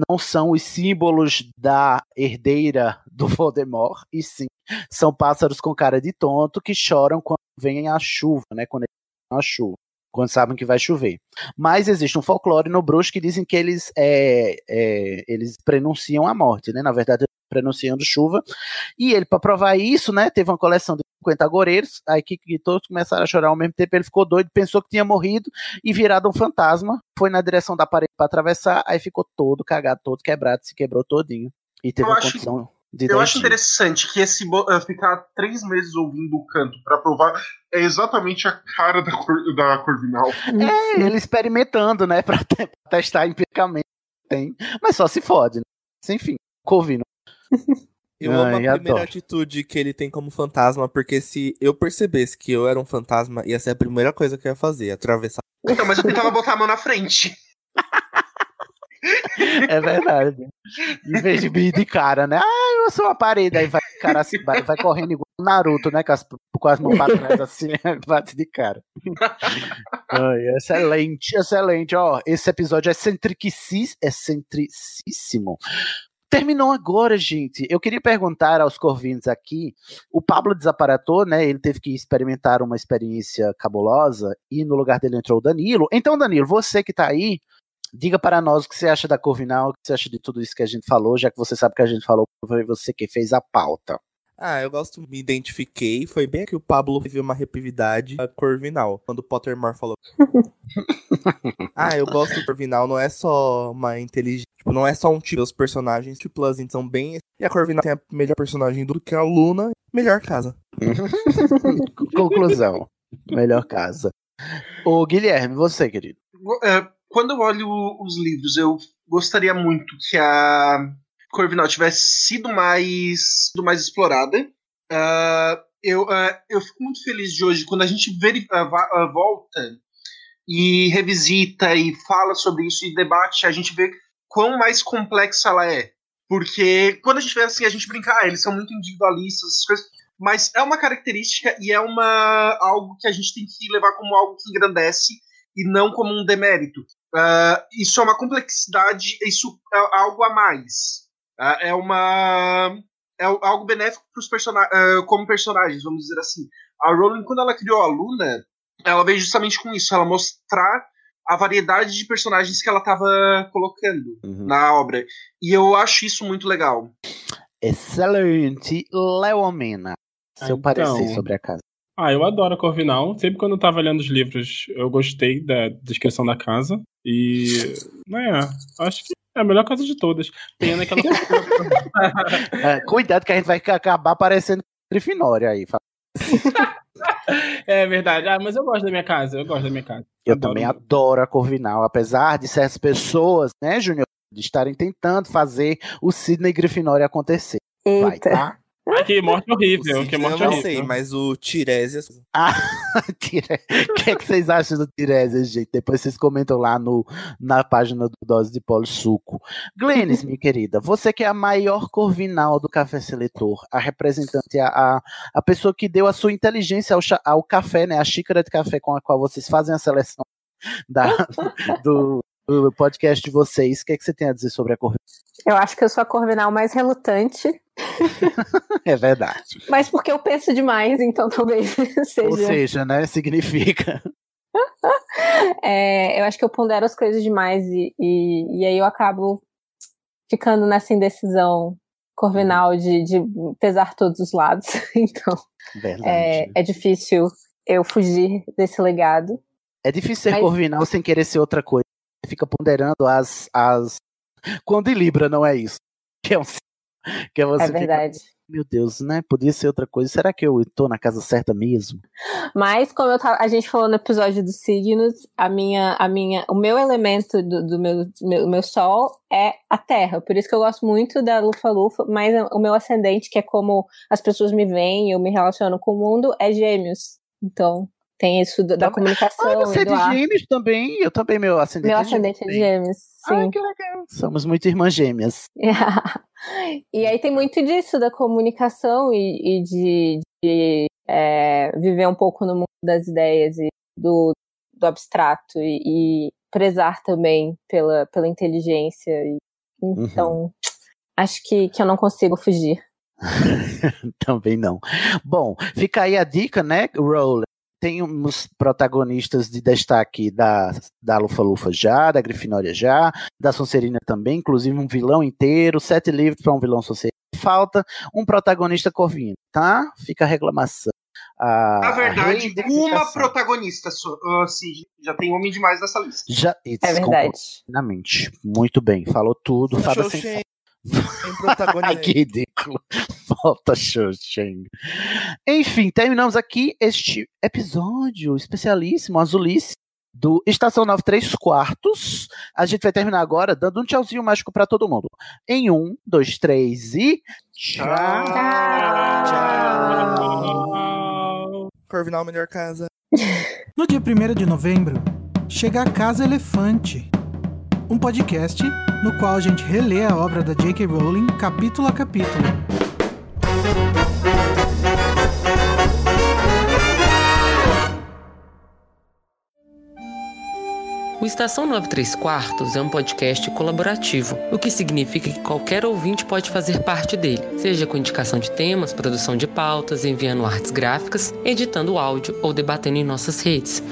não são os símbolos da herdeira do Voldemort, e sim são pássaros com cara de tonto que choram quando vem a chuva, né? Quando a chuva, quando sabem que vai chover. Mas existe um folclore no bruxo que dizem que eles é, é, eles prenunciam a morte, né? Na verdade, prenunciando chuva. E ele, para provar isso, né, teve uma coleção de 50 agoureiros, aí que, que todos começaram a chorar ao mesmo tempo, ele ficou doido, pensou que tinha morrido e virado um fantasma, foi na direção da parede para atravessar, aí ficou todo cagado, todo quebrado, se quebrou todinho. E teve Eu uma acho- condição de Eu 10 acho dias. interessante que esse eh, ficar três meses ouvindo o canto pra provar é exatamente a cara da, cor, da Corvinal. É, ele experimentando, né, <laughs> pra, te- pra testar empiricamente. Tem. Mas só se fode, né? Mas, Enfim, Corvino. <laughs> Eu amo a primeira adoro. atitude que ele tem como fantasma, porque se eu percebesse que eu era um fantasma, ia ser a primeira coisa que eu ia fazer, atravessar. Então, mas eu tentava botar a mão na frente. É verdade. Em vez de vir de cara, né? Ah, eu sou uma parede. Aí vai, cara, assim, vai, vai correndo igual o Naruto, né? Com as, com as mãos pra trás assim, <laughs> bate de cara. Ai, excelente, excelente. Ó, esse episódio é centricis, é centricíssimo. Terminou agora, gente. Eu queria perguntar aos corvinhos aqui. O Pablo desaparatou, né? Ele teve que experimentar uma experiência cabulosa e no lugar dele entrou o Danilo. Então, Danilo, você que tá aí, diga para nós o que você acha da Corvinal, o que você acha de tudo isso que a gente falou, já que você sabe que a gente falou, foi você que fez a pauta. Ah, eu gosto, me identifiquei. Foi bem que o Pablo teve uma repetividade a Corvinal, quando o Pottermore falou. <laughs> ah, eu gosto do Corvinal, não é só uma inteligência. Tipo, não é só um tipo dos personagens, tipo, as são bem. E a Corvinal tem a melhor personagem do que a Luna, melhor casa. <laughs> Conclusão. Melhor casa. Ô, Guilherme, você, querido. É, quando eu olho os livros, eu gostaria muito que a Corvinal tivesse sido mais, sido mais explorada. Ah, eu, ah, eu fico muito feliz de hoje quando a gente ah, va- ah, volta e revisita e fala sobre isso e debate, a gente vê quão mais complexa ela é. Porque quando a gente vê assim, a gente brinca, ah, eles são muito individualistas, essas coisas, mas é uma característica e é uma algo que a gente tem que levar como algo que engrandece e não como um demérito. Ah, isso é uma complexidade, isso é algo a mais. Ah, é uma é algo benéfico para os personagens, como personagens, vamos dizer assim. A Rowling, quando ela criou a Luna, ela veio justamente com isso, ela mostrar a variedade de personagens que ela estava colocando na obra. E eu acho isso muito legal. Excelente. Leomena. Seu Então. parecer sobre a casa. Ah, eu adoro a Corvinal. Sempre quando eu tava lendo os livros, eu gostei da descrição da casa. E. né, acho que é a melhor casa de todas. Pena que ela. <laughs> <laughs> É, cuidado que a gente vai acabar parecendo Grifinória aí. é verdade. Ah, mas eu gosto da minha casa. Eu gosto da minha casa. Eu também adoro a Corvinal, apesar de certas pessoas, né, Júnior, de estarem tentando fazer o Sidney Grifinória acontecer. Vai, tá? Ah, que morte horrível. Que Eu morte não horrível. sei, mas o Tiresias. Ah, <laughs> Tire- O que, é que vocês acham do Tiresias, gente? Depois vocês comentam lá no, na página do Dose de Polo Suco. Glennis, minha <laughs> querida, você que é a maior corvinal do Café Seletor, a representante, a, a, a pessoa que deu a sua inteligência ao, ao café, né? A xícara de café com a qual vocês fazem a seleção da, <laughs> do, do podcast de vocês. O que, é que você tem a dizer sobre a corvinal? Eu acho que eu sou a Corvinal mais relutante, <laughs> É verdade. mas porque eu penso demais, então talvez <laughs> seja. Ou seja, né? Significa. <laughs> É, eu acho que eu pondero as coisas demais e, e, e aí eu acabo ficando nessa indecisão corvinal de, de pesar todos os lados. Então é, é difícil eu fugir desse legado. É difícil ser Mas- corvinal sem querer ser outra coisa. Fica ponderando as, as. Quando em Libra não é isso. Que é um Que é você É fica, verdade. meu Deus, né? Podia ser outra coisa. Será que eu tô na casa certa mesmo? Mas, como eu tava- a gente falou no episódio dos signos, a minha, a minha, o meu elemento do, do meu, meu, meu sol é a terra. Por isso que eu gosto muito da Lufa Lufa, mas o meu ascendente, que é como as pessoas me veem, eu me relaciono com o mundo, é gêmeos. Então, tem isso do- da comunicação Ah, você é de gêmeos também? Eu também, meu ascendente Meu é ascendente é de também. gêmeos, sim. Ai, que legal. Somos muito irmãs gêmeas. <laughs> e aí tem muito disso da comunicação e, e de, de, é, viver um pouco no mundo das ideias e do, do abstrato e, e prezar também pela, pela inteligência. E, então, acho que, que eu não consigo fugir. <laughs> Também não. Bom, fica aí a dica, né, Roller? Tem uns protagonistas de destaque da, da Lufa Lufa já, da Grifinória já, da Sonserina também, inclusive um vilão inteiro, sete livros para um vilão Sonserina. Falta um protagonista corvino, tá? Fica a reclamação. A, Na verdade, a uma protagonista só, Cid. Já tem homem demais nessa lista. Já, É verdade. plenamente. Muito bem, falou tudo. Xoxen. sem Tem protagonista. Ai, <laughs> que ridículo. Volta, Xoxen. Enfim, terminamos aqui este episódio especialíssimo, azulice, do Estação 93 Quartos. A gente vai terminar agora dando um tchauzinho mágico pra todo mundo. Em um, dois, três e. Tchau! Corvinal, melhor casa. No dia 1 de novembro, chega a Casa Elefante, um podcast no qual a gente relê a obra da J.K. Rowling capítulo a capítulo. O Estação 93 Quartos é um podcast colaborativo, o que significa que qualquer ouvinte pode fazer parte dele, seja com indicação de temas, produção de pautas, enviando artes gráficas, editando áudio ou debatendo em nossas redes.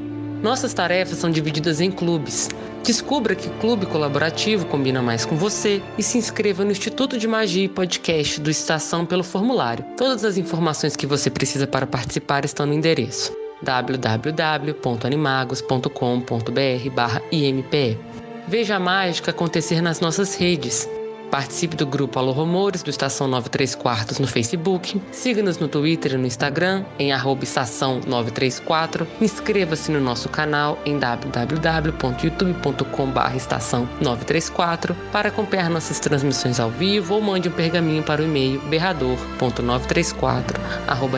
Nossas tarefas são divididas em clubes. Descubra que clube colaborativo combina mais com você e se inscreva no Instituto de Magia e Podcast do Estação pelo formulário. Todas as informações que você precisa para participar estão no endereço www.animagos.com.br/impe. Veja a mágica acontecer nas nossas redes. Participe do grupo Alô Rumores do Estação 93 Quartos no Facebook. Siga-nos no Twitter e no Instagram em arroba estação 934. Inscreva-se no nosso canal em www.youtube.com.br estação 934 para acompanhar nossas transmissões ao vivo ou mande um pergaminho para o e-mail berrador.934 arroba.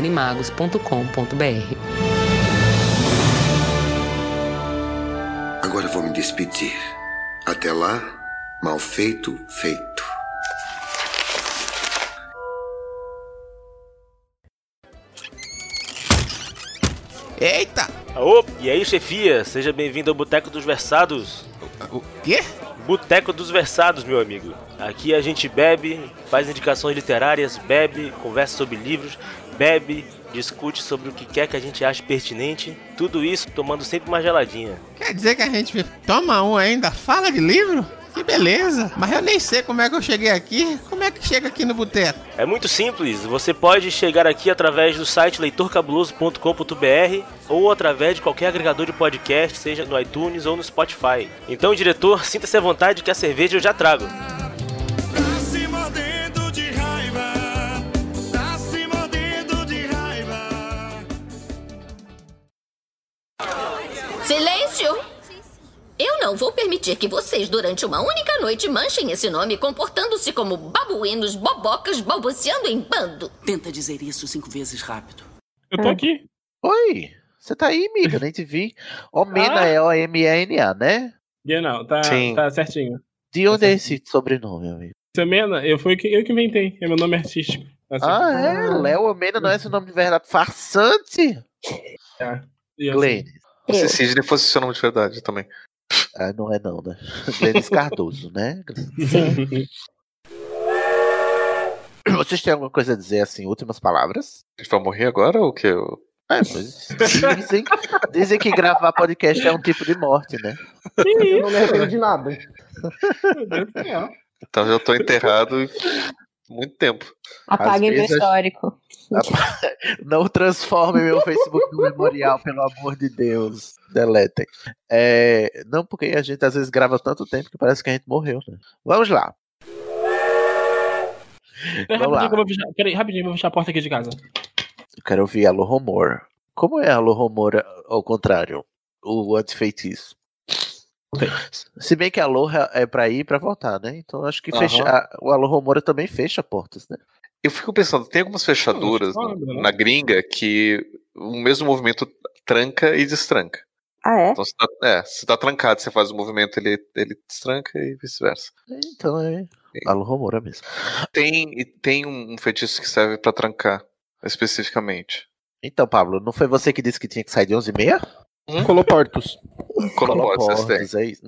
Agora vou me despedir. Até lá, mal feito, feito. Eita! Ô, e aí, chefia? Seja bem-vindo ao Boteco dos Versados. O quê? Boteco dos Versados, meu amigo. Aqui a gente bebe, faz indicações literárias, bebe, conversa sobre livros, bebe, discute sobre o que quer que a gente ache pertinente. Tudo isso tomando sempre uma geladinha. Quer dizer que a gente toma um ainda? Fala de livro? Que beleza! Mas eu nem sei como é que eu cheguei aqui. Como é que chega aqui no boteco? É muito simples, você pode chegar aqui através do site leitorcabuloso.com.br ou através de qualquer agregador de podcast, seja no iTunes ou no Spotify. Então, diretor, sinta-se à vontade que a cerveja eu já trago. Silêncio! Eu não vou permitir que vocês, durante uma única noite, manchem esse nome comportando-se como babuínos bobocas balbuciando em bando. Tenta dizer isso cinco vezes rápido. Eu tô aqui. Oi, você tá aí, amiga? Nem te vi. Omena Ah. é O-M-E-N-A, né? Não, tá, Sim. tá certinho. De onde é esse sobrenome, amigo? Semena, eu fui que eu que inventei. É meu nome artístico. Assim. Ah, é? Léo Omena não é esse nome de verdade. Farsante? É. Glenn. Se Sidney fosse seu nome de verdade também. Ah, não é não, né? <laughs> Glennis Cardoso, né? <laughs> Vocês têm alguma coisa a dizer, assim, últimas palavras? A gente vai morrer agora ou o quê? É, mas dizem, dizem que gravar podcast é um tipo de morte, né? Eu não me arrependo de nada. Então já tô enterrado há muito tempo. Apaguem Às meu histórico. <laughs> Não transforme meu Facebook no memorial, pelo amor de Deus. Deletem. É, não, porque a gente às vezes grava tanto tempo que parece que a gente morreu, né? Vamos lá. Peraí, Vamos lá. rapidinho, vou fechar, peraí, rapidinho, eu vou fechar a porta aqui de casa. Eu quero ouvir Alô Rumor. Como é Alô Rumor ao contrário? O antifeitiço. Se bem que Alô é pra ir e pra voltar, né? Então acho que fecha, a- o Alô Rumor também fecha portas, né? Eu fico pensando, tem algumas fechaduras Não, no- não, não. na gringa que o mesmo movimento tranca e destranca. Ah, é? Então, se tá, é, se tá trancado, você faz o movimento, ele, ele destranca e vice-versa. Então é Alô Rumor mesmo. Tem, e tem um, feitiço que serve pra trancar, especificamente. Então, Pablo, não foi você que disse que tinha que sair de 11h30? Coloportos. <laughs> Coloportos, Coloportos, é isso.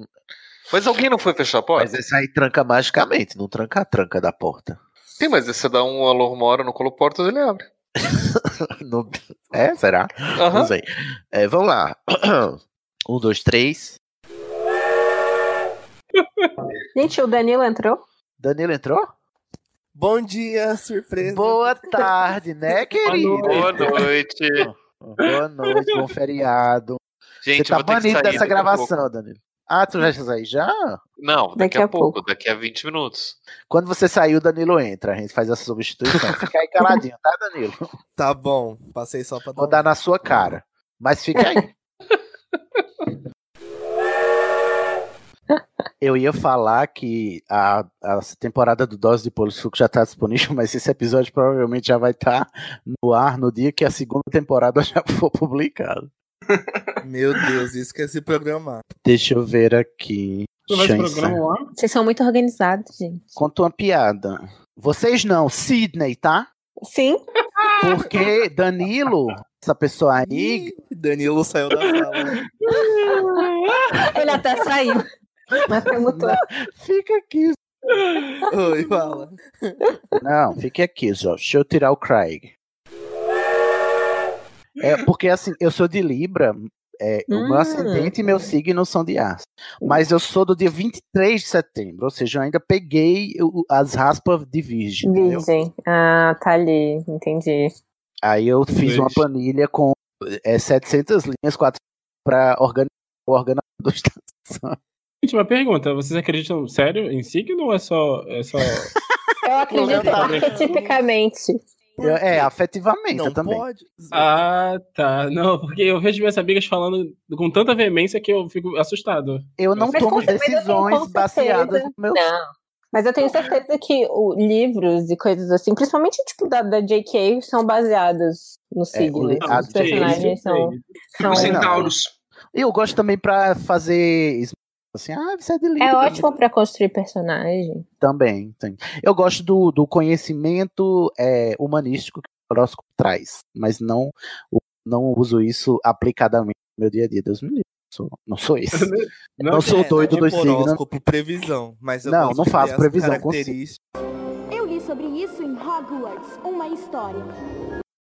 Mas alguém não foi fechar a porta? Mas esse aí tranca magicamente, não tranca a tranca da porta. Sim, mas você dá um alô uma hora no Coloportos, ele abre. <laughs> Não- É, será? Aham. Não sei. É, vamos lá. <clears throat> Um, dois, três. <laughs> Gente, o Danilo entrou? Danilo entrou? Bom dia, surpresa. Boa tarde, né, querido? Boa noite. Boa noite, bom feriado. Gente, Você tá banido sair dessa gravação, pouco. Danilo. Ah, tu já sair já? Não, daqui, Daqui a, a pouco, daqui a 20 minutos. Quando você sair, o Danilo entra. A gente faz essa substituição. <laughs> Fica aí caladinho, tá, Danilo? Tá bom, passei só pra dar Vou dar na sua cara. Mas fica aí. <laughs> Eu ia falar que a, a temporada do Dose de Polissuco já está disponível, mas esse episódio provavelmente já vai estar no ar no dia que a segunda temporada <laughs> já for publicada. Meu Deus, esqueci de programar. Deixa eu ver aqui. Vocês são muito organizados, gente. Conta uma piada. Vocês não, Sidney, tá? Sim. Porque Danilo, essa pessoa aí. Danilo saiu da sala. Ele até saiu. Mas perguntou. Fica aqui. Oi, fala. Não, fique aqui, Jorge. Deixa eu tirar o Craig. É, porque assim, eu sou de Libra, é, o meu Hum. ascendente e meu signo são de aço. Mas eu sou do dia 23 de setembro, ou seja, eu ainda peguei as raspas de virgem. entendeu? Virgem. Ah, tá ali. Entendi. Aí eu fiz uma Vixe. planilha com é, 700 linhas, 4 para organizar o organador da uma pergunta, vocês acreditam sério em signo ou é só. É só... Eu acredito arquetipicamente. Eu- é, afetivamente eu também. Ah, tá. Não, porque eu vejo minhas amigas falando com tanta veemência que eu fico assustado. Eu não Mas tomo decisões baseadas no meu. Não. Mas eu tenho certeza que o, livros e coisas assim, principalmente tipo da, da JK, são baseados no signo. li- a Os personagens são. são Os centauros. E eu gosto também pra fazer assim, ah, você é de Libra. É ótimo pra construir personagem. Também, tem. Eu gosto do, do conhecimento é, humanístico que o horóscopo traz, mas não, não uso isso aplicadamente no meu dia a dia. Deus me livre. Sou- não sou esse. <laughs> Não, sou é, doido tipo dos signos. horóscopo, previsão. Mas eu Não, não faço previsão com características. Eu li sobre isso em Hogwarts, uma história.